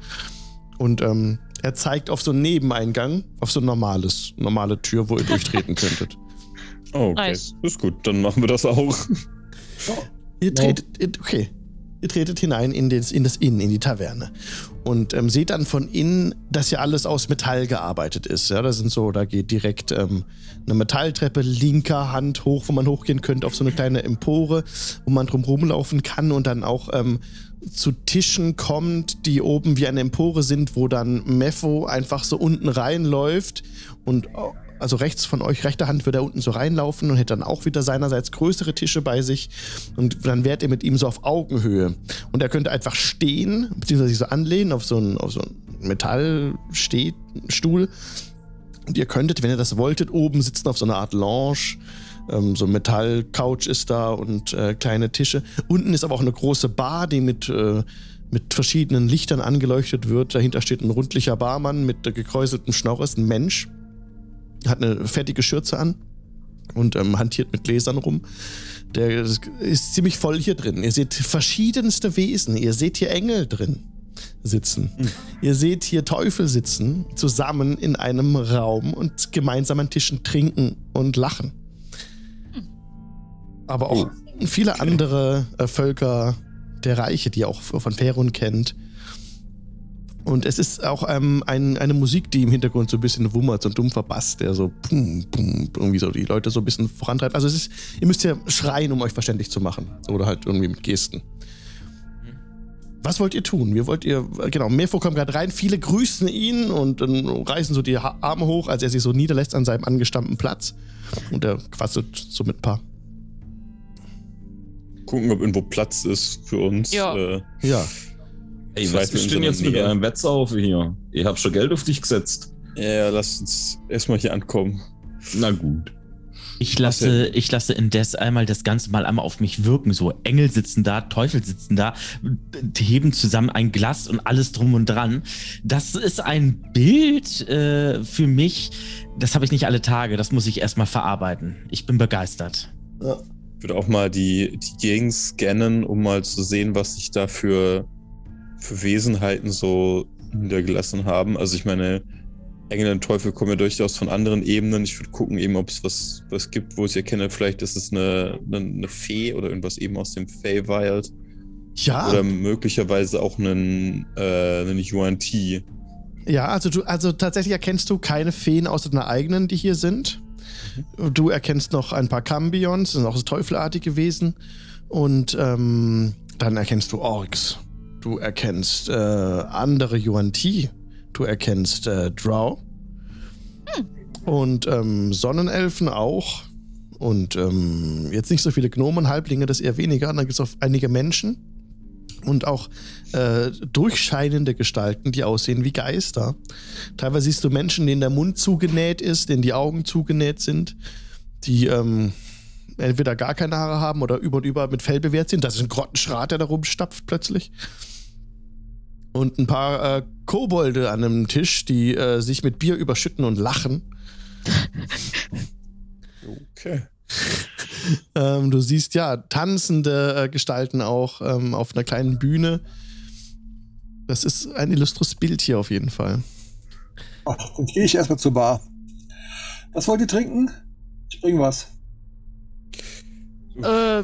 und ähm, er zeigt auf so einen Nebeneingang, auf so ein normales, normale Tür, wo ihr durchtreten (laughs) könntet. Oh, okay. Nice. Ist gut, dann machen wir das auch. Ihr tretet, okay. Ihr tretet hinein in das, in das Inn, in die Taverne. Und ähm, seht dann von innen, dass ja alles aus Metall gearbeitet ist. Ja, da sind so, da geht direkt ähm, eine Metalltreppe linker Hand hoch, wo man hochgehen könnte auf so eine kleine Empore, wo man drum rumlaufen kann und dann auch ähm, zu Tischen kommt, die oben wie eine Empore sind, wo dann Mepho einfach so unten reinläuft und also rechts von euch, rechter Hand, würde er unten so reinlaufen und hätte dann auch wieder seinerseits größere Tische bei sich. Und dann wärt ihr mit ihm so auf Augenhöhe. Und er könnte einfach stehen, beziehungsweise sich so anlehnen auf so einen, so einen Metallstuhl. Und ihr könntet, wenn ihr das wolltet, oben sitzen auf so einer Art Lounge. Ähm, so Metallcouch ist da und äh, kleine Tische. Unten ist aber auch eine große Bar, die mit, äh, mit verschiedenen Lichtern angeleuchtet wird. Dahinter steht ein rundlicher Barmann mit äh, gekräuseltem Schnorres, ein Mensch hat eine fettige Schürze an und ähm, hantiert mit Gläsern rum. Der ist ziemlich voll hier drin. Ihr seht verschiedenste Wesen. Ihr seht hier Engel drin sitzen. Mhm. Ihr seht hier Teufel sitzen, zusammen in einem Raum und gemeinsam an Tischen trinken und lachen. Aber auch oh. viele andere äh, Völker der Reiche, die ihr auch von Ferun kennt, und es ist auch ähm, ein, eine Musik, die im Hintergrund so ein bisschen wummert, so ein dumpfer Bass, der so pum, pum, irgendwie so die Leute so ein bisschen vorantreibt. Also es ist, ihr müsst ja schreien, um euch verständlich zu machen. Oder halt irgendwie mit Gesten. Was wollt ihr tun? Wie wollt ihr, genau, Mefo kommt gerade rein, viele grüßen ihn und dann reißen so die Arme hoch, als er sich so niederlässt an seinem angestammten Platz. Und er quasselt so mit ein paar. Gucken, ob irgendwo Platz ist für uns. Ja. Äh, ja. Ey, was ist denn jetzt mit eurem Wettsaufe hier? Ihr habt schon Geld auf dich gesetzt. Ja, lass uns erstmal hier ankommen. Na gut. Ich lasse, ich lasse indes einmal das Ganze mal einmal auf mich wirken. So Engel sitzen da, Teufel sitzen da, heben zusammen ein Glas und alles drum und dran. Das ist ein Bild äh, für mich, das habe ich nicht alle Tage. Das muss ich erstmal verarbeiten. Ich bin begeistert. Ja. Ich würde auch mal die, die Gegend scannen, um mal zu sehen, was sich da für für Wesenheiten so niedergelassen haben. Also ich meine, Engel und Teufel kommen ja durchaus von anderen Ebenen. Ich würde gucken eben, ob es was, was gibt, wo ich erkenne, vielleicht ist es eine, eine, eine Fee oder irgendwas eben aus dem Feywild. Ja. Oder möglicherweise auch einen, äh, einen Yuan Ti. Ja, also du, also tatsächlich erkennst du keine Feen außer deiner eigenen, die hier sind. Mhm. Du erkennst noch ein paar Cambions, das sind auch so teufelartige Wesen. Und ähm, dann erkennst du Orks. Du erkennst äh, andere Yuan Ti. Du erkennst äh, Drow. Hm. Und ähm, Sonnenelfen auch. Und ähm, jetzt nicht so viele Gnomen, Halblinge, das eher weniger. Und dann gibt es auch einige Menschen. Und auch äh, durchscheinende Gestalten, die aussehen wie Geister. Teilweise siehst du Menschen, denen der Mund zugenäht ist, denen die Augen zugenäht sind, die ähm, entweder gar keine Haare haben oder über und über mit Fell bewehrt sind. Das ist ein Grottenschrat, der da rumstapft plötzlich und ein paar äh, Kobolde an einem Tisch, die äh, sich mit Bier überschütten und lachen. (laughs) Okay. (laughs) ähm, du siehst ja tanzende äh, Gestalten auch ähm, auf einer kleinen Bühne. Das ist ein illustres Bild hier auf jeden Fall. Ach, dann gehe ich erstmal zur Bar. Was wollt ihr trinken? Ich bring was. Äh,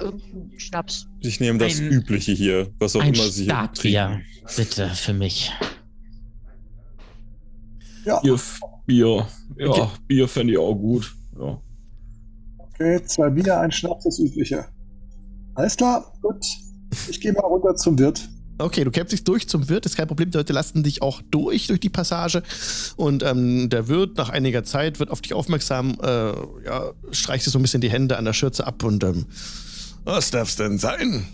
äh, Schnaps. Ich nehme das ein, Übliche hier, was auch immer Sie hier trinken. bitte, für mich. Ja. Bier, Bier. Ja, okay. Bier fände ich auch gut. Ja. Okay, zwei Bier, ein Schnaps, das Übliche. Alles klar, gut. Ich gehe mal runter zum Wirt. Okay, du kämpfst dich durch zum Wirt, ist kein Problem. Die Leute lassen dich auch durch, durch die Passage. Und ähm, der Wirt nach einiger Zeit wird auf dich aufmerksam, äh, ja, streicht dir so ein bisschen die Hände an der Schürze ab und ähm, was darf's denn sein?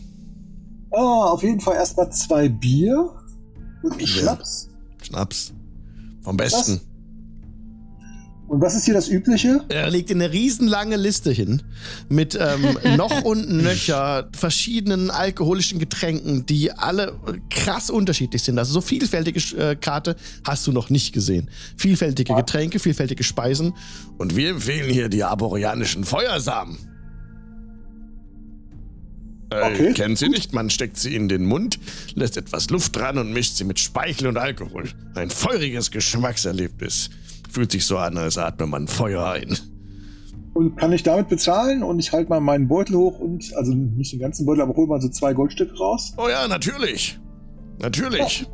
Ah, auf jeden Fall erstmal zwei Bier und Schnaps. Schnaps. Vom Besten. Was? Und was ist hier das Übliche? Er legt eine riesenlange Liste hin mit ähm, (laughs) noch und nöcher verschiedenen alkoholischen Getränken, die alle krass unterschiedlich sind. Also so vielfältige äh, Karte hast du noch nicht gesehen. Vielfältige Getränke, vielfältige Speisen. Und wir empfehlen hier die arboreanischen Feuersamen. Äh, okay. Kennen Sie nicht? Man steckt sie in den Mund, lässt etwas Luft dran und mischt sie mit Speichel und Alkohol. Ein feuriges Geschmackserlebnis. Fühlt sich so an, als atme man Feuer ein. Und kann ich damit bezahlen? Und ich halte mal meinen Beutel hoch und, also nicht den ganzen Beutel, aber hol mal so zwei Goldstücke raus. Oh ja, natürlich. Natürlich.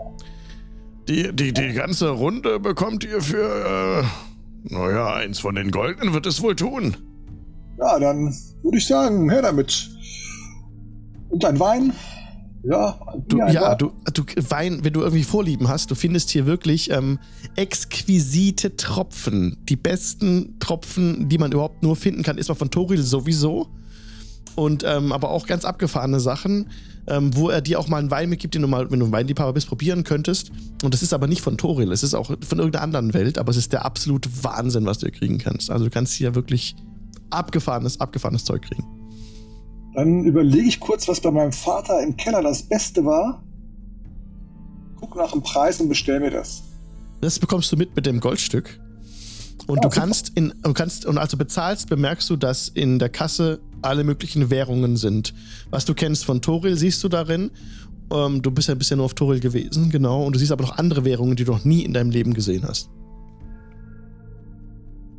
Die, die, die ganze Runde bekommt ihr für, äh, naja, eins von den Goldenen wird es wohl tun. Ja, dann würde ich sagen, her damit. Und ein Wein? Ja, Du, ja, Wein. du, du Wein, wenn du irgendwie Vorlieben hast, du findest hier wirklich ähm, exquisite Tropfen. Die besten Tropfen, die man überhaupt nur finden kann, ist mal von Toril sowieso. Und ähm, aber auch ganz abgefahrene Sachen, ähm, wo er dir auch mal einen Wein mitgibt, den du mal, wenn du ein Weinliebhaber bist, probieren könntest. Und das ist aber nicht von Toril, es ist auch von irgendeiner anderen Welt, aber es ist der absolute Wahnsinn, was du hier kriegen kannst. Also du kannst hier wirklich abgefahrenes, abgefahrenes Zeug kriegen. Dann überlege ich kurz, was bei meinem Vater im Keller das Beste war. Guck nach dem Preis und bestell mir das. Das bekommst du mit mit dem Goldstück. Und Ja, du kannst in, du kannst, und als du bezahlst, bemerkst du, dass in der Kasse alle möglichen Währungen sind. Was du kennst von Toril, siehst du darin. Ähm, du bist ja bisher nur auf Toril gewesen, genau. Und du siehst aber noch andere Währungen, die du noch nie in deinem Leben gesehen hast.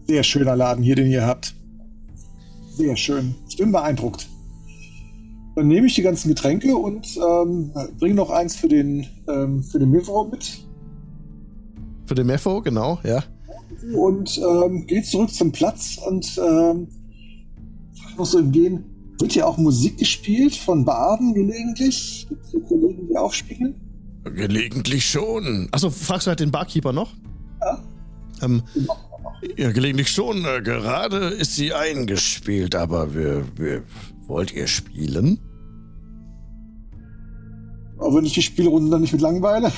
Sehr schöner Laden hier, den ihr habt. Sehr schön. Ich bin beeindruckt. Dann nehme ich die ganzen Getränke und ähm, bringe noch eins für den, ähm, für den Milfrau mit. Für den Mefo, genau, ja. Und ähm, gehe zurück zum Platz und ähm, frag noch so im Gehen. Wird hier auch Musik gespielt von Baden gelegentlich? Gibt es hier Kollegen, die aufspielen? Gelegentlich schon. Achso, fragst du halt den Barkeeper noch? Ja. Ähm, ja, gelegentlich schon. Äh, gerade ist sie eingespielt, aber wir, wir, wollt ihr spielen? Aber wenn ich die Spielrunden dann nicht mit langweile?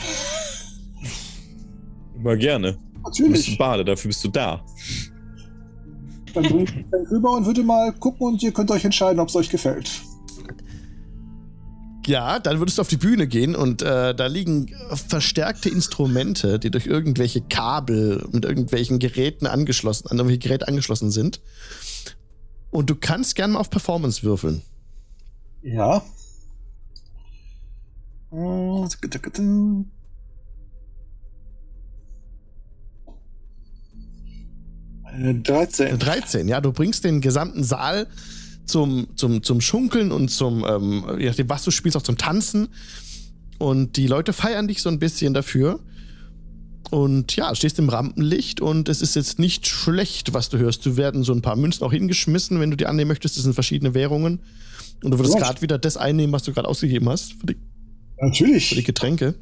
Immer gerne. Du bist Natürlich. ein Bade, dafür bist du da. Dann bringe ich dann rüber und würde mal gucken und ihr könnt euch entscheiden, ob es euch gefällt. Ja, dann würdest du auf die Bühne gehen und äh, da liegen verstärkte Instrumente, die durch irgendwelche Kabel mit irgendwelchen Geräten angeschlossen, an irgendwelche Geräte angeschlossen sind. Und du kannst gerne mal auf Performance würfeln. Ja. Eine 13. 13, ja, du bringst den gesamten Saal zum, zum, zum Schunkeln und zum, ähm, je nachdem, was du spielst, auch zum Tanzen. Und die Leute feiern dich so ein bisschen dafür. Und ja, stehst im Rampenlicht und es ist jetzt nicht schlecht, was du hörst. Du werden so ein paar Münzen auch hingeschmissen, wenn du die annehmen möchtest. Das sind verschiedene Währungen. Und du würdest gerade wieder das einnehmen, was du gerade ausgegeben hast für die, für die Natürlich. Getränke.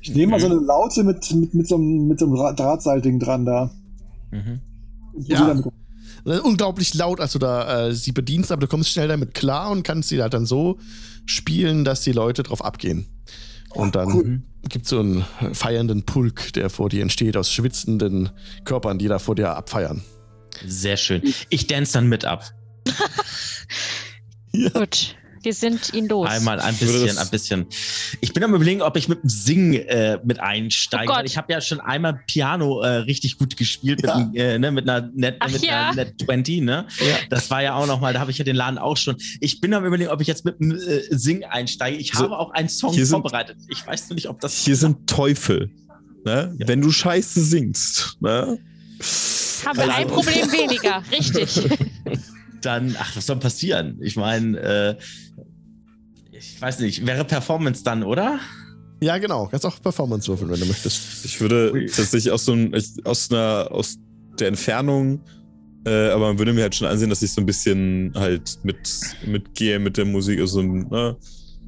Ich nehme mal so eine Laute mit, mit, mit, so einem, mit so einem Dra- Drahtseilding dran da. Mhm. Ja. ist unglaublich laut, als du da äh, sie bedienst, aber du kommst schnell damit klar und kannst sie halt dann so spielen, dass die Leute drauf abgehen. Und dann Cool. gibt es so einen feiernden Pulk, der vor dir entsteht, aus schwitzenden Körpern, die da vor dir abfeiern. Sehr schön. Ich dance dann mit ab. (laughs) Gut, wir sind ihn los. Einmal ein bisschen, ein bisschen. Ich bin am überlegen, ob ich mit dem Singen äh, mit einsteige. Oh ich habe ja schon einmal Piano äh, richtig gut gespielt mit, Ja. einem, äh, ne, mit einer Net, Ach mit ja. einer Net 20, ne? Ja. Das war ja auch noch mal, da habe ich ja den Laden auch schon. Ich bin am überlegen, ob ich jetzt mit dem äh, Singen einsteige. Ich So, habe auch einen Song hier sind- vorbereitet. Ich weiß nur nicht, ob das Hier sind Teufel. Ne? Ja. Wenn du Scheiße singst, ne? Haben wir ein Also- Problem weniger, (laughs) richtig. dann, ach, was soll passieren? Ich meine, äh, ich weiß nicht, wäre Performance dann, oder? Ja, genau. Kannst auch Performance würfeln, wenn du möchtest. Ich würde tatsächlich aus so einem, aus einer, aus der Entfernung, äh, aber man würde mir halt schon ansehen, dass ich so ein bisschen halt mit, mitgehe mit der Musik, also ne,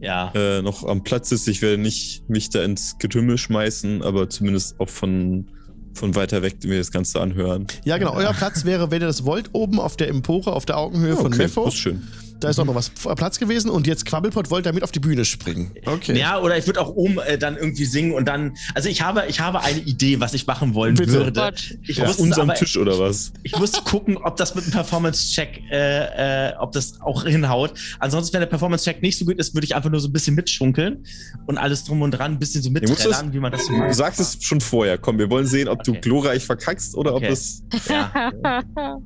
Ja. äh, noch am Platz ist. Ich werde nicht mich da ins Getümmel schmeißen, aber zumindest auch von, von weiter weg mir das Ganze anhören. Ja, genau. Euer Platz wäre, wenn ihr das wollt, oben auf der Empore, auf der Augenhöhe von Mepho. das ist schön. Da ist auch noch was Platz gewesen und jetzt Quabbelpot wollte damit auf die Bühne springen. Okay. Ja, oder ich würde auch oben äh, dann irgendwie singen und dann. Also ich habe, ich habe eine Idee, was ich machen wollen Bitte. würde. Ich Auf muss unserem aber, Tisch oder was? Ich muss gucken, ob das mit einem Performance-Check, äh, äh, ob das auch hinhaut. Ansonsten, wenn der Performance-Check nicht so gut ist, würde ich einfach nur so ein bisschen mitschunkeln und alles drum und dran ein bisschen so mitträllern, wie man das so Du macht. sagst es schon vorher. Komm, wir wollen sehen, ob du Okay. glorreich verkackst oder Okay. ob es. Ja. (laughs)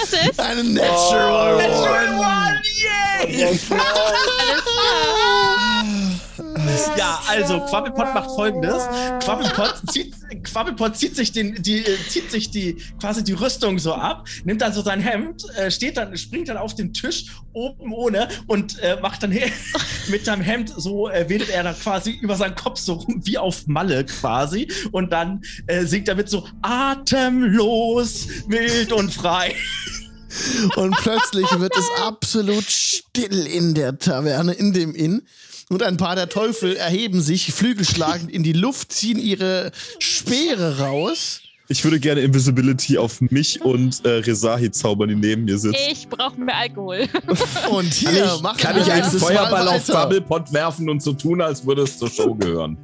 Was ist? Eine Natural One. Alles klar. (laughs) Ja, also Quabbelpot macht folgendes. Quabbelpot (laughs) zieht, Quabbelpot zieht sich den, die, äh, zieht sich die, quasi die Rüstung so ab, nimmt dann so sein Hemd, äh, steht dann, springt dann auf den Tisch, oben ohne, und äh, macht dann (laughs) mit seinem Hemd so, äh, wedelt er dann quasi über seinen Kopf so rum, wie auf Malle quasi. Und dann äh, singt er mit so atemlos, wild und frei. Und plötzlich wird es absolut still in der Taverne, in dem Inn. Und ein paar der Teufel erheben sich, flügelschlagend in die Luft, ziehen ihre Speere raus. Ich würde gerne Invisibility auf mich und äh, Rezahi zaubern, die neben mir sitzt. Ich brauche mehr Alkohol. (laughs) Und hier Kann ich, kann ich einen Feuerball auf. Bubblepot werfen und so tun, als würde es zur Show gehören?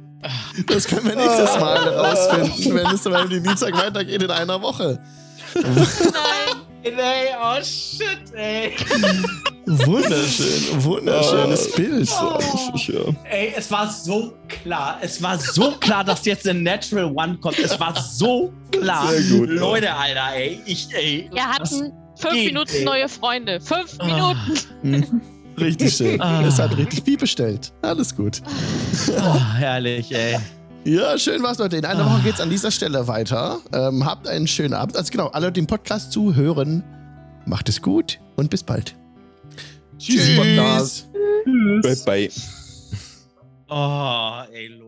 Das können wir nächstes Mal rausfinden, wenn es dann am Dienstag weitergeht in einer Woche. Nein. Ey, oh shit, ey. Wunderschön, wunderschönes Bild. Ich, ja. Ey, es war so klar. Es war so klar, dass jetzt ein Natural One kommt. Es war so klar. Sehr gut, ja. Leute, Alter, ey. Ich, ey. Wir hatten fünf geht, Minuten ey. neue Freunde. Fünf Ah. Minuten. (laughs) Richtig schön. Ah. Es hat richtig wie bestellt. Alles gut. Oh, herrlich, ey. Ja, schön war's, Leute. In einer Woche geht's an dieser Stelle weiter. Ähm, habt einen schönen Abend. Also genau, alle, die den Podcast zuhören, macht es gut und bis bald. Tschüss. Podcast. Bye bye. Oh, ah, ey, Leute.